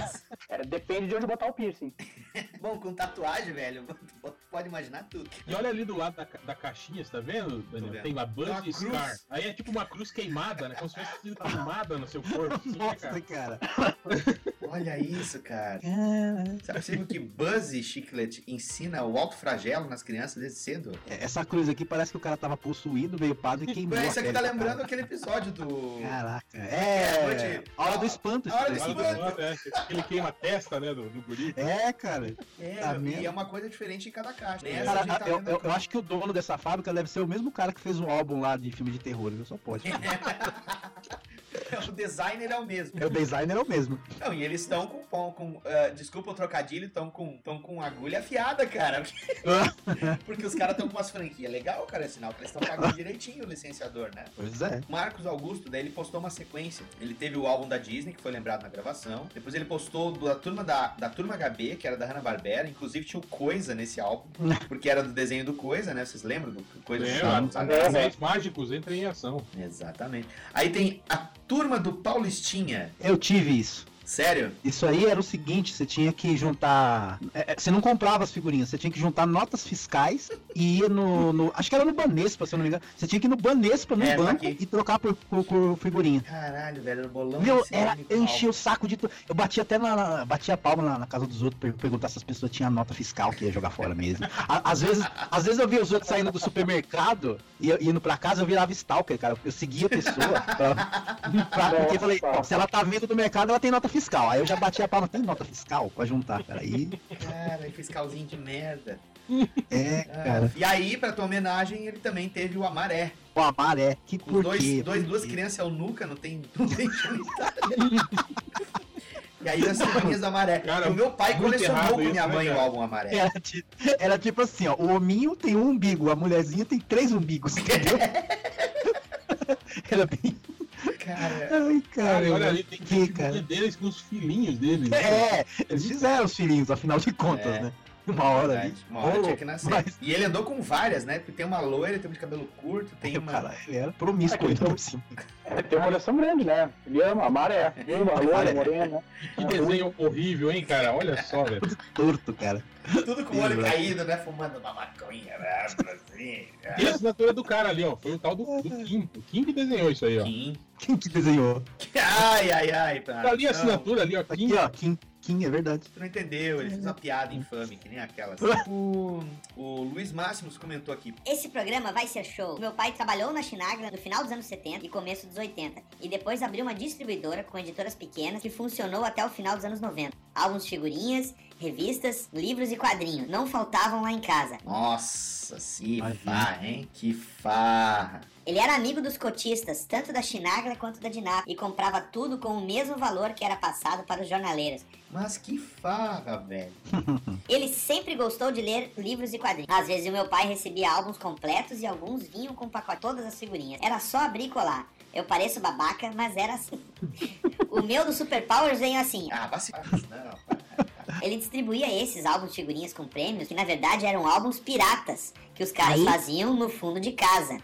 Era, depende de onde botar o piercing. Bom, com tatuagem, velho. pode imaginar tudo. E olha ali do lado da, da caixinha, você tá vendo, Daniel? vendo. Tem lá Buzz Uma e cruz. Scar. Aí é tipo uma cruz queimada, né? Como se tivesse sido queimada no seu corpo. assim, né, Nossa, cara. Olha isso, cara. Sabe você viu que Buzz Chiclet ensina o alto flagelo nas crianças desde cedo? Essa cruz aqui parece que o cara tava possuído, veio padre e queimou. É, isso aqui tá lembrando cara. aquele episódio do. Caraca. É, É. Hora do espanto. A hora do lado, é, Ele queima a testa, né, do, do guri. É, cara. É, Tá e mesmo. é uma coisa diferente em cada caixa. A Cara, tá eu, eu- eu acho que o dono dessa fábrica deve ser o mesmo cara que fez o álbum lá de filme de terror, viu? Só pode. o designer é o mesmo. É, o designer é o mesmo. Não, e eles estão com, com, com ah, desculpa o trocadilho, estão com, tão com agulha afiada, cara. Porque os caras estão com umas franquias legal, cara, é sinal que eles estão pagando direitinho o licenciador, né? Pois é. Marcos Augusto, daí ele postou uma sequência. Ele teve o álbum da Disney, que foi lembrado na gravação. Depois ele postou da turma da, da turma HB, que era da Hanna-Barbera. Inclusive tinha o Coisa nesse álbum, porque era do desenho do Coisa, né? Vocês lembram do Coisa É, dos os anéis? anéis mágicos entram em ação. Exatamente. Aí tem a turma do Paulistinha. Eu tive isso. Sério? Isso aí era o seguinte, você tinha que juntar. é, é, você não comprava as figurinhas, você tinha que juntar notas fiscais e ia no. no- acho que era no Banespa, se eu não me engano. Você tinha que ir no Banespa, no É, banco, aqui. e trocar por, por, por figurinha. Caralho, velho, era o bolão. Meu, desse era, eu enchi o saco de tudo. Eu bati até na, na- bati a palma na, na casa dos outros per- perguntar se as pessoas tinham nota fiscal que ia jogar fora mesmo. A- às, vezes, às vezes eu via os outros saindo do supermercado e eu- indo pra casa, eu virava stalker, cara. Eu seguia a pessoa. Pra, pra- porque eu falei, "Ó, se ela tá vindo do mercado, ela tem nota fiscal. Aí eu já bati a palma, tem nota fiscal pra juntar, cara. Aí, Cara, fiscalzinho de merda. é, Ah, cara. E aí, pra tua homenagem, ele também teve o Amaré. O Amaré, que Com por dois, quê? dois, duas crianças eunuca, não tem, não tem. E aí as figurinhas do Amaré. Cara, o meu pai colecionou com isso, minha né, mãe o cara? álbum Amaré. Era, era tipo assim, ó, o hominho tem um umbigo, a mulherzinha tem três umbigos, entendeu? Era bem. Cara, Ai, cara, olha ali, tem que, que cara. deles com os filhinhos deles. né? É, eles fizeram os filhinhos, afinal de contas, É. né? Uma hora ali. uma hora tinha que nascer. mas- E ele andou com várias, né? Porque tem uma loira, tem uma de cabelo curto, tem uma. Cara, ele era promíscuo É, ainda então- por cima. É, tem uma coleção grande, né? Ele ama a maré, ama a loura, morena. Que desenho horrível, hein, cara? Olha só, velho. Tudo torto, cara. Tudo com o olho caído, né? Fumando uma maconha, né? Assim. E a assinatura do cara ali, ó. Foi o tal do, do Kim. O Kim que desenhou isso aí, ó. Kim. Quem que desenhou? Ai, ai, ai. Pra... Tá ali a assinatura ali, ó. Kim. Aqui, ó, Kim, Kim, é verdade. Tu não entendeu, ele fez uma piada infame, que nem aquela. O, o Luiz Máximos comentou aqui. Esse programa vai ser show. Meu pai trabalhou na Chinagra no final dos anos 70 e começo dos 80. E depois abriu uma distribuidora com editoras pequenas que funcionou até o final dos anos 90. Álbuns, figurinhas, revistas, livros e quadrinhos. Não faltavam lá em casa. Nossa, que farra, hein? Que farra. Ele era amigo dos cotistas, tanto da Chinagra quanto da Dinap, e comprava tudo com o mesmo valor que era passado para os jornaleiros. Mas que farra, velho. Ele sempre gostou de ler livros e quadrinhos. Às vezes o meu pai recebia álbuns completos e alguns vinham com pacote todas as figurinhas. Era só abrir e colar. Eu pareço babaca, mas era assim. o meu do Super Powers veio assim. Ah, vai se... Não. Ele distribuía esses álbuns de figurinhas com prêmios, que na verdade eram álbuns piratas, que os caras Aí? faziam no fundo de casa.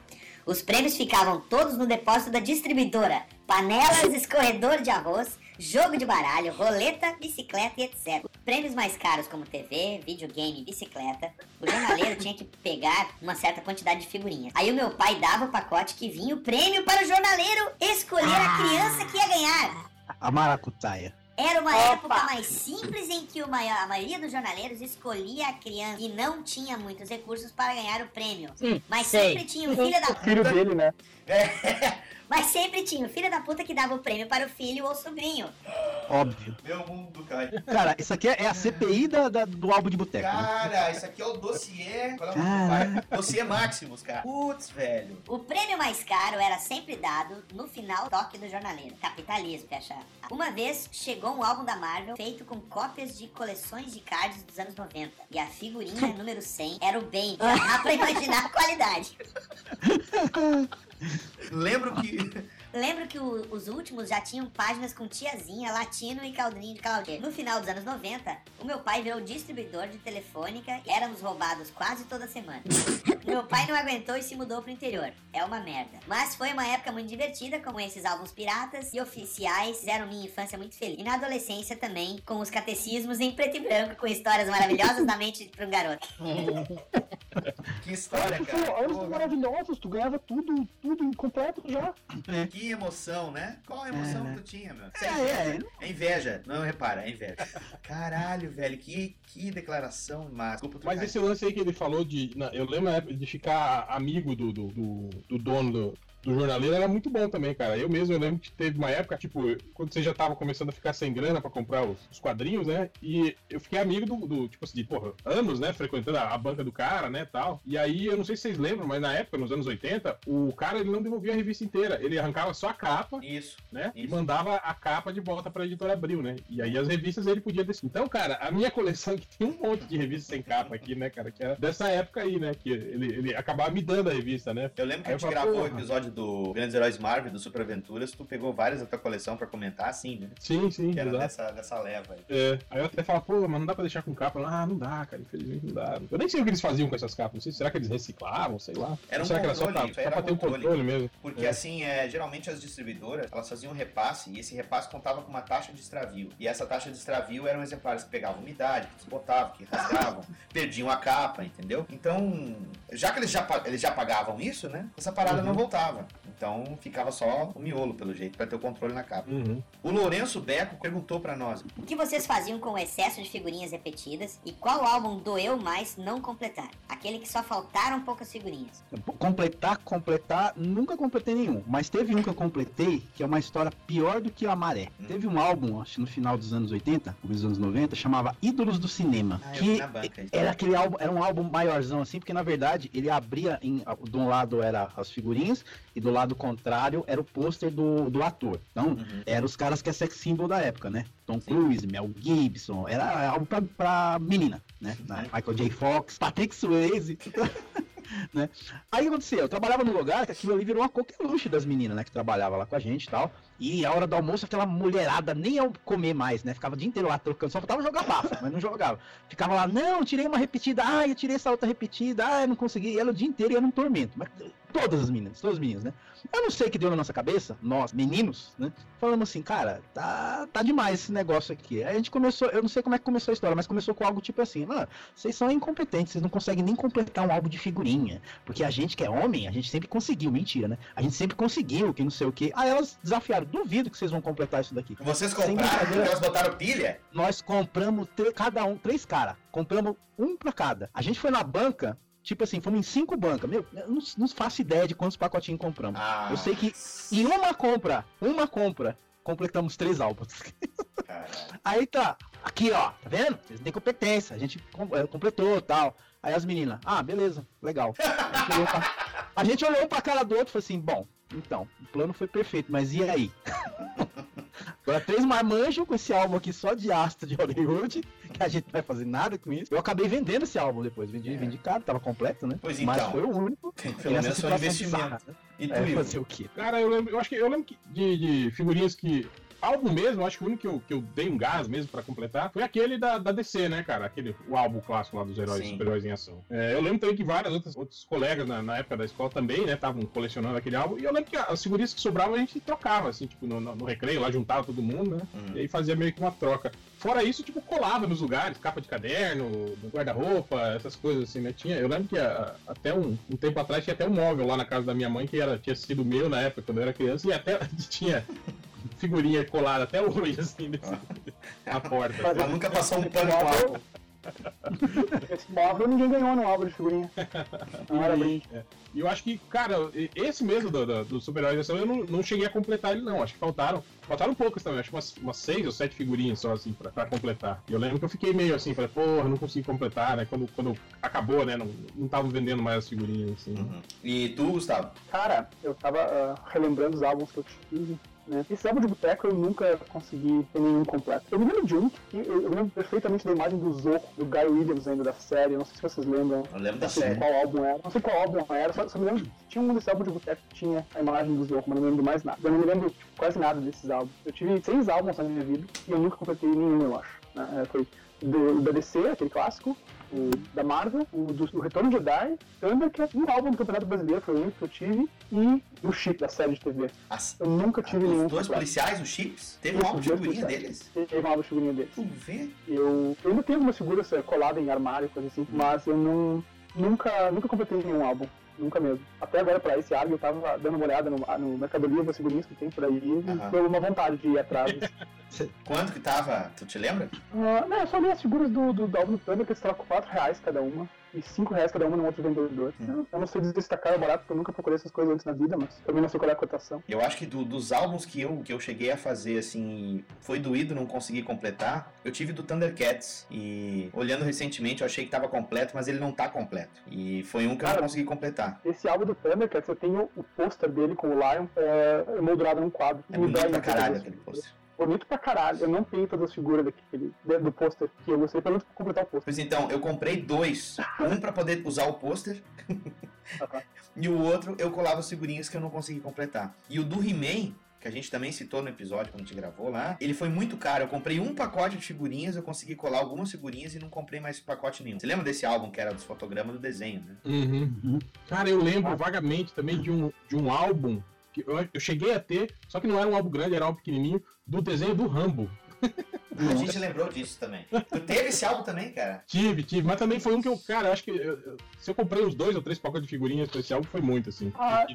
Os prêmios ficavam todos no depósito da distribuidora. Panelas, escorredor de arroz, jogo de baralho, roleta, bicicleta e etc. Prêmios mais caros como TV, videogame e bicicleta, o jornaleiro tinha que pegar uma certa quantidade de figurinhas. Aí o meu pai dava o pacote que vinha o prêmio para o jornaleiro escolher a criança que ia ganhar. A maracutaia. Era uma época mais simples em que maior- a maioria dos jornaleiros escolhia a criança que não tinha muitos recursos para ganhar o prêmio. Hum, mas sei. sempre tinha o filho da O filho dele, né? Mas sempre tinha o filho da puta que dava o prêmio para o filho ou sobrinho. Óbvio. Meu mundo cai. Cara, isso aqui é, a CPI da, da- do álbum de boteco. né? Cara, isso aqui é o dossiê. Qual é o nome do pai? Dossiê Maximus, cara. Putz, velho. O prêmio mais caro era sempre dado no final do toque do jornaleiro. Capitalismo, fecha. Uma vez chegou um álbum da Marvel feito com cópias de coleções de cards dos anos 90. E a figurinha número 100 era o bem. Dá pra imaginar a qualidade. Lembro que. Lembro que o- os últimos já tinham páginas com tiazinha, latino e caldrinho de Claudier. No final dos anos 90, o meu pai virou distribuidor de telefônica e éramos roubados quase toda semana. Meu pai não aguentou e se mudou pro interior. É uma merda. Mas foi uma época muito divertida, com esses álbuns piratas e oficiais fizeram minha infância muito feliz. E na adolescência também, com os catecismos em preto e branco, com histórias maravilhosas da mente pra um garoto. Que história, cara. olha os maravilhosos, tu ganhava tudo, tudo incompleto já. Que emoção, né? Qual a emoção que tu tinha, meu? Isso É, é. É inveja. Não, repara, é inveja. Caralho, velho, que, que declaração massa. Mas esse lance aí que ele falou de. na- eu lembro na época de ficar amigo do, do, do, do dono do, do jornaleiro era muito bom também, cara. Eu mesmo eu lembro que teve uma época, tipo, quando você já tava começando a ficar sem grana pra comprar os, os quadrinhos, né? E eu fiquei amigo do, do, tipo assim, de, porra, anos, né? Frequentando a, a banca do cara, né? tal. E aí, eu não sei se vocês lembram, mas na época, nos anos 80, o cara ele não devolvia a revista inteira. Ele arrancava só a capa. Isso. Né? E mandava a capa de volta pra editora Abril, né? E aí as revistas ele podia decidir. Então, cara, a minha coleção que tem um monte de revistas sem capa aqui, né, cara? Que era dessa época aí, né? Que ele, ele acabava me dando a revista, né? Eu lembro que Aí a gente falava, gravou o episódio do Grandes Heróis Marvel, do Super Aventuras, tu pegou várias da tua coleção pra comentar, assim, né? Sim, sim, Que era exato. dessa, dessa leva aí. É, aí eu até falo, pô, mas não dá pra deixar com capa. Ah, não dá, cara, infelizmente não dá. Eu nem sei o que eles faziam com essas capas, não sei, será que eles reciclavam, sei lá. Era um será que era só controle, pra, isso só era pra ter um controle. controle mesmo? Porque É. assim, é, geralmente as distribuidoras, elas faziam um repasse e esse repasse contava com uma taxa de extravio. E essa taxa de extravio eram exemplares que pegavam umidade, que desbotavam, que rasgavam, perdiam a capa, entendeu? Então, já que eles já, eles já pagavam isso, né? Essa parada Uhum. não voltava. Então ficava só o miolo, pelo jeito, pra ter o controle na capa. Uhum. O Lourenço Beco perguntou pra nós. O que vocês faziam com o excesso de figurinhas repetidas e qual álbum doeu mais não completar? Aquele que só faltaram poucas figurinhas. Completar, completar, nunca completei nenhum. Mas teve um que eu completei, que é uma história pior do que a Maré. Teve um álbum, acho que no final dos anos 80, começo dos anos 90, chamava Ídolos do Cinema. Ah, que banca era aquele álbum, era um álbum maiorzão assim, porque na verdade ele abria em. De um lado era as figurinhas e do lado contrário era o pôster do, do ator. Então, Uhum. eram os caras que é sex symbol da época, né? Tom Cruise, Mel Gibson, era algo pra, pra menina, né? Na- Michael J. Fox, Patrick Swayze. né? Aí o que aconteceu? Eu trabalhava num lugar que aquilo ali virou uma coqueluche das meninas, né? Que trabalhava lá com a gente e tal. E a hora do almoço, aquela mulherada nem ia comer mais, né? Ficava o dia inteiro lá trocando, só faltava jogar bafo, mas não jogava. Ficava lá, não, tirei uma repetida, ah, eu tirei essa outra repetida, ah, eu não consegui. E ela o dia inteiro ia num tormento. Mas todas as meninas, todas as meninas, né? Eu não sei o que deu na nossa cabeça, nós, meninos, né? Falamos assim, cara, tá, tá demais esse negócio aqui. Aí a gente começou, eu não sei como é que começou a história, mas começou com algo tipo assim, mano, vocês são incompetentes, vocês não conseguem nem completar um álbum de figurinha. Porque a gente que é homem, a gente sempre conseguiu, mentira, né? A gente sempre conseguiu, que não sei o quê. Aí elas desafiaram, duvido que vocês vão completar isso daqui. Vocês compraram elas botaram pilha? Nós compramos cada um, três caras. Compramos um pra cada. A gente foi na banca, tipo assim, fomos em cinco bancas. Meu, eu não, não faço ideia de quantos pacotinhos compramos. Ah. Eu sei que em uma compra, uma compra, completamos três álbuns. Aí tá, aqui ó, tá vendo? Vocês têm competência, a gente eh, completou tal. Aí as meninas, ah, beleza, legal. A gente olhou pra, a gente olhou um pra cara do outro e falou assim, bom, então, o plano foi perfeito, mas e aí? Agora três marmanjos com esse álbum aqui só de asta de Hollywood, que a gente não vai fazer nada com isso. Eu acabei vendendo esse álbum depois, vendi, vendi caro, tava completo, né? Pois Mas então. foi o único. Pelo nessa menos foi um investimento. bizarra, né? E tu, É, fazer o quê? Cara, eu lembro, eu acho que eu lembro que de, de figurinhas que. Álbum mesmo, acho que o único que eu, que eu dei um gás mesmo pra completar foi aquele da, da DC, né, cara? Aquele, o álbum clássico lá dos heróis, super-heróis em ação. É, eu lembro também que vários outros, outros colegas na, na época da escola também, né, estavam colecionando aquele álbum. E eu lembro que as figurinhas que sobravam a gente trocava, assim, tipo, no, no- no recreio, lá juntava todo mundo, né? E aí fazia meio que uma troca. Fora isso, tipo, colava nos lugares, capa de caderno, no guarda-roupa, essas coisas assim, né? Tinha, eu lembro que a- até um, um tempo atrás tinha até um móvel lá na casa da minha mãe que era, tinha sido meu na época, quando eu era criança, e até tinha figurinha colada até hoje, assim, nesse, na porta. Ela nunca passou um pano com álcool. Esse móvel ninguém ganhou no álbum de figurinha. Não era bem. E, é, eu acho que, cara, esse mesmo do, do, do Super-Herói de Ação, eu não, não cheguei a completar ele, não. Acho que faltaram. Faltaram poucas também, acho que umas, umas seis ou sete figurinhas só, assim, pra, pra completar. E eu lembro que eu fiquei meio assim, falei, porra, não consegui completar, né? Quando, quando acabou, né? Não não estavam vendendo mais as figurinhas, assim. E tu, Gustavo? Cara, eu tava ah, relembrando os álbuns que eu tive. Né? Esse álbum de boteco eu nunca consegui ter nenhum completo. Eu me lembro de um, que eu, eu lembro perfeitamente da imagem do Zoco, do Guy Williams ainda da série. Eu não sei se vocês lembram. Eu lembro da série. qual álbum era. Não sei qual álbum era, só, só me lembro tinha um desse álbum de boteco que tinha a imagem do Zoco, mas não lembro mais nada. Eu não me lembro tipo, quase nada desses álbuns. Eu tive seis álbuns na minha vida e eu nunca completei nenhum, eu acho. né? É, Foi do, da DC, aquele clássico, o da Marvel, o do, do Retorno de Jedi, Thundercat, um álbum do Campeonato Brasileiro, foi o único que eu tive, e o chip da série de TV. As- Eu nunca tive nenhum. Os dois completo. policiais, os chips, teve um álbum de figurinha deles. Teve um álbum de figurinha deles. Tu vê? Eu, eu ainda tenho algumas figuras eh, coladas em armário, coisa assim, mas eu não, nunca, nunca completei nenhum álbum. Nunca mesmo. Até agora, pra esse álbum, eu tava dando uma olhada no, no Mercado Livre, as figurinhas que tem por aí, e Aham. deu uma vontade de ir atrás. Quanto que tava? Tu te lembra? Ah, não, eu só li as figuras do, do, do Thunder, que estavam com 4 reais cada uma, e 5 reais cada uma no outro vendedor. Eu, eu não sei destacar o barato, porque eu nunca procurei essas coisas antes na vida, mas também não sei qual é a cotação. Eu acho que do- dos álbuns que eu, que eu cheguei a fazer, assim, foi doído não conseguir completar. Eu tive do Thundercats. E olhando recentemente, eu achei que tava completo, mas ele não tá completo. E foi um que eu não consegui completar. Esse álbum do Thundercats, eu tenho o pôster dele com o Lion é, moldurado num quadro. É bonito pra caralho aquele pôster. Bonito pra caralho. Eu não tenho todas as figuras daquele, de- do pôster que eu gostei, pelo menos pra completar o pôster. Pois então, eu comprei dois. Um pra poder usar o pôster. e o outro eu colava os figurinhas que eu não consegui completar. E o do He-Man, que a gente também citou no episódio quando a gente gravou lá, ele foi muito caro. Eu comprei um pacote de figurinhas, eu consegui colar algumas figurinhas e não comprei mais pacote nenhum. Você lembra desse álbum que era dos fotogramas do desenho, né? Uhum. Cara, eu lembro vagamente também de um, de um álbum que eu, eu cheguei a ter, só que não era um álbum grande, era um álbum pequenininho, do desenho do Rambo. A gente lembrou disso também. Tu teve esse álbum também, cara? Tive, tive, mas também foi um que eu, cara, acho que eu- eu- se eu comprei uns dois ou três pacotes de figurinhas pra esse álbum, foi muito, assim. Ah,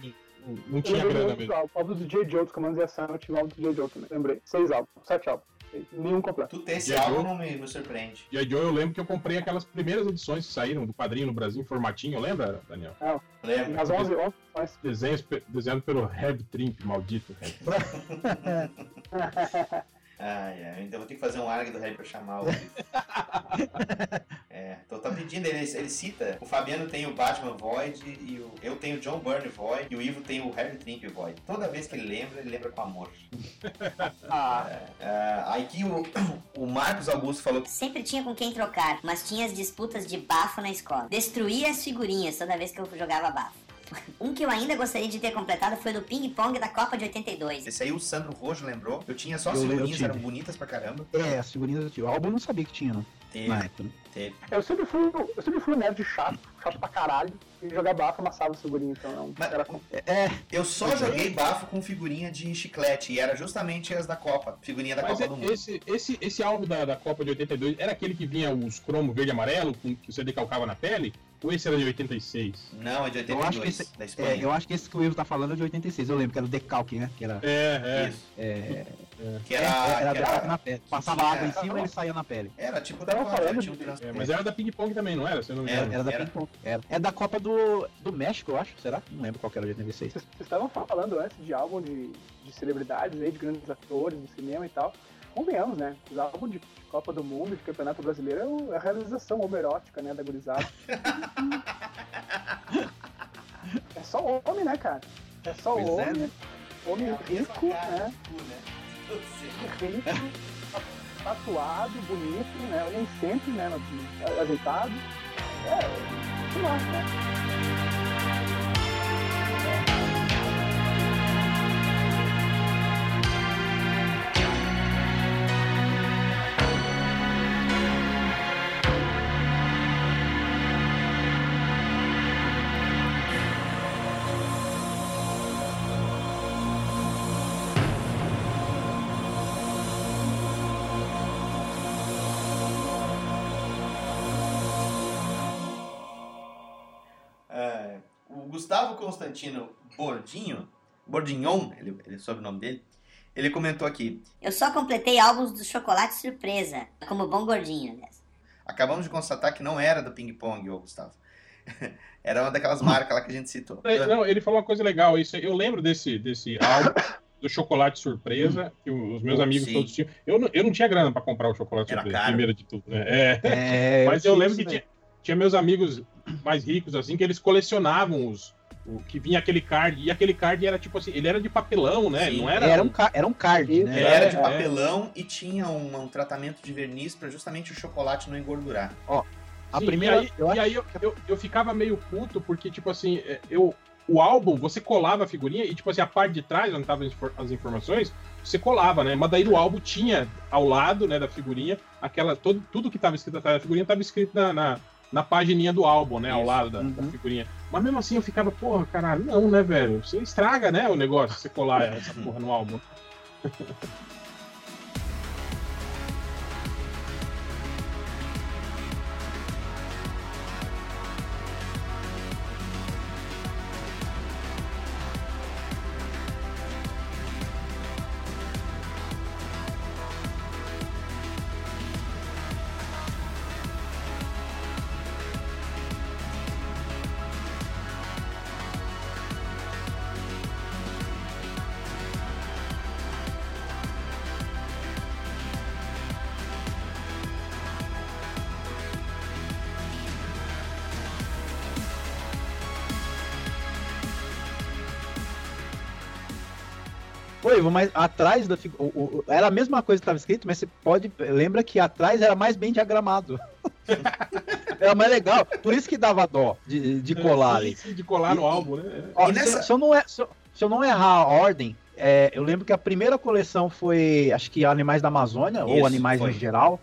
não, não tinha grana mesmo. álbuns. Álbuns do J. Joe, dos Comandos e Ação, eu tive álbum do J. Joe também. Lembrei. Seis álbuns, sete álbuns. Nenhum completo. Tu ter esse álbum não me, me surpreende. E aí eu lembro que eu comprei aquelas primeiras edições que saíram do quadrinho no Brasil em formatinho, lembra, Daniel? Não. Lembro. As 11, 11 mas... Desenhos desenhado pelo Herb Trimp, maldito. Ai, ai, então vou ter que fazer um ARG do Harry pra chamar o. é, tô tá pedindo, ele, ele cita. O Fabiano tem o Batman Void, e o, eu tenho o John Byrne Void, e o Ivo tem o Harry Trimp Void. Toda vez que ele lembra, ele lembra com amor. Ah. É, aí que o, o Marcos Augusto falou que Sempre tinha com quem trocar, mas tinha as disputas de bafo na escola. Destruía as figurinhas toda vez que eu jogava bafo. Um que eu ainda gostaria de ter completado foi do Ping Pong da Copa de 82. esse aí o Sandro Rojo lembrou. Eu tinha só as Eu eu figurinhas, eram bonitas pra caramba. É, as figurinhas eu tive. O álbum eu não sabia que tinha, não. Teve, Na época. né? teve. Eu sempre fui, eu sempre fui um nerd chato, chato pra caralho. E jogar bafo amassava o figurinho, então não. Era com... É. Eu só joguei bafo com figurinha de chiclete, e era justamente as da Copa, figurinha da Mas Copa é- do Mundo. esse, esse, esse álbum da, da Copa de 82 era aquele que vinha os cromos verde e amarelo, com, que você decalcava na pele? Ou esse era de 86? Não, é de Eu acho, que esse, da é, eu acho que esse que o Ivo tá falando é de 86. Eu lembro que era o decalque, né? Que era. É, é. Isso. É, Que é, era, era que era, na pele. Passava água em cima e ele saía na pele. era tipo da Copa, falando um de- É, mas era da Ping Pong também, não era? Se eu não me Era. engano. Era da Era. Ping Pong. Era. É da Copa do, do México, eu acho. Será? Não lembro qual que era de 86. Vocês vocês estavam falando antes de álbum de, de celebridades aí, de grandes atores do cinema e tal. Convenhamos, né? Os álbuns de Copa do Mundo, de Campeonato Brasileiro, é é a realização homerótica, né, da gurizada. é só homem, né, cara? É só Pois é, homem, né? homem rico, né? Tu, né? Rico, tatuado, bonito, né? Nem sempre, né? Ajeitado. É, sei lá, né? Constantino Bordinho, Bordignon, ele, ele é o sobrenome dele, ele comentou aqui: Eu só completei álbuns do chocolate surpresa, como bom gordinho, aliás. acabamos de constatar que não era do Ping Pong, ô Gustavo. era uma daquelas marcas lá que a gente citou. É, Não, ele falou uma coisa legal. Isso, eu lembro desse, desse álbum do chocolate surpresa, que os meus Pô, amigos sim. todos tinham. Eu não, eu não tinha grana pra comprar o chocolate Era surpresa, caro. primeiro de tudo, né? É. É, Mas eu tinha lembro que tinha, tinha meus amigos mais ricos, assim, que eles colecionavam os. O que vinha aquele card, e aquele card era tipo assim, ele era de papelão, né? Sim. Não era. Era um, era um card, né? Ele era de É, papelão e tinha um, um tratamento de verniz para justamente o chocolate não engordurar. A Sim, primeira. E aí, eu e acho aí eu, eu, eu ficava meio puto, porque, tipo assim, é, eu. O álbum, você colava a figurinha e, tipo assim, a parte de trás, onde estavam as infor- as informações, você colava, né? Mas daí no álbum tinha ao lado, né, da figurinha, aquela. Todo, tudo que estava escrito atrás da figurinha estava escrito na, na, na pagininha do álbum, né? Ao lado da, Uhum. da figurinha. Mas mesmo assim eu ficava, porra, caralho, não, né, velho? Você estraga, né, o negócio, você colar essa porra no álbum. Ivo, mas atrás da figura. Era a mesma coisa que estava escrito, mas você pode. Lembra que atrás era mais bem diagramado. era mais legal. Por isso que dava dó de, de colar ali. De colar no álbum, né? Ó, se, nessa- se eu não é, se, eu, se eu não errar a ordem, é, eu lembro que a primeira coleção foi, acho que Animais da Amazônia, ou Isso, Animais foi. em geral,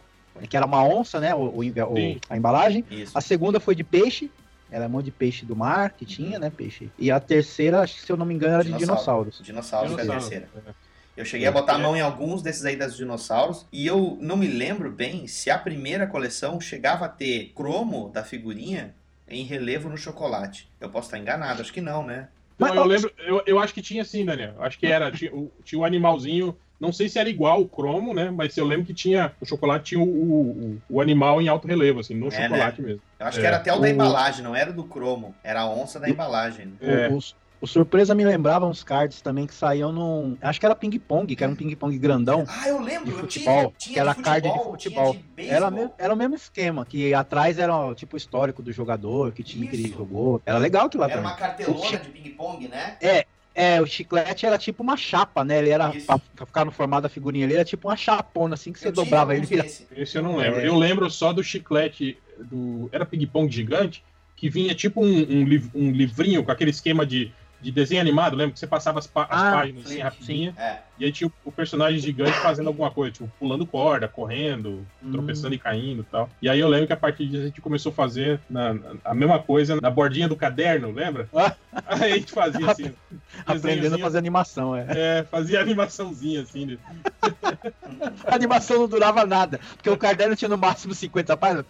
que era uma onça, né? O, o- a embalagem. Isso. A segunda foi de peixe. Era um monte de peixe do mar que tinha, né? Peixe. E a terceira, acho que se eu não me engano, era de dinossauros. Dinossauros foi a Dinossauro. terceira. Eu cheguei a botar a mão em alguns desses aí das dinossauros e eu não me lembro bem se a primeira coleção chegava a ter cromo da figurinha em relevo no chocolate. Eu posso estar enganado, acho que não, né? Não, eu lembro, eu, eu acho que tinha sim, Daniel. Acho que era, tinha, o- tinha o animalzinho, não sei se era igual o cromo, né? Mas eu lembro que tinha, o chocolate tinha o, o, o animal em alto relevo, assim, no É, chocolate né? mesmo. Eu acho que É. era até o da embalagem, não era do cromo, era a onça da embalagem. né? O, o- o Surpresa me lembrava uns cards também que saíam num. Acho que era ping-pong, que era um ping-pong grandão. Ah, eu lembro, de eu futebol, tinha, tinha que era de card de futebol, futebol. de era, me- era o mesmo esquema, que atrás era tipo o histórico do jogador, que time que ele jogou. Era legal aquilo lá Era também. uma cartelona de ping-pong, né? É, é, o chiclete era tipo uma chapa, né? Ele era, pra, pra ficar no formato da figurinha, ele era tipo uma chapona, assim, que você dobrava ele. vira- Esse eu não lembro. É. Eu lembro só do chiclete do. Era ping-pong gigante, que vinha tipo um, um liv- um livrinho com aquele esquema de, de desenho animado, lembra? Que você passava as, pá- as Ah, páginas assim sim, rapidinho. É. E aí tinha o, o personagem gigante fazendo alguma coisa, tipo, pulando corda, correndo, tropeçando e caindo e tal. E aí eu lembro que a partir disso a gente começou a fazer na- na- a mesma coisa na bordinha do caderno, lembra? Aí a gente fazia assim. Aprendendo a fazer animação, é. É, fazia animaçãozinha assim. né? A animação não durava nada, porque o caderno tinha no máximo 50 páginas.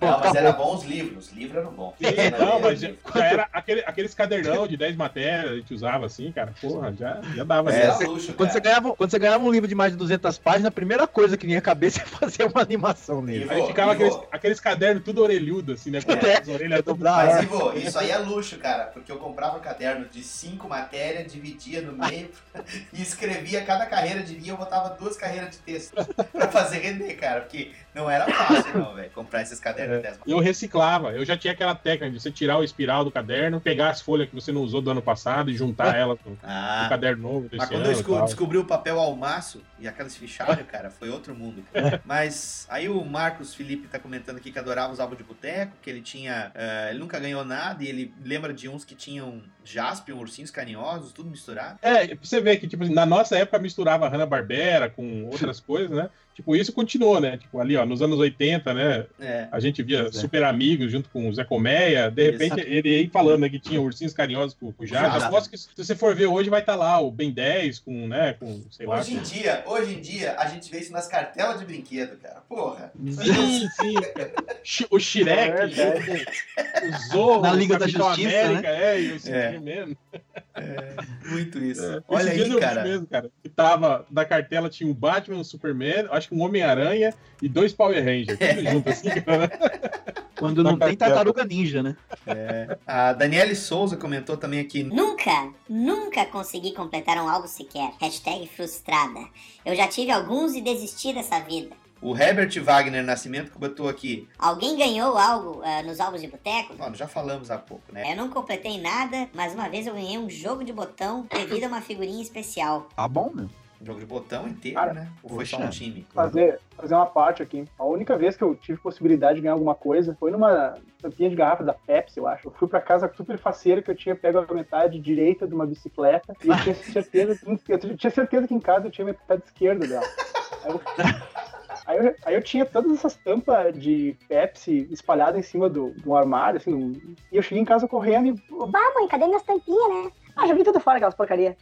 Não, mas era bom os livros, os livros eram bons. Não, mas já, já era aquele, aqueles cadernão de 10 matérias, a gente usava assim, cara. Porra, já, já dava. É, você- quando, você ganhava, quando você ganhava um livro de mais de 200 páginas, a primeira coisa que vinha à cabeça é fazer uma animação nele. Aí ficava aqueles, aqueles cadernos tudo orelhudo, assim, né? Com as orelhas tudo Mas, Ivo, isso aí é luxo, cara, porque eu comprava um caderno de cinco matérias, dividia no meio e escrevia cada carreira de linha, eu botava duas carreiras de texto pra fazer render, cara, porque não era fácil, não, velho, comprar esses cadernos de 10 Eu reciclava, eu já tinha aquela técnica de você tirar o espiral do caderno, pegar as folhas que você não usou do ano passado e juntar elas no, Ah. no caderno novo desse Mas quando ano. eu descobri o papel almaço e aqueles fichários, cara, foi outro mundo. cara. Mas aí o Marcos Felipe tá comentando aqui que adorava os álbuns de boteco, que ele tinha. eh, ele nunca ganhou nada e ele lembra de uns que tinham Jaspion, ursinhos carinhosos, tudo misturado. É, pra você ver que, tipo, na nossa época misturava Hanna-Barbera com outras coisas, né? Tipo, isso continuou, né? Tipo, ali, ó, nos anos 80, né? É. A gente via é. Super Amigos junto com o Zé Colmeia. De repente, Exato. ele aí falando né, que tinha ursinhos carinhosos com, com o. Jazz. Aposto que se você for ver hoje, vai estar lá o Ben 10 com, né? Com, sei lá. Hoje em com- dia, hoje em dia, a gente vê isso nas cartelas de brinquedo, cara. Porra. Sim, sim. O Shrek, É o Zorro, Na Liga da Justiça, América, é, e o É. Superman. Muito isso. É, Olha aí, cara. Mesmo, cara. Que tava, na cartela tinha o Batman, o Superman, acho que um Homem-Aranha e dois Power Rangers. Tudo junto assim, cara. Quando não tem tartaruga ninja, né? É. A Daniele Souza comentou também aqui. Nunca, nunca consegui completar um álbum sequer. Hashtag frustrada. Eu já tive alguns e desisti dessa vida. O Herbert Wagner Nascimento comentou aqui. Alguém ganhou algo ah, nos álbuns de boteco? Mano, já falamos há pouco, né? Eu não completei nada, mas uma vez eu ganhei um jogo de botão devido a uma figurinha especial. Tá bom, meu. Jogo de botão inteiro, Cara, né? Ou foi só um time? fazer, fazer uma parte aqui. A única vez que eu tive possibilidade de ganhar alguma coisa foi numa tampinha de garrafa da Pepsi, eu acho. Eu fui pra casa super faceira que eu tinha pego a metade direita de uma bicicleta e eu tinha certeza que, eu tinha certeza que em casa eu tinha a metade esquerda dela. Aí eu, Aí eu, aí eu tinha todas essas tampas de Pepsi espalhadas em cima do, do armário, assim, e eu cheguei em casa correndo e. Bah, mãe, cadê minhas tampinhas, né? Ah, joguei tudo fora aquelas porcaria.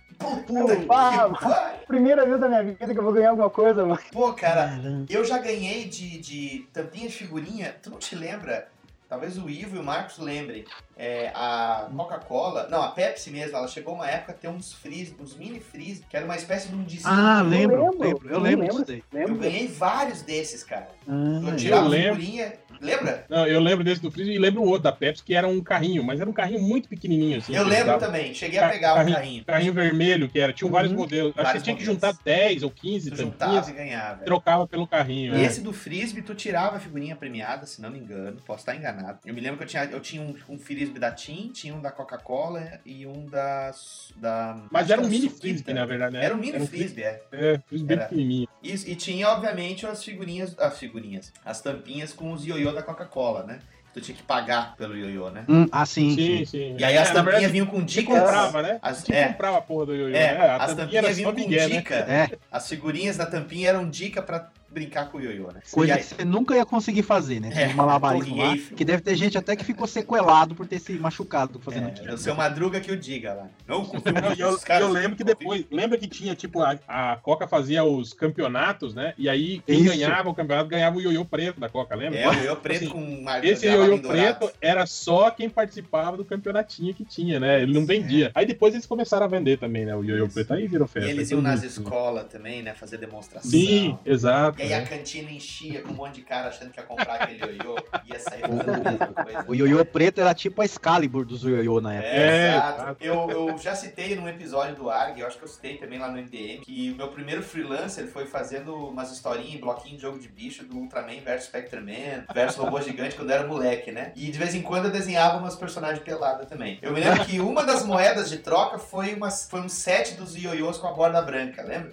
Ah, primeira vez da minha vida que eu vou ganhar alguma coisa, mano. Pô, cara, eu já ganhei de, de tampinha de figurinha. Tu não te lembra? Talvez o Ivo e o Marcos lembrem. É, a Coca-Cola, não, a Pepsi mesmo, ela chegou uma época a ter uns freeze, uns mini freeze, que era uma espécie de um disco. Ah, Eu lembro, lembro, eu lembro disso daí. Eu ganhei vários desses, cara. Ah, eu tirava eu lembro. figurinha. Lembra? Não, eu lembro desse do Freeze e lembro o outro da Pepsi, que era um carrinho, mas era um carrinho muito pequenininho, assim. Eu que lembro também, cheguei a pegar o carrinho. Carrinho vermelho, que era, tinha vários modelos. Acho que tinha que modelos. juntar 10 ou 15 Tu juntava e ganhava. trocava pelo carrinho. E é. esse do Frisbee, tu tirava a figurinha premiada, se não me engano. Posso estar enganado. Eu me lembro que eu tinha, eu tinha um, um Frisbee da Tim, tinha um da Coca-Cola e um da. da Mas era que um mini Suquita. frisbee, na verdade, né? Era um mini Era um Frisbee, é. É, Frisbee Era. pequenininho. Isso, e tinha, obviamente, as figurinhas. As figurinhas. As tampinhas com os ioiô da Coca-Cola, né? Tu tinha que pagar pelo ioiô, né? Hum, ah, sim. Sim, sim. E aí as É, na tampinhas vinham com você dicas. comprava, né? As, é, comprava a porra do ioiô, é, né? A as tampinha tampinhas era vinham com migué, né? dica. É. As figurinhas da tampinha eram dica pra brincar com o ioiô, né? Coisa E aí- que você nunca ia conseguir fazer, né? É, um malabarismo lá, que deve ter gente até que ficou sequelado por ter se machucado fazendo aquilo. É o seu Madruga que o diga lá. Não, com Não, e eu, eu lembro que depois, lembra que tinha, tipo, a, a Coca fazia os campeonatos, né? E aí quem Isso. ganhava o campeonato ganhava o ioiô preto da Coca, lembra? É, o ioiô preto com uma- Esse ioiô preto era só quem participava do campeonatinho que tinha, né? Ele não vendia. Aí depois eles começaram a vender também, né? O ioiô preto. Aí virou E festa. eles Todo iam nas escolas também, né? Fazer demonstração. Sim, exato. E aí a né? cantina enchia com um monte de cara achando que ia comprar aquele ioiô. Ia sair fazendo a mesma coisa. O ioiô preto era tipo a Excalibur dos ioiô na época. É, exato. Eu, eu já citei num episódio do ARG, eu acho que eu citei também lá no MDM, que o meu primeiro freelancer foi fazendo umas historinhas em bloquinho de jogo de bicho do Ultraman versus Spectreman, versus Robô Gigante quando eu era moleque, né? E de vez em quando eu desenhava umas personagens peladas também. Eu me lembro que uma das moedas de troca foi, uma, foi um set dos ioiôs com a borda branca, lembra?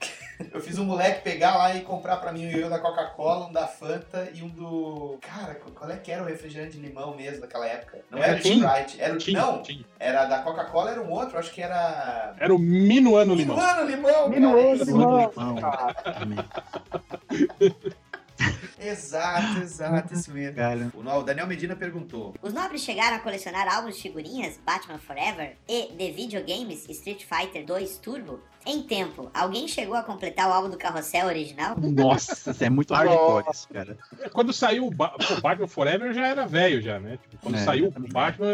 Eu fiz um moleque pegar lá e comprar pra mim um ioiô da Coca-Cola, um da Fanta e um do. Cara, qual é que era o refrigerante de limão mesmo daquela época? Não era, Era. Sprite, era o Tim, Não, Tim. era da Coca-Cola, era um outro, acho que era. Era o Minuano Limão. Minuano Limão! Minuano. Limão. Exato, exato, isso mesmo. Cara. O, o Daniel Medina perguntou. Os nobres chegaram a colecionar álbuns de figurinhas Batman Forever e de videogames Street Fighter 2 Turbo? Em tempo, alguém chegou a completar o álbum do Carrossel original? Nossa, isso é muito hardcore isso, cara. Quando saiu o ba o Batman Forever, eu já era velho já, né? Tipo, quando É, saiu o. Batman,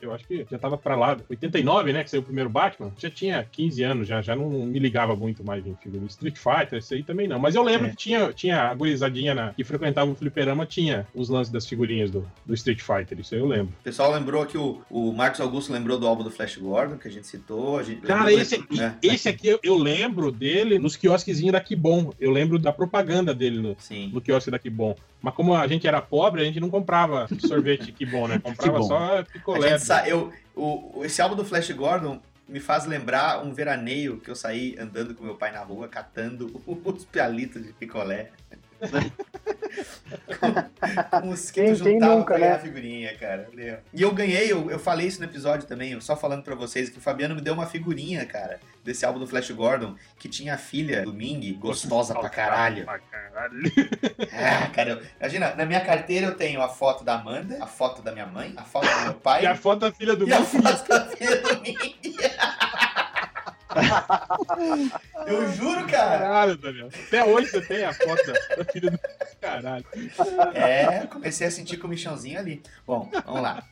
eu acho que já tava pra lá, 89, né? Que saiu o primeiro Batman. Já tinha 15 anos, já, já não me ligava muito mais em figurino. Street Fighter, esse aí também não. Mas eu lembro É. que tinha, tinha a gurizadinha na, que frequentava o fliperama, tinha os lances das figurinhas do, do Street Fighter. Isso aí eu lembro. O pessoal lembrou que o, o Marcos Augusto lembrou do álbum do Flash Gordon, que a gente citou. A gente Cara, lembrou esse desse- aqui, é. esse aqui eu, eu lembro dele nos quiosquezinhos da Kibon. Eu lembro da propaganda dele no, Sim. no quiosque da Kibon. Mas como a gente era pobre, a gente não comprava sorvete Kibon, né? Comprava Kibon. só picolé. sa- eu, o- esse álbum do Flash Gordon me faz lembrar um veraneio que eu saí andando com meu pai na rua, catando os pialitos de picolé. Que Quem- quem nunca, né? a figurinha, cara. E eu ganhei, eu, eu falei isso no episódio também, só falando pra vocês, que o Fabiano me deu uma figurinha, cara, desse álbum do Flash Gordon, que tinha a filha do Ming, gostosa pra caralho. Pra caralho. Ah, cara, imagina, na minha carteira eu tenho a foto da Amanda, a foto da minha mãe, a foto do meu pai E a foto da filha do e a foto da filha do Ming. Eu juro, cara. Caralho, Daniel. Até hoje você tem a foto da, filha do. Caralho. É, comecei a sentir comichãozinho ali. Bom, vamos lá.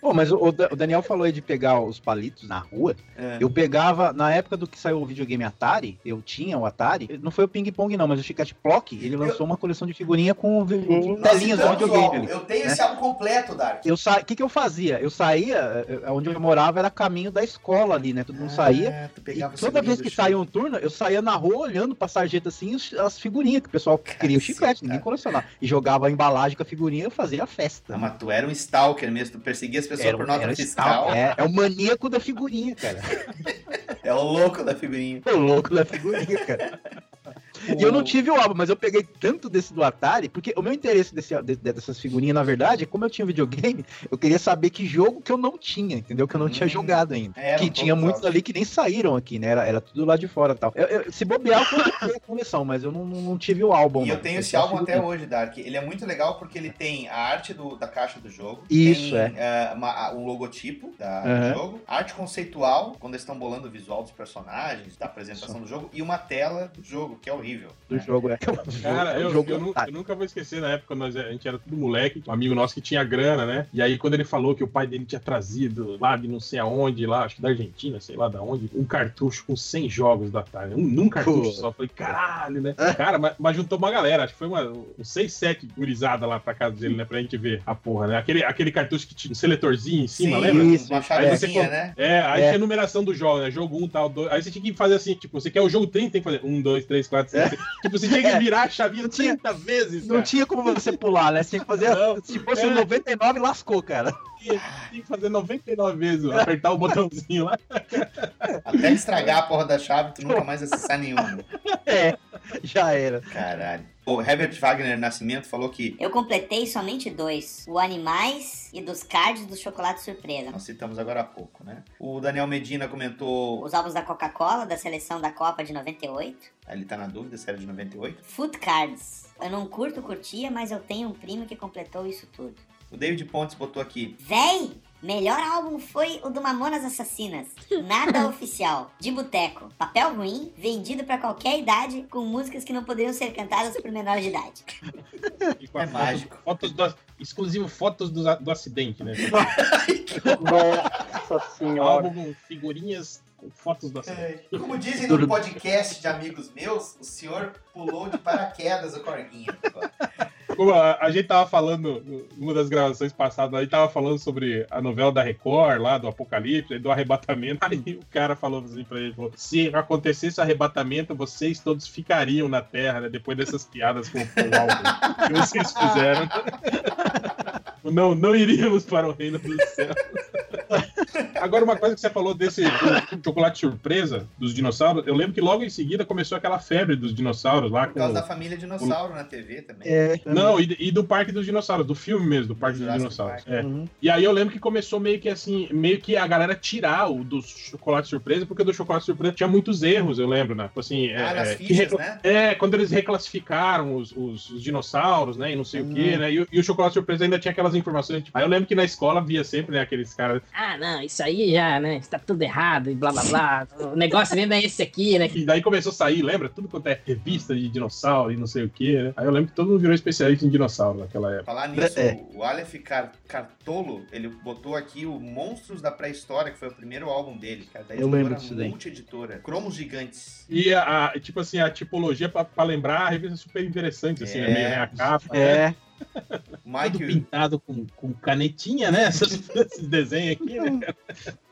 Pô, mas o, o Da- o Daniel falou aí de pegar os palitos na rua. É. Eu pegava, na época do que saiu o videogame Atari, eu tinha o Atari, não foi o Ping Pong não, mas o Chicate Plock, ele lançou uma coleção de figurinha com vi- Nós telinhas do citamos o videogame. ali, Eu tenho né? esse álbum completo, Dark. Eu sa... O que, que eu fazia? Eu saía, eh, onde eu morava era caminho da escola ali, né? Todo mundo saía. Ah, tu E toda vez que do saía um turno, eu saía na rua olhando pra sarjeta assim, as figurinhas que o pessoal queria o chiclete, ninguém colecionava. E jogava a embalagem com a figurinha e fazia a festa. Não, mas tu era um stalker mesmo, tu perseguia as pessoas Era- por nota era fiscal. É, é o maníaco da figurinha, cara. É o louco da figurinha. É o louco da figurinha, cara. E eu não tive o álbum, mas eu peguei tanto desse do Atari, porque o meu interesse desse, de- dessas figurinhas, na verdade, é como eu tinha videogame, eu queria saber que jogo que eu não tinha, entendeu? Que eu não tinha jogado ainda. É, que tinha muitos ali que nem saíram aqui, né? Era, era tudo lá de fora e tal. Eu- eu- se bobear, eu comprei a coleção, mas eu não, não, tive o álbum. E eu não. tenho esse álbum até hoje, Dark. Ele é muito legal porque ele tem a arte do- da caixa do jogo. Isso, tem, é. eh, uma- um logotipo da- Aham. do jogo. Arte conceitual, quando eles estão bolando o visual dos personagens, da apresentação do jogo. E uma tela do jogo, que é horrível. Do jogo, é. Cara, É um eu, jogo eu eu nunca vou esquecer na época, nós, a gente era tudo moleque, um amigo nosso que tinha grana, né? E aí, quando ele falou que o pai dele tinha trazido lá de não sei aonde, lá, acho que da Argentina, sei lá da onde, um cartucho com 100 jogos da Atari. Um, num cartucho Pô. só. Falei, caralho, né? Cara, mas, mas juntou uma galera, acho que foi uma, uns 6, 7 gurizada lá pra casa dele, né? Pra gente ver a porra, né? Aquele, aquele cartucho que tinha um seletorzinho em cima, Sim, lembra? isso, uma Aí você né? É, aí É. tinha a numeração do jogo, né? Jogo 1, tal, 2. Aí você tinha que fazer assim, tipo, você quer o jogo 30, tem que fazer 1, 2, 3, 4, 5, 6. Tipo, você tinha que É. virar a chavinha 30 vezes. Não cara. tinha como você pular, né? Você tinha que fazer. Não, se fosse é. o 99, lascou, cara. Tinha que fazer 99 vezes, apertar o botãozinho lá. Até estragar a porra da chave, tu nunca mais acessar nenhuma. É, já era. Caralho. O Herbert Wagner Nascimento falou que Eu completei somente dois: o Animais e dos cards do Chocolate Surpresa. nós citamos agora há pouco, né? O Daniel Medina comentou. Os álbuns da Coca-Cola, da seleção da Copa de 98. Ele tá na dúvida se era de 98. Food Cards. Eu não curto curtia, mas eu tenho um primo que completou isso tudo. O David Pontes botou aqui. Véi, melhor álbum foi o do Mamonas Assassinas. Nada oficial. De boteco. Papel ruim, vendido pra qualquer idade, com músicas que não poderiam ser cantadas por menor de idade. E com a É mágico. Fotos do, exclusivo fotos do, do acidente, né? Nossa senhora. Álbum com figurinhas com fotos do acidente. É, como dizem no podcast de amigos meus, o senhor pulou de paraquedas o corguinho. Como a, a gente tava falando, numa das gravações passadas, a gente tava falando sobre a novela da Record, lá do Apocalipse, do arrebatamento. Aí o cara falou assim pra ele: se acontecesse o arrebatamento, vocês todos ficariam na Terra, né? Depois dessas piadas com o álbum que vocês fizeram. Não, não iríamos para o reino dos céus. Agora, uma coisa que você falou desse do chocolate surpresa dos dinossauros, eu lembro que logo em seguida começou aquela febre dos dinossauros lá. Por causa com- da família dinossauro na TV também. É, não, e, e do Parque dos Dinossauros, do filme mesmo, do Parque dos Jurassic Dinossauros. Park. É. Uhum. E aí eu lembro que começou meio que assim, meio que a galera tirar o do chocolate surpresa, porque o do chocolate surpresa tinha muitos erros, eu lembro, né? Tipo assim, Ah, é, nas é, fichas, né? é, quando eles reclassificaram os, os- os dinossauros, né? E não sei o que, né? E, o- e o chocolate surpresa ainda tinha aquelas informações. Tipo, aí eu lembro que na escola via sempre, né, aqueles caras. Ah, não, isso aí já, né? Está tudo errado e blá blá blá. O negócio mesmo é esse aqui, né? E daí começou a sair, lembra? Tudo quanto é revista de dinossauro e não sei o que, né? Aí eu lembro que todo mundo virou especialista em dinossauro naquela época. Falar nisso, É. o Aleph Car- Cartolo, ele botou aqui o Monstros da Pré-História, que foi o primeiro álbum dele, cara. Da Eu lembro editora disso daí. Multi-editora. Cromos Gigantes. E a, a- tipo assim, a tipologia pra, pra lembrar, a revista é super interessante, assim, É. né? Meio, né? A capa, né? É. O Mike, Tudo pintado com, com canetinha, né? Essas- esses desenhos aqui, né?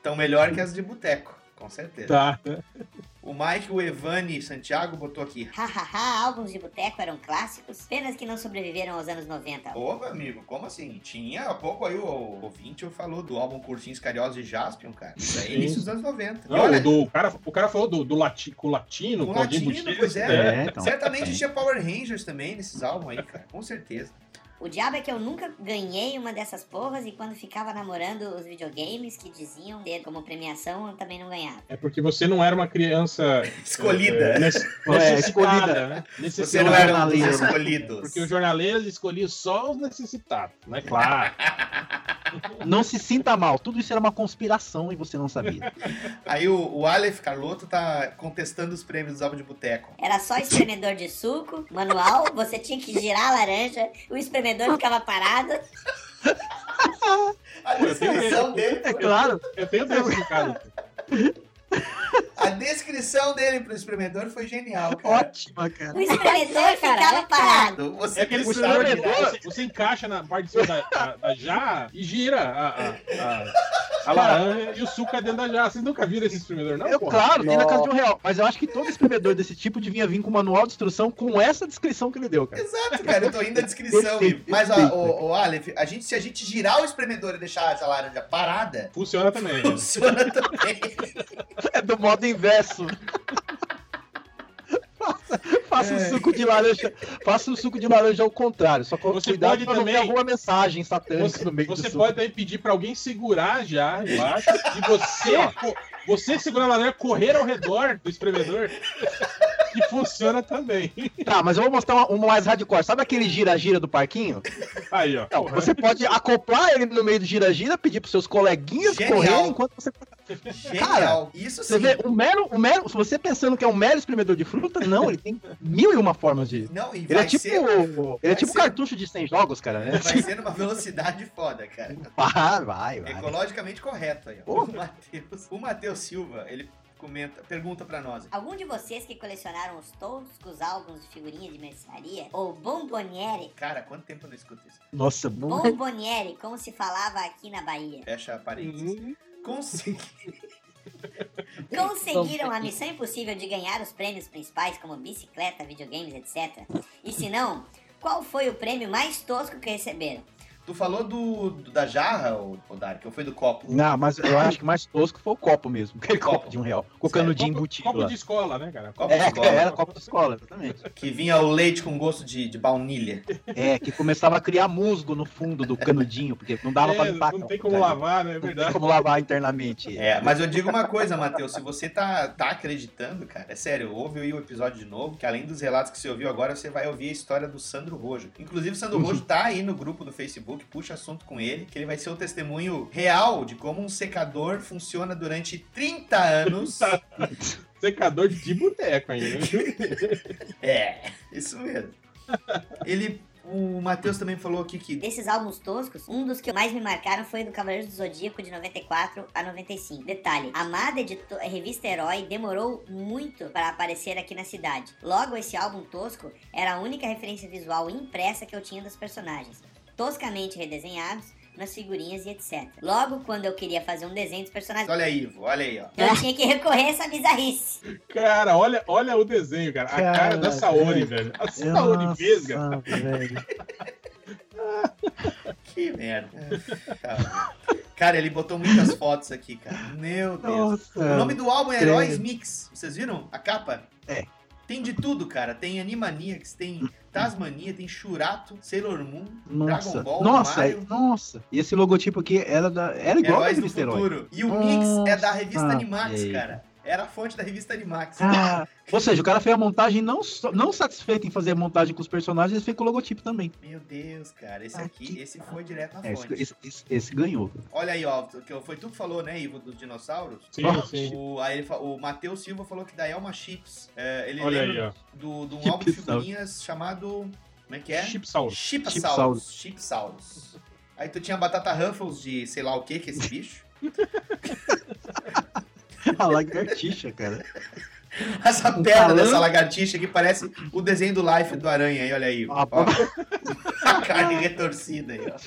tão melhor que as de boteco, com certeza. Tá. O Mike, o Evani Santiago botou aqui. Hahaha, álbuns de boteco eram clássicos, penas que não sobreviveram aos anos 90. Ô, meu amigo, como assim? Tinha há pouco aí o, o ouvinte falou do álbum Cursinhos Carinhosos e Jaspion, cara. Isso aí é Sim. início dos anos 90. E Não, olha, o, do, o, cara, o cara falou do, do lati, com o latino, com latino, pois é. É, então. Certamente É. tinha Power Rangers também nesses álbuns aí, cara. Com certeza. O diabo é que eu nunca ganhei uma dessas porras e quando ficava namorando os videogames que diziam ter como premiação, eu também não ganhava. É porque você não era uma criança Escolhida. é, nece- É, necessitada, escolhida. né? Você não era um escolhidos. Porque os jornaleiros escolhiam só os necessitados, né? Claro. Não se sinta mal, tudo isso era uma conspiração e você não sabia. Aí o, o Aleph Carlotto tá contestando os prêmios dos álbuns de boteco. Era só espremedor de suco, manual, você tinha que girar a laranja, o espremedor ficava parado. A descrição dele, É claro. Eu tenho desse em casa. a descrição dele pro espremedor foi genial, cara. Ótima, cara. O espremedor ficava parado. Você É aquele de né? você, encaixa na parte de cima da, da, da jarra e gira a, a, a, a laranja e o suco é dentro da jarra. Vocês nunca viram esse espremedor, não? Eu, porra? claro, tem na casa de um real. Mas eu acho que todo espremedor desse tipo devia vir com manual de instrução com essa descrição que ele deu, cara. Exato, cara, eu tô indo a descrição. Perfeito, Mas, ó, o, o Aleph, a gente, se a gente girar o espremedor e deixar essa laranja parada, Funciona também. funciona também. É do modo inverso. faça, Faça um suco de laranja. Faça um suco de laranja ao contrário. Só com Você cuidado pode também- alguma mensagem satânica Você, no meio do você suco. pode também pedir pra alguém segurar já embaixo e você, você segurar a laranja, correr ao redor do espremedor. Que funciona também. Tá, mas eu vou mostrar uma, uma mais hardcore. Sabe aquele gira-gira do parquinho? Aí, ó. Não, você pode acoplar ele no meio do gira-gira, pedir pros seus coleguinhas Genial. correrem enquanto você. Genial. Isso Você sim. vê, o mero, o mero, se você pensando que é um mero espremedor de fruta, não, ele tem mil e uma formas de. Não, e Ele é tipo, ser- ele é tipo ser- cartucho de 100 jogos, cara, né? Vai ser numa velocidade foda, cara. Vai, vai, vai. Ecologicamente correto aí. ó. O Matheus Silva, ele comenta, pergunta pra nós. Algum de vocês que colecionaram os toscos álbuns de figurinha de mercearia? Ou bomboniere? Cara, quanto tempo eu não escuto isso? Nossa, bom. Bomboniere, como se falava aqui na Bahia. Fecha parênteses. Consegui. Conseguiram a missão impossível de ganhar os prêmios principais, como bicicleta, videogames, etc. E se não, qual foi o prêmio mais tosco que receberam? Tu falou do, do- da jarra, ô, ô Dark, ou foi do copo? Não, mas eu acho que mais tosco foi o copo mesmo. Aquele copo, de um real. Com o canudinho embutido. Copo lá. de escola, né, cara? Copo É, de escola. era copo de escola, exatamente. Que vinha o leite com gosto de, de baunilha. É, que começava a criar musgo no fundo do canudinho, porque não dava É, pra limpar. não tem como lavar, né? É Não verdade. tem como lavar internamente. É, mas eu digo uma coisa, Matheus, se você tá, tá acreditando, cara, é sério, ouve aí o episódio de novo, que além dos relatos que você ouviu agora, você vai ouvir a história do Sandro Rojo. Inclusive, o Sandro Rojo tá aí no grupo do Facebook, puxa assunto com ele, que ele vai ser o testemunho real de como um secador funciona durante 30 anos. Secador de boteco ainda. viu? É, isso mesmo. Ele. O Matheus também falou aqui que. Desses álbuns toscos, um dos que mais me marcaram foi o do Cavaleiros do Zodíaco de 94 a 95. Detalhe, a amada edito- revista Herói demorou muito para aparecer aqui na cidade. Logo, esse álbum tosco era a única referência visual impressa que eu tinha dos personagens, toscamente redesenhados nas figurinhas e etc. Logo, quando eu queria fazer um desenho dos personagens, Olha aí, Ivo, olha aí, ó. eu tinha que recorrer a essa bizarrice. Cara, olha, olha o desenho, cara. A cara da Saori, velho. A Saori Nossa, velho. Que merda. Cara. Cara, ele botou muitas fotos aqui, cara. Meu Deus. Nossa, o nome do álbum é. Heróis Mix. Vocês viram a capa? É. Tem de tudo, cara. Tem Animaniacs, tem Tasmania, tem Shurato, Sailor Moon, Nossa, Dragon Ball, nossa, Mario. nossa. E esse logotipo aqui era, da, era igual Heróis ao do. Futuro. E o Mix é da revista Nossa, Animax, cara. Era a fonte da revista Animax. Ah, ou seja, o cara fez a montagem não, não satisfeito em fazer a montagem com os personagens, ele fez com o logotipo também. Meu Deus, cara. Esse aqui, esse foi direto na É, fonte. esse, esse- esse- esse ganhou. Olha aí, ó, que foi tu que falou, né, Ivo, dos dinossauros? Sim, sim. O, aí ele o Matheus Silva falou que da Elma Chips. é, ele Olha lembra aí, do, de um álbum de figurinhas chamado. Como é que é? Chipsaurus. Chipsaurus. Chipsaurus. Aí tu tinha batata Ruffles de sei lá o que que é esse bicho. A lagartixa, cara. Essa Um perna dessa lagartixa aqui parece o desenho do Life do Aranha aí, olha aí. Ah, ó. A carne retorcida aí, ó.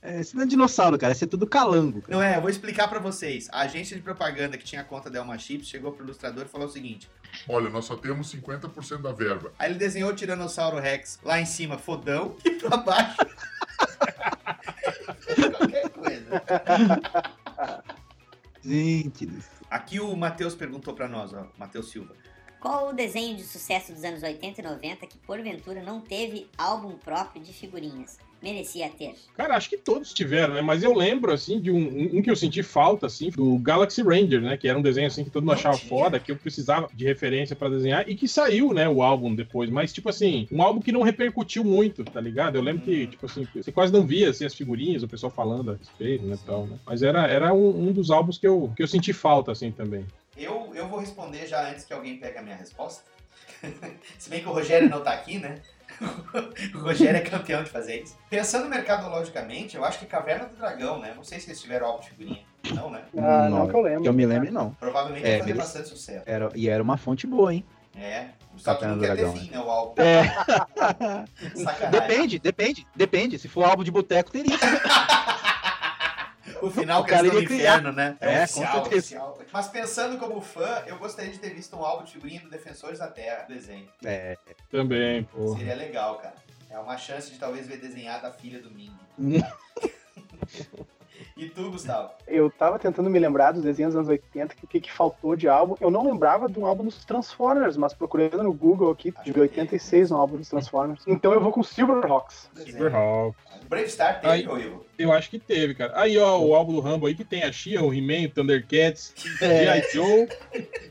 É, Esse não é dinossauro, cara. Esse é tudo calango. cara. Não é, eu vou explicar pra vocês. A agência de propaganda que tinha a conta da Elma Chips chegou pro ilustrador e falou o seguinte: Olha, nós só temos 50% da verba. Aí ele desenhou o Tiranossauro Rex lá em cima, fodão, e pra baixo. Qualquer coisa. Gente, do céu. Aqui o Matheus perguntou pra nós, ó, Matheus Silva. Qual o desenho de sucesso dos anos 80 e 90 que porventura não teve álbum próprio de figurinhas? Merecia ter. Cara, acho que todos tiveram, né? Mas eu lembro, assim, de um, um que eu senti falta, assim, do Galaxy Ranger, né? Que era um desenho, assim, que todo mundo achava foda, que eu precisava de referência pra desenhar, e que saiu, né, o álbum depois. Mas, tipo assim, um álbum que não repercutiu muito, tá ligado? Eu lembro que, tipo assim, você quase não via, assim, as figurinhas, o pessoal falando a respeito, né, tal, né? Mas era, era um, um dos álbuns que eu, que eu senti falta, assim, também. Eu, vou responder já antes que alguém pegue a minha resposta. Se bem que o Rogério não tá aqui, né? o Rogério é campeão de fazer isso. Pensando mercadologicamente, eu acho que Caverna do Dragão, né? Não sei se eles tiveram álbum de figurinha. Não, né? Ah, não que eu lembro. Que eu me lembro, não. Provavelmente É, fazer bastante sucesso. Era, e era uma fonte boa, hein? É. Só que Caverna não do quer ter Dragão, fim, né? O álbum. É. Sacanagem. Depende, depende, depende. Se for álbum de boteco, teria. O final O que eles cara estão no inferno, né? É, com oficial, certeza. oficial. Mas pensando como fã, eu gostaria de ter visto um álbum de figurinha do Defensores da Terra, desenho. É. Também, pô. Seria legal, cara. É uma chance de talvez ver desenhada a filha do Ming. E tu, Gustavo? Eu tava tentando me lembrar dos desenhos dos anos 80, que o que, que faltou de álbum. Eu não lembrava de um álbum dos Transformers, mas procurando no Google aqui, de 86, um álbum dos Transformers. Então eu vou com Silverhawks. Silverhawks. Brave Star teve, ô Ivo? Eu acho que teve, cara. Aí, ó, o álbum do Rambo aí que tem a Shia, o He-Man, o Thundercats, É. G.I. Joe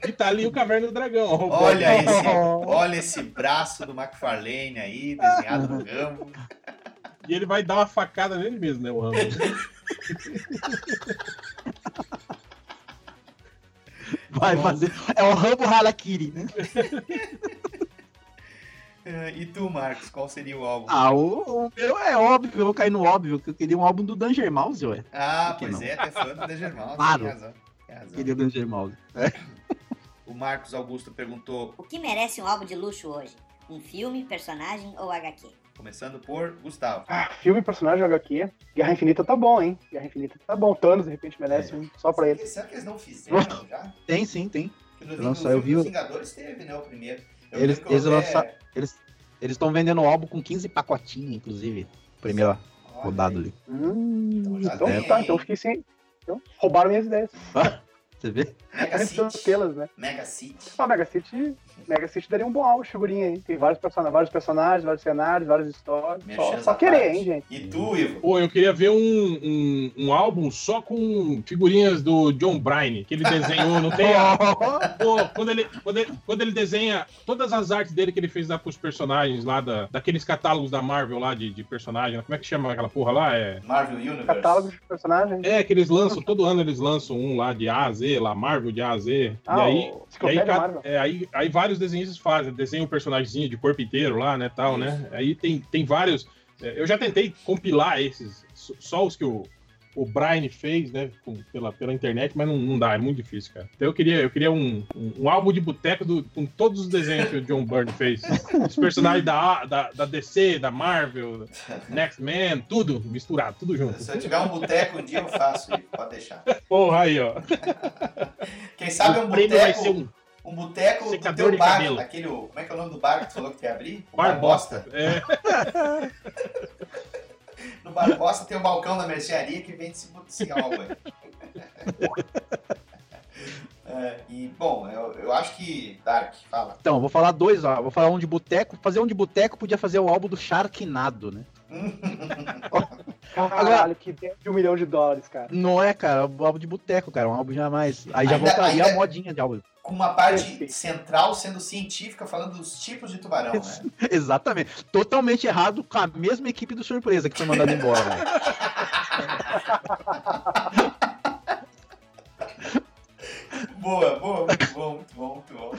e tá ali o Caverna do Dragão. ó, Olha esse, olha esse braço do McFarlane aí, desenhado no Rambo. E ele vai dar uma facada nele mesmo, né, o Rambo. Vai fazer. É o Rambo Harakiri, né? É, E tu, Marcos, qual seria o álbum? Ah, o, o meu é óbvio, eu vou cair no óbvio, que eu queria um álbum do Danger Mouse, ué. Ah, pois não? é, até fã do Danger Mouse, Claro. tem razão. Tem razão. Queria o Danger Mouse. O Marcos Augusto perguntou, O que merece um álbum de luxo hoje? Um filme, personagem ou HQ? Começando por Gustavo. Ah, filme, personagem, HQ. Guerra Infinita tá bom, hein? Guerra Infinita tá bom. Thanos, de repente, merece um só pra ele. Será que eles não fizeram já? Tem sim, tem. Porque no, eu vi dos o- Vingadores teve, né, o primeiro. Eu Eles, eles até- lançaram. Eles eles estão vendendo o álbum com 15 pacotinhos, inclusive. Primeira rodada ali. Hum, então tem, tá, então fiquei sem. Então, roubaram minhas ideias. Você vê? Mega City. pelas, né? Mega City. Ah, Mega City, Mega City daria um bom álbum de figurinha aí. Tem vários personagens, vários personagens, vários cenários, várias histórias. Só, só querer, parte. hein, gente? E tu, Ivo? Pô, eu queria ver um, um, um álbum só com figurinhas do John Bryan, que ele desenhou, não tem? Pô, quando ele, quando, ele, quando ele desenha todas as artes dele que ele fez lá pros personagens lá, da, daqueles catálogos da Marvel lá de, de personagem, como é que chama aquela porra lá? É, Marvel Universe. Catálogo de personagens. é que eles lançam, todo ano eles lançam um lá de A a Z, lá, Marvel de A a Z. Ah, e aí, o e aí, é, aí, aí vários desenhistas fazem, desenham um personagemzinho de corpo inteiro lá, né, tal, né? Aí tem, tem vários. é, Eu já tentei compilar esses, só- os que o, o Brian fez, né, com- pela, pela internet, mas não, não dá, é muito difícil, cara. Então eu queria, eu queria um, um, um álbum de boteco do- com todos os desenhos que o John Byrne fez. Os personagens da, da, da DC, da Marvel, Next Man, tudo misturado, tudo junto. Se eu tiver um boteco um dia, eu faço, pode deixar. Porra aí, ó. Quem sabe um O vai boteco... ser um Um boteco do teu bar, cabelo. aquele, como é que é o nome do bar que tu falou que tu ia abrir? O Bar Bosta. É. No Bar Bosta tem o balcão da mercearia que vende esse, esse álbum aí. É, e, bom, eu, eu acho que. Dark, fala. Então, vou falar dois, ó. Vou falar um de boteco. Fazer um de boteco podia fazer o álbum do Sharknado, né? Caralho, que ideia de um milhão de dólares, cara. Não é, cara, o álbum de boteco, cara. Um álbum jamais. Aí já Ainda- voltaria ainda- a modinha de álbum. Com uma parte central sendo científica, falando dos tipos de tubarão, né? Exatamente. Totalmente errado com a mesma equipe do Surpresa que foi mandada embora. né? boa, boa, muito bom, muito bom, muito bom.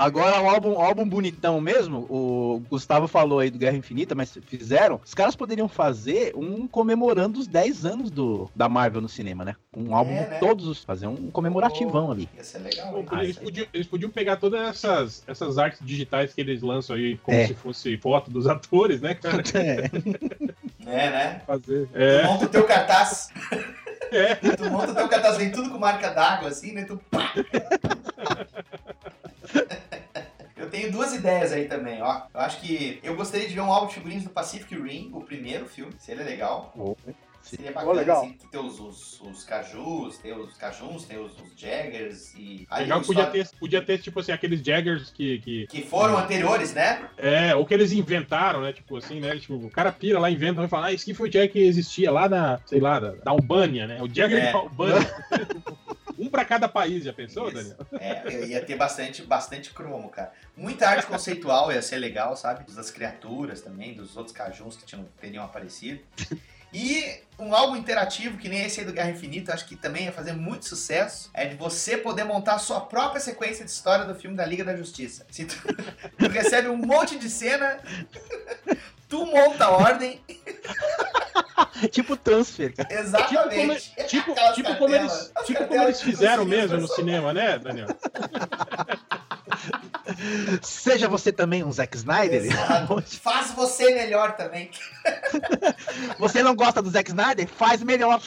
Agora, o álbum, o álbum bonitão mesmo, o Gustavo falou aí do Guerra Infinita, mas fizeram. Os caras poderiam fazer um comemorando os 10 anos do, da Marvel no cinema, né? Um álbum É, né? todos os. Fazer um comemorativão ali. Ia ser legal, Pô, eles, podiam, eles podiam pegar todas essas, essas artes digitais que eles lançam aí, como É. se fosse foto dos atores, né, cara? É, né? Fazer. Tu É. monta o teu cartaz. É. Tu monta o teu cartaz, vem tudo com marca d'água, assim, né? Tu pá. Eu tenho duas ideias aí também, ó. Eu acho que eu gostaria de ver um álbum de figurinhas do Pacific Rim, o primeiro filme, seria legal. Seria bacana, Oh, legal. assim, tem os, os, os cajus, tem os cajuns, tem os, os jaggers e... aí Legal podia só- ter, podia ter, tipo assim, aqueles Jaggers que. Que, Que foram anteriores, né? É, ou que eles inventaram, né? Tipo assim, né? Tipo, o cara pira lá, inventa, vai falar, ah, esse aqui foi o Jagger que existia lá na, sei lá, da, da Albânia, né? O Jagger É. da Albânia. um pra cada país, já pensou, Daniel? É, eu ia ter bastante, bastante cromo, cara. Muita arte conceitual ia ser legal, sabe? Das criaturas também, dos outros cajuns que tinham, teriam aparecido. E um álbum interativo, que nem esse aí do Guerra Infinita, acho que também ia fazer muito sucesso, é de você poder montar a sua própria sequência de história do filme da Liga da Justiça. Se tu, tu recebe um monte de cena, tu monta a ordem, tipo transfer, cara. exatamente. Tipo, Aquelas tipo como eles, as tipo como eles fizeram mesmo no cinema, né, Daniel? Seja você também um Zack Snyder. Faz você melhor também. Você não gosta do Zack Snyder? Faz melhor.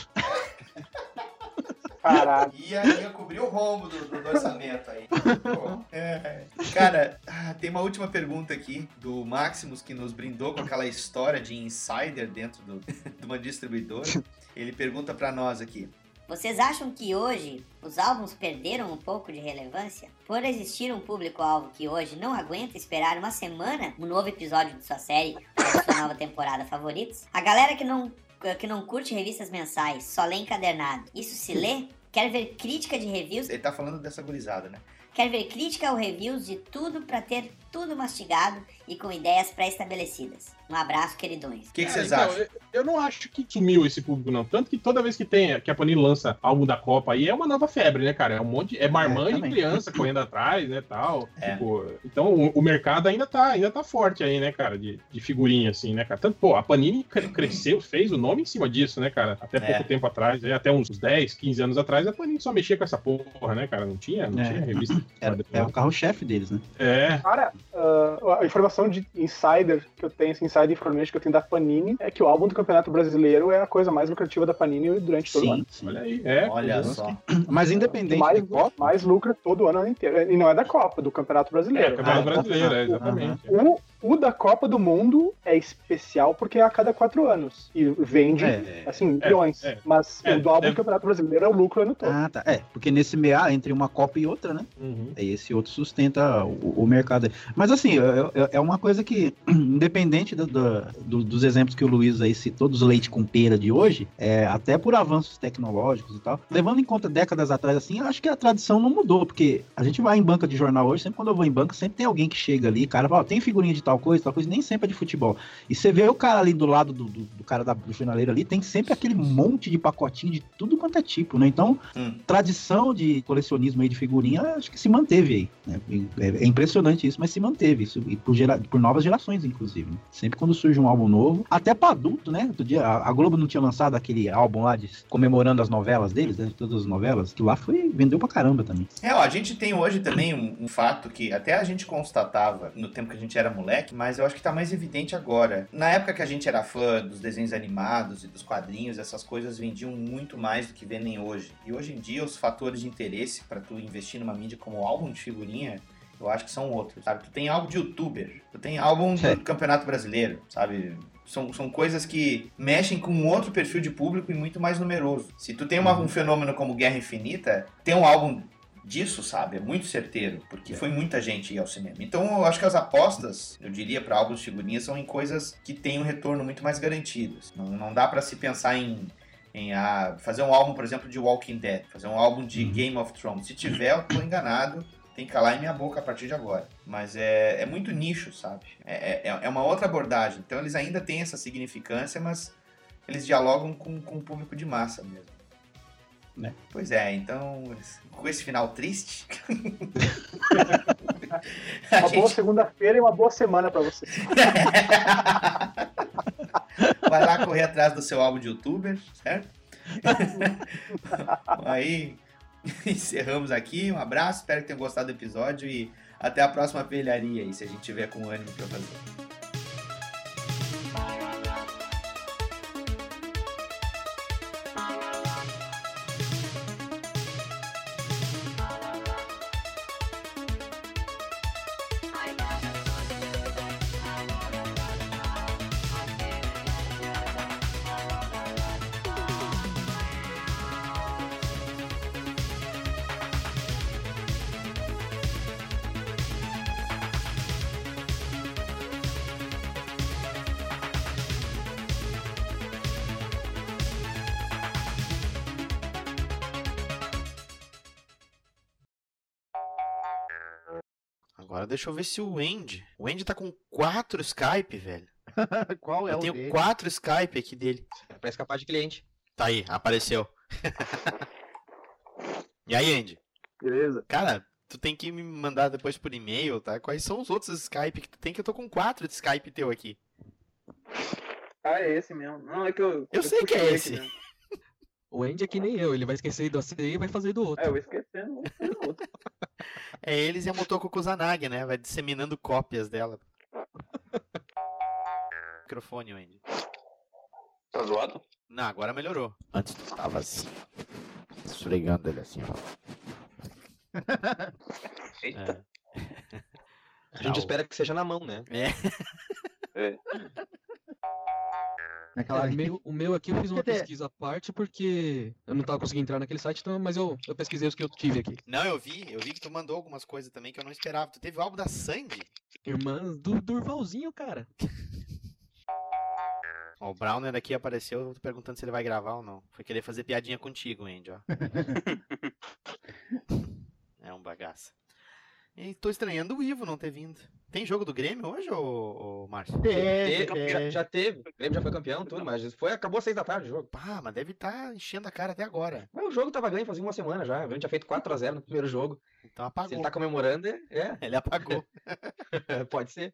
Caralho. Ia, ia cobrir o rombo do, do orçamento aí. Pô, é. Cara, ah, tem uma última pergunta aqui do Maximus que nos brindou com aquela história de insider dentro do, de uma distribuidora. Ele pergunta pra nós aqui. Vocês acham que hoje os álbuns perderam um pouco de relevância? Por existir um público-alvo que hoje não aguenta esperar uma semana um novo episódio de sua série ou de sua nova temporada favoritos? A galera que não, que não curte revistas mensais, só lê encadernado, isso se lê? Quer ver crítica de reviews? Ele tá falando dessa gurizada, né? Quer ver crítica ou reviews de tudo pra ter tudo mastigado e com ideias pré-estabelecidas? Um abraço, queridões. O que, É, vocês então, acham? Eu, eu não acho que sumiu esse público, não. Tanto que toda vez que tem que a Panini lança álbum da Copa aí é uma nova febre, né, cara? É um monte. É marmã de criança correndo atrás, né? Tal. Tipo, então o, o mercado ainda tá, ainda tá forte aí, né, cara? De, de figurinha, assim, né, cara? Tanto, pô, a Panini cre- cresceu, fez o nome em cima disso, né, cara? Até pouco É. tempo atrás, aí, até uns 10, 15 anos atrás, a Panini só mexia com essa porra, né, cara? Não tinha, não É. tinha revista. É, é o carro-chefe deles, né? É. Cara, ah, a informação de insider que eu tenho, esse insider information que eu tenho da Panini, é que o álbum do Campeonato Brasileiro é a coisa mais lucrativa da Panini durante todo o ano. Olha aí, é. Olha só. Mas independente mais, de Copa. mais lucra todo ano inteiro. E não é da Copa, do Campeonato Brasileiro. É, Campeonato Ah, Brasileiro, é, o- exatamente. O, o da Copa do Mundo é especial porque é a cada quatro anos. E vende, É. assim, É, bilhões. é. Mas É, o do álbum deve- do Campeonato Brasileiro é o lucro ano todo. Ah, tá. É, porque nesse meia, entre uma Copa e outra, né? Aí esse outro sustenta o, o mercado. aí. Mas assim, é, é- é uma coisa que, independente do- do- do- dos exemplos que o Luiz aí citou, dos leite com pera de hoje, é, até por avanços tecnológicos e tal, levando em conta décadas atrás, assim, eu acho que a tradição não mudou, porque a gente vai em banca de jornal hoje, sempre quando eu vou em banca, sempre tem alguém que chega ali, cara, fala, ó, tem figurinha de tal coisa, tal coisa, nem sempre é de futebol. E você vê o cara ali do lado do, do, do cara da, do jornaleiro ali, tem sempre aquele monte de pacotinho de tudo quanto é tipo, né? Então, tradição de colecionismo aí de figurinha, acho que se manteve aí. Né? É, é impressionante isso, mas se manteve isso. E por, gera, por novas gerações, inclusive. né? Sempre quando surge um álbum novo, até pra adulto, né? Outro dia, a, a Globo não tinha lançado aquele álbum lá de, comemorando as novelas deles, né? Todas as novelas, que lá foi, vendeu pra caramba também. É, ó, a gente tem hoje também um, um fato que até a gente constatava no tempo que a gente era moleque, mas eu acho que tá mais evidente agora. Na época que a gente era fã dos desenhos animados e dos quadrinhos, essas coisas vendiam muito mais do que vendem hoje. E hoje em dia os fatores de interesse pra tu investir numa mídia como álbum de figurinha, eu acho que são outros, sabe? Tu tem álbum de youtuber, tu tem álbum do Campeonato Brasileiro, sabe? São, são coisas que mexem com um outro perfil de público e muito mais numeroso. Se tu tem uma- um fenômeno como Guerra Infinita, tem um álbum disso, sabe? É muito certeiro, porque foi muita gente ir ao cinema. Então eu acho que as apostas, eu diria, para álbuns de figurinhas são em coisas que têm um retorno muito mais garantido. Não, não dá para se pensar em, em ah, fazer um álbum, por exemplo, de Walking Dead, fazer um álbum de Game of Thrones. Se tiver, eu tô enganado. Tem que calar em minha boca a partir de agora. Mas é, é muito nicho, sabe? É, é, é uma outra abordagem. Então eles ainda têm essa significância, mas eles dialogam com, com o público de massa mesmo. Né? Pois é, então, com esse final triste. Uma boa segunda-feira e uma boa semana pra você. Vai lá correr atrás do seu álbum de youtuber, certo? Aí encerramos aqui. Um abraço, espero que tenham gostado do episódio e até a próxima velharia aí, se a gente tiver com ânimo pra fazer. Deixa eu ver se o Andy. O Andy tá com quatro Skype, velho. Qual é eu o tenho dele? quatro Skype aqui dele. É pra escapar de cliente. Tá aí, apareceu. e aí, Andy? Beleza. Cara, tu tem que me mandar depois por e-mail, tá? Quais são os outros Skype que tu tem? Que eu tô com quatro de Skype teu aqui. Ah, é esse mesmo. Não, é que eu. Eu sei que é esse. O Andy é que nem eu, ele vai esquecer do AC e vai fazer do outro. É, eu esquecendo, vou fazer outro. É eles e a Motoko Kusanagi, né? Vai disseminando cópias dela. Microfone, Andy. Tá zoado? Não, agora melhorou. Antes tu tava assim. Esfregando ele assim, ó. Eita. É. A gente espera que seja na mão, né? É. É. Naquela É, o, meu, o meu aqui eu fiz uma pesquisa à parte porque eu não tava conseguindo entrar naquele site, então, mas eu, eu pesquisei os que eu tive aqui. Não, eu vi, eu vi que tu mandou algumas coisas também que eu não esperava. Tu teve o álbum da Sandy? Irmã do Durvalzinho, cara. Ó, o Browner aqui apareceu, eu tô perguntando se ele vai gravar ou não. Foi querer fazer piadinha contigo, Andy, ó. é um bagaça. E tô estranhando o Ivo não ter vindo. Tem jogo do Grêmio hoje, ô, ô Márcio? Teve, já, já teve. O Grêmio já foi campeão, tudo, mas foi, acabou às seis da tarde o jogo. Pá, mas deve estar enchendo a cara até agora. Mas o jogo tava ganho fazia uma semana já. O Grêmio tinha feito 4x0 no primeiro jogo. Então apagou. Se ele tá comemorando, é. é. Ele apagou. Pode ser.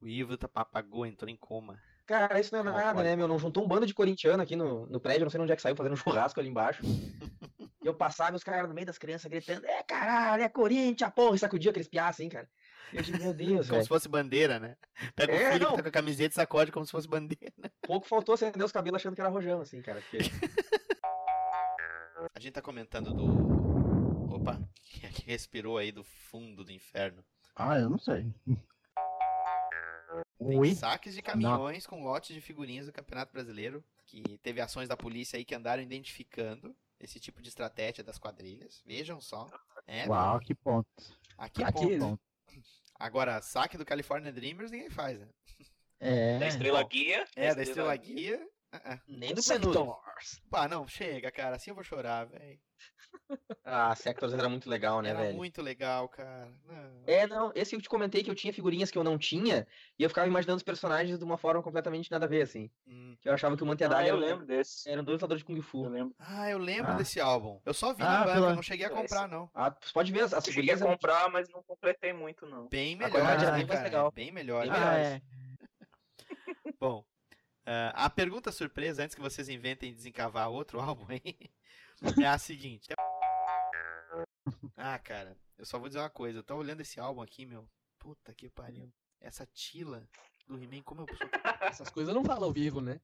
O Ivo tá, apagou, entrou em coma. Cara, isso não é nada, né, meu? Não juntou um bando de corintiano aqui no, no prédio, não sei onde é que saiu, fazendo um churrasco ali embaixo. Eu passava e os caras no meio das crianças gritando, é caralho, é Corinthians, porra, e sacudia aqueles piá assim, cara. E eu digo, meu Deus, Como velho. se fosse bandeira, né? Pega o É, filho não. que tá com a camiseta e sacode como se fosse bandeira. Pouco faltou acender os cabelos achando que era rojão, assim, cara. Porque... A gente tá comentando do. Opa, quem que respirou aí do fundo do inferno? Ah, eu não sei. Tem Oi? saques de caminhões com lotes de figurinhas do Campeonato Brasileiro, que teve ações da polícia aí que andaram identificando esse tipo de estratégia das quadrilhas. Vejam só. É, Uau, que ponto. Aqui, Aqui, ponto. Agora, saque do California Dreamers ninguém faz, né? É. Da Estrela Guia. É, da Estrela Guia. Ah, ah. Nem do Menudo. Pá, não, chega, cara. Assim eu vou chorar, velho. Ah, Sectors era muito legal, né, Era velho? muito legal, cara. Não. É, não, esse eu te comentei que eu tinha figurinhas que eu não tinha, e eu ficava imaginando os personagens de uma forma completamente nada a ver, assim. Hum. Que eu achava que o Manteadalha Ah, eu era, lembro desse. eram dois lutadores de Kung Fu. Eu lembro. Ah, eu lembro Ah. desse álbum. Eu só vi Ah, pela- não cheguei a comprar, não. Ah, pode ver, as, as Eu cheguei a figurinhas... eram- comprar, mas não completei muito, não. Bem melhor, né, bem cara? legal. Bem melhor. Bem né? melhor. Ah, é. Bom, ah, a pergunta surpresa, antes que vocês inventem desencavar outro álbum aí, é a seguinte. Ah, cara, eu só vou dizer uma coisa. Eu tô olhando esse álbum aqui, meu. Puta que pariu. Essa tila do He-Man, como eu sou... Essas coisas não falam ao vivo, né?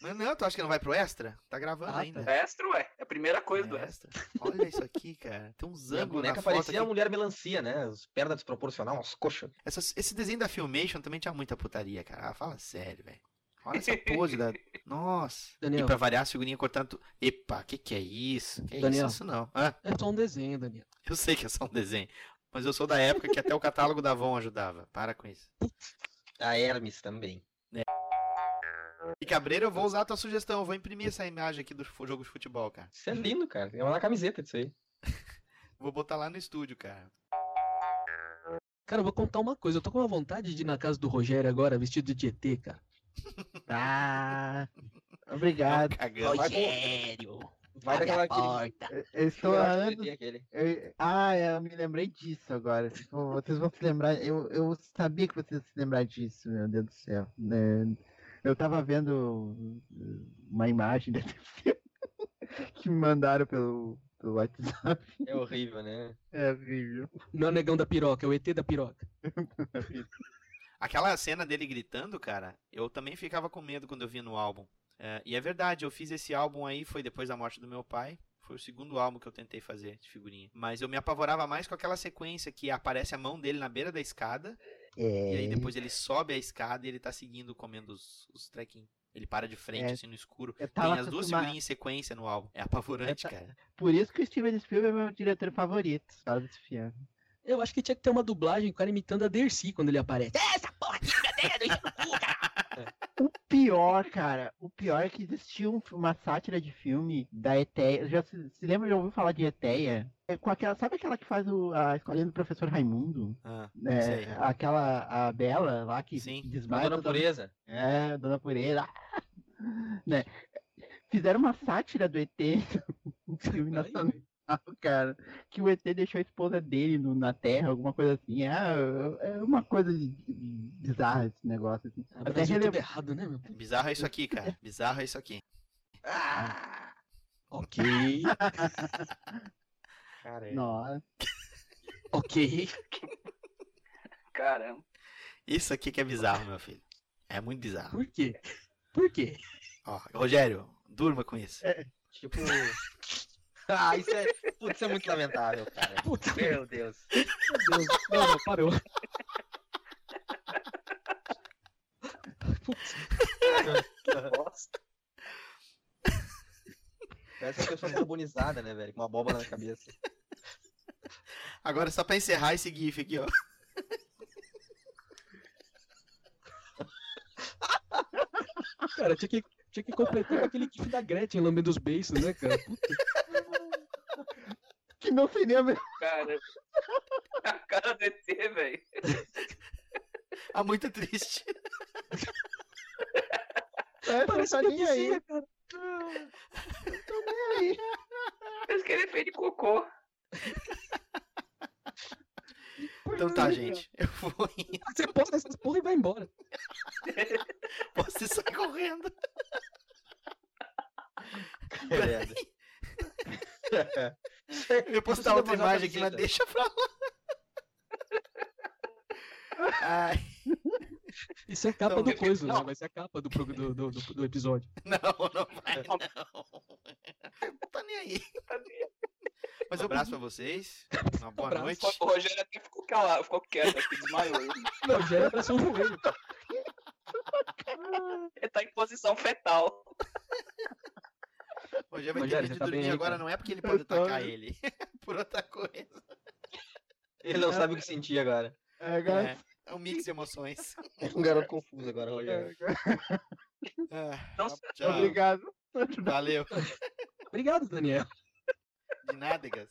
Não, não, tu acha que não vai pro extra? Tá gravando Ah, ainda. Extra, ué. É a primeira coisa do extra. Olha isso aqui, cara. Tem uns a ângulos na boneca foto parecia a aqui. mulher melancia, né? As pernas desproporcionais, umas coxas. Essas- esse desenho da Filmation também tinha muita putaria, cara. Ah, fala sério, velho. Olha essa pose da. Nossa. Daniel. E pra variar, a figurinha cortando. tu- Epa, que que é isso? Que é Daniel. isso? Isso não. Ah, É só um desenho, Daniel. eu sei que é só um desenho. Mas eu sou da época que até o catálogo da Avon ajudava. Para com isso. A Hermes também. E Cabreira, eu vou usar a tua sugestão. Eu vou imprimir essa imagem aqui do jogo de futebol, cara. Isso é lindo, cara. Tem uma camiseta disso aí. Vou botar lá no estúdio, cara. Cara, eu vou contar uma coisa. Eu tô com uma vontade de ir na casa do Rogério agora, vestido de ET, cara. Ah, obrigado. Cagando. Rogério! Vai daquela porta. Eu- Eu estou Eu há anos. tem aquele. eu- Ah, eu me lembrei disso agora. Vocês vão se lembrar. Eu, eu sabia que vocês iam se lembrar disso, meu Deus do céu. né? Eu tava vendo uma imagem desse filme que me mandaram pelo, pelo WhatsApp. É horrível, né? É horrível. Não é o negão da piroca, é o ET da piroca. Aquela cena dele gritando, cara, eu também ficava com medo quando eu vi no álbum. É, e é verdade, eu fiz esse álbum aí, foi depois da morte do meu pai. Foi o segundo álbum que eu tentei fazer de figurinha. Mas eu me apavorava mais com aquela sequência que aparece a mão dele na beira da escada. É. E aí depois ele sobe a escada e ele tá seguindo, comendo os, os trequinhos. Ele para de frente, É, assim, no escuro. Tem as duas acostumado- figurinhas em sequência no álbum. É apavorante, ta- cara. Por isso que o Steven Spielberg é meu diretor favorito. Fala desse filme. Eu acho que tinha que ter uma dublagem, o cara imitando a Dercy quando ele aparece. Essa porra aqui, cadê? Deixa no cu, cara. O pior, cara, o pior é que existiu um- uma sátira de filme da Eteia. Já se, se lembra, já ouviu falar de Eteia? É com aquela, sabe aquela que faz o, a escolinha do professor Raimundo? Ah, É, sei. aquela, a Bela lá que Sim. desmaia. A Dona toda- Pureza. É, Dona Pureza. né? Fizeram uma sátira do ET no filme nacional, cara. Que o ET deixou a esposa dele no- na Terra, alguma coisa assim. É, é uma coisa de- de- bizarra esse negócio. Assim. Ah, Até rele- tudo errado, né, meu? Bizarro é isso aqui, cara. Bizarro é isso aqui. Ok, Cara, é. Nossa. ok. Caramba. Isso aqui que é bizarro, meu filho. É muito bizarro. Por quê? Por quê? Ó, Rogério, durma com isso. Tipo ah, isso é, putz, é muito lamentável, cara. Puta Meu Deus. Meu Deus. Não, não, parou. Putz. Nossa. Parece uma pessoa carbonizada, né, velho? Com uma abóbora na cabeça. Agora só pra encerrar esse GIF aqui, ó. Cara, tinha que, tinha que completar com aquele GIF da Gretchen lambendo os beiços, né, cara? Puta. Que não seria mesmo. Cara, a cara do ET, velho. Ah, muito triste. É, Parece tá que nem aí. cara. Tô nem aí. Parece que ele fez de cocô. Então tá, gente. Eu vou indo. Você posta essas porra e vai embora. Você sai correndo. Credo. Eu ia postar outra imagem aqui, mas deixa pra lá. Ai, Isso é capa Não, do coisa, né? Vai ser a capa do, do, do, do- episódio. não, não vai, não. Não tá nem aí. Mas um abraço pra vocês. Uma boa Abraço. noite. O Rogério até ficou calado, ficou quieto aqui, desmaiou. Não, já era pra ser um joelho. Ele tá em posição fetal. Rogério vai ter Rogério, medo você de tá bem dormir aí, agora, cara? não é porque ele pode atacar ele. Por outra coisa. Ele não sabe o que sentir agora. É, agora... É, é um mix de emoções. É um garoto confuso agora, Rogério. Ah, Nossa, tchau. Obrigado. Valeu. Obrigado, Daniel. De nada, Gas.